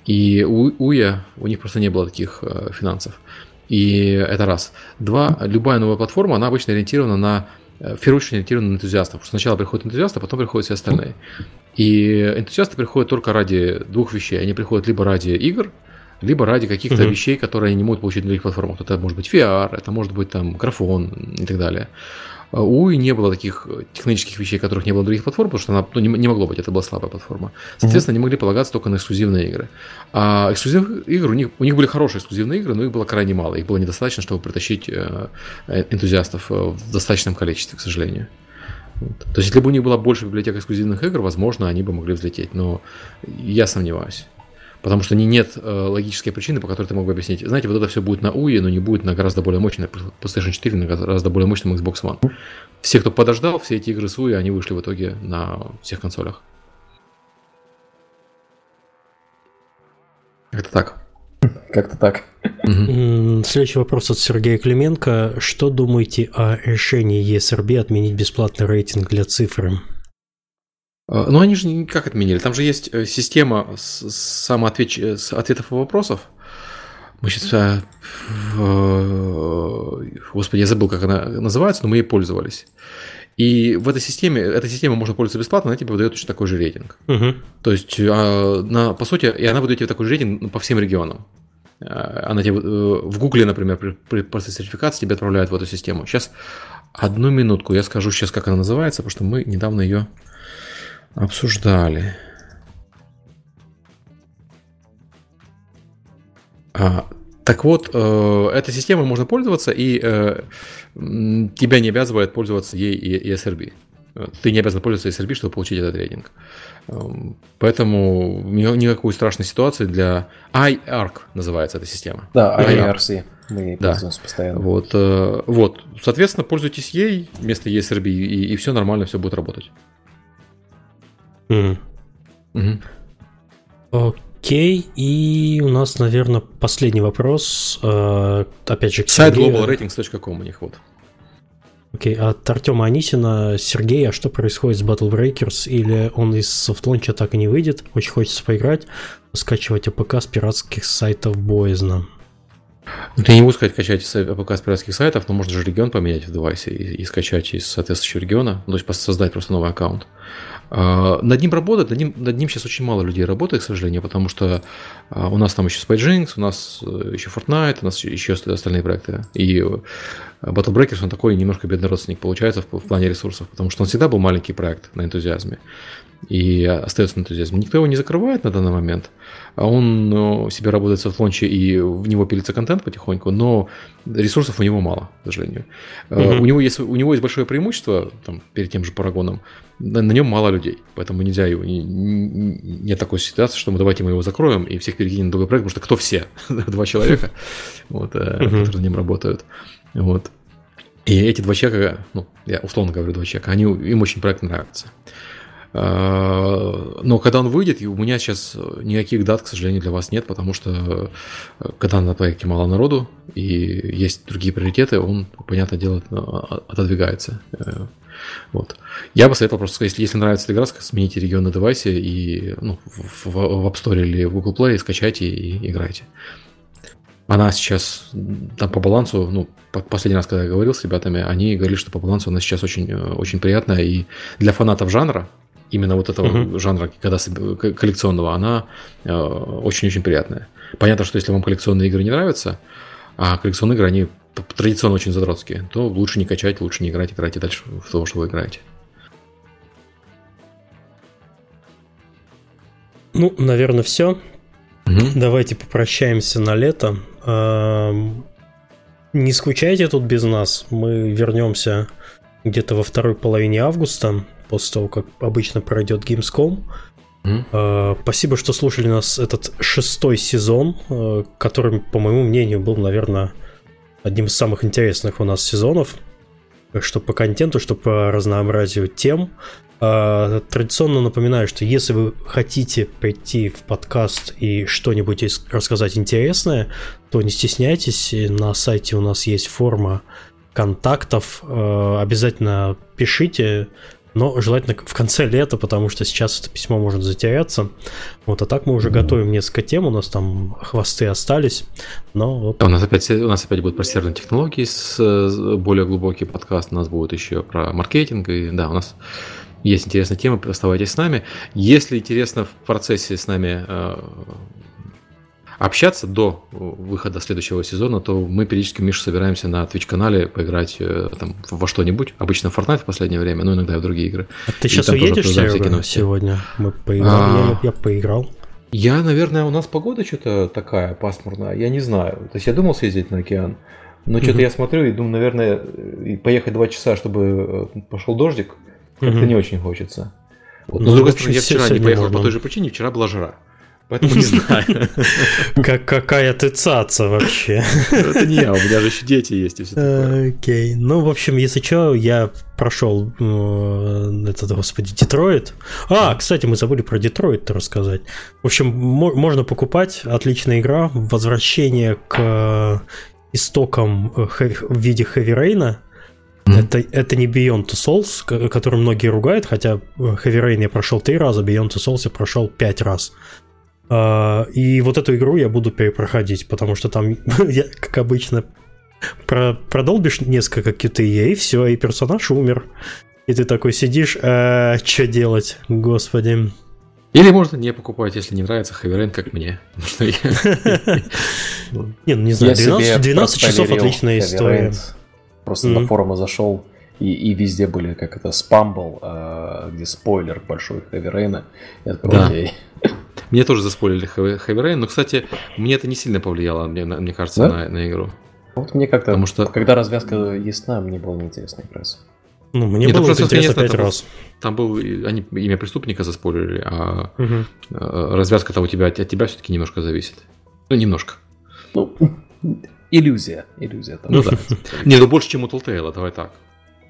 B: И у Уя у них просто не было таких э, финансов. И это раз. Два, любая новая платформа, она обычно ориентирована на в первую очередь ориентирована на энтузиастов. Потому что сначала приходят энтузиасты, а потом приходят все остальные. И энтузиасты приходят только ради двух вещей. Они приходят либо ради игр, либо ради каких-то mm-hmm. вещей, которые они не могут получить на других платформах. Это может быть VR, это может быть там графон и так далее. А у и не было таких технических вещей, которых не было на других платформах, потому что она ну, не, не могло быть, это была слабая платформа. Соответственно, mm-hmm. они могли полагаться только на эксклюзивные игры. А эксклюзивных игр у них, у них были хорошие эксклюзивные игры, но их было крайне мало. Их было недостаточно, чтобы притащить э, энтузиастов э, в достаточном количестве, к сожалению. Вот. То есть, если бы у них была больше библиотек эксклюзивных игр, возможно, они бы могли взлететь. Но я сомневаюсь. Потому что не, нет э, логической причины, по которой ты мог бы объяснить. Знаете, вот это все будет на UI, но не будет на гораздо более мощной PlayStation 4, на гораздо более мощном Xbox One. Все, кто подождал, все эти игры с UI, они вышли в итоге на всех консолях. Это так.
C: Как-то так.
A: Следующий вопрос от Сергея Клименко. Что думаете о решении ESRB отменить бесплатный рейтинг для цифры?
B: А, ну, они же как отменили? Там же есть э, система самоответ... с ответов и вопросов. Мы сейчас... Э, господи, я забыл, как она называется, но мы ей пользовались. И в этой системе, этой системой можно пользоваться бесплатно, она тебе выдает точно такой же рейтинг. Угу. То есть, а, на, по сути, и она выдает тебе такой же рейтинг по всем регионам. Она тебе э, в Гугле, например, при, при процессе сертификации тебя отправляют в эту систему. Сейчас одну минутку, я скажу сейчас, как она называется, потому что мы недавно ее обсуждали. А, так вот, э, этой системой можно пользоваться, и э, тебя не обязывает пользоваться ей и ESRB. Ты не обязан пользоваться ESRB, чтобы получить этот рейтинг. Эм, поэтому никакой страшной ситуации для iArc называется эта система.
C: Да, IRC. Мы да. пользуемся постоянно.
B: Вот, э, вот, соответственно, пользуйтесь ей вместо ESRB, и, и все нормально, все будет работать.
A: Mm. Угу. Окей, и у нас, наверное, последний вопрос. Э, опять же,
B: Сайт globalratings.com у них вот.
A: Окей, от Артема Анисина. Сергей, а что происходит с Battle Breakers? Или он из софтлонча так и не выйдет? Очень хочется поиграть. Скачивать APK с пиратских сайтов боязно.
B: Ну, я не могу сказать, качать APK с пиратских сайтов, но можно же регион поменять в девайсе и, и скачать из соответствующего региона, ну, то есть создать просто новый аккаунт. А, над ним работает, над ним, над ним сейчас очень мало людей работает, к сожалению, потому что а, у нас там еще Spyjinx у нас э, еще Fortnite, у нас еще остальные проекты. И э, Battle Breakers, он такой немножко бедный родственник получается в, в плане ресурсов, потому что он всегда был маленький проект на энтузиазме и остается на энтузиазме. Никто его не закрывает на данный момент, а он ну, себе работает в софтлонче, и в него пилится контент потихоньку, но ресурсов у него мало, к сожалению. Mm-hmm. У, него есть, у него есть большое преимущество там, перед тем же Парагоном, на, на нем мало людей, поэтому нельзя его, не, не, нет такой ситуации, что мы давайте мы его закроем и всех перекинем на другой проект, потому что кто все? Два человека, вот, mm-hmm. которые на нем работают. Вот. И эти два человека, ну, я условно говорю два человека, они, им очень проект нравится. А, но когда он выйдет, у меня сейчас никаких дат, к сожалению, для вас нет, потому что э, когда на проекте мало народу и есть другие приоритеты, он, понятное дело, а, отодвигается. Э, вот. Я бы советовал просто если, если нравится игра, смените регион на девайсе и ну, в, в, в App Store или в Google Play скачайте и играйте. Она сейчас там по балансу, ну, последний раз, когда я говорил с ребятами, они говорили, что по балансу она сейчас очень, э, очень приятная. И для фанатов жанра, именно вот этого uh-huh. жанра, когда коллекционного, она э, очень-очень приятная. Понятно, что если вам коллекционные игры не нравятся, а коллекционные игры, они традиционно очень задротские, то лучше не качать, лучше не играть, играйте дальше в то, что вы играете.
A: Ну, наверное, все. Угу. Давайте попрощаемся на лето. Не скучайте тут без нас. Мы вернемся где-то во второй половине августа после того, как обычно пройдет Gamescom. Mm. Uh, спасибо, что слушали нас этот шестой сезон, uh, который, по моему мнению, был, наверное, одним из самых интересных у нас сезонов. Что по контенту, что по разнообразию тем. Uh, традиционно напоминаю, что если вы хотите прийти в подкаст и что-нибудь рассказать интересное, то не стесняйтесь. На сайте у нас есть форма контактов. Обязательно пишите но желательно в конце лета, потому что сейчас это письмо может затеряться. Вот, а так мы уже mm-hmm. готовим несколько тем, у нас там хвосты остались, но вот.
B: У нас опять, у нас опять будет про серверные технологии, с, более глубокий подкаст, у нас будет еще про маркетинг, и да, у нас есть интересная тема, оставайтесь с нами. Если интересно в процессе с нами э, общаться до выхода следующего сезона, то мы периодически, Миша, собираемся на Twitch-канале поиграть э, там, во что-нибудь. Обычно в Fortnite в последнее время, но иногда и в другие игры.
A: А ты сейчас уедешь, Серега, сегодня? Мы поиграли, а... я, я поиграл.
B: Я, наверное, у нас погода что-то такая пасмурная, я не знаю. То есть я думал съездить на океан, но что-то я смотрю и думаю, наверное, поехать два часа, чтобы э, пошел дождик, Как-то
A: Мгм.
B: не очень хочется. Вот.
A: Ну,
B: Но, с другой стороны, я вчера не поехал по той же причине, вчера была жара. Поэтому не знаю.
A: Как, какая ты цаца вообще.
B: Это не я, у меня же еще дети есть и все такое.
A: Окей. Ну, в общем, если что, я прошел э, этот, господи, Детройт. А, кстати, мы забыли про Детройт рассказать. В общем, мо- можно покупать. Отличная игра. Возвращение к истокам э, в виде Heavy Rain.
B: Мгм.
A: Это, это не Beyond Two Souls, который многие ругают, хотя э, Heavy Rain я прошел три раза, Beyond Two Souls я прошел пять раз. А, И вот эту игру я буду перепроходить, потому что там, я, как обычно, про- продолбишь несколько QTE, и все, и персонаж умер. И ты такой сидишь, что делать, господи.
B: Или можно не покупать, если не нравится Heavy Rain, как мне. Я-
A: Не, ну не знаю,
C: Я
A: 12,
C: себе
A: 12 часов отличная история.
C: Просто на форумы зашел, и, и везде были, как это, спам был, а, где спойлер большой Rain. Я такой,
B: Да. Мне тоже заспойлили Rain, но, кстати, мне это не сильно повлияло, мне, на- мне кажется,
C: Да?
B: на, на игру.
C: Вот мне как-то,
B: Потому что-
C: когда развязка ясна, мне было неинтересно играть.
A: Ну, мне
B: Нет,
A: было
B: просто
A: интересно пять раз.
B: Там был, и- они имя преступника заспойлерили, а
A: Мгм.
B: э, развязка-то у тебя, от тебя все-таки немножко зависит. Ну, немножко.
C: Ну, иллюзия, иллюзия. Там.
B: Ну да. Не, ну больше, чем у Telltale, давай так.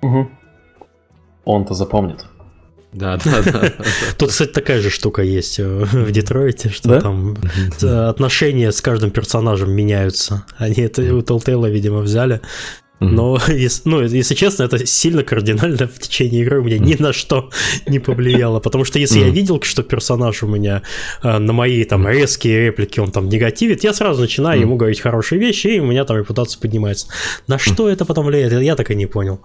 C: Мгм. Он-то запомнит.
B: Да, да, да.
A: Тут, кстати, такая же штука есть э, в Детройте, что
C: Да?
A: там э, отношения с каждым персонажем меняются. Они это у Telltale, видимо, взяли. Но, ес- ну, если честно, это сильно кардинально в течение игры у меня ни на что не повлияло. Потому что если я видел, что персонаж у меня э, на мои там резкие реплики, он там негативит, я сразу начинаю ему говорить хорошие вещи, и у меня там репутация поднимается. На что это потом влияет, я так и не понял.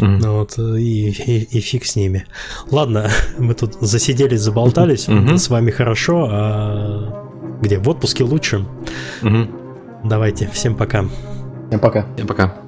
A: Ну вот, э, и, и- и фиг с ними. Ладно, мы тут засиделись, заболтались. С вами хорошо. А где? В отпуске лучше. Давайте, всем пока.
C: Всем пока.
B: Всем пока.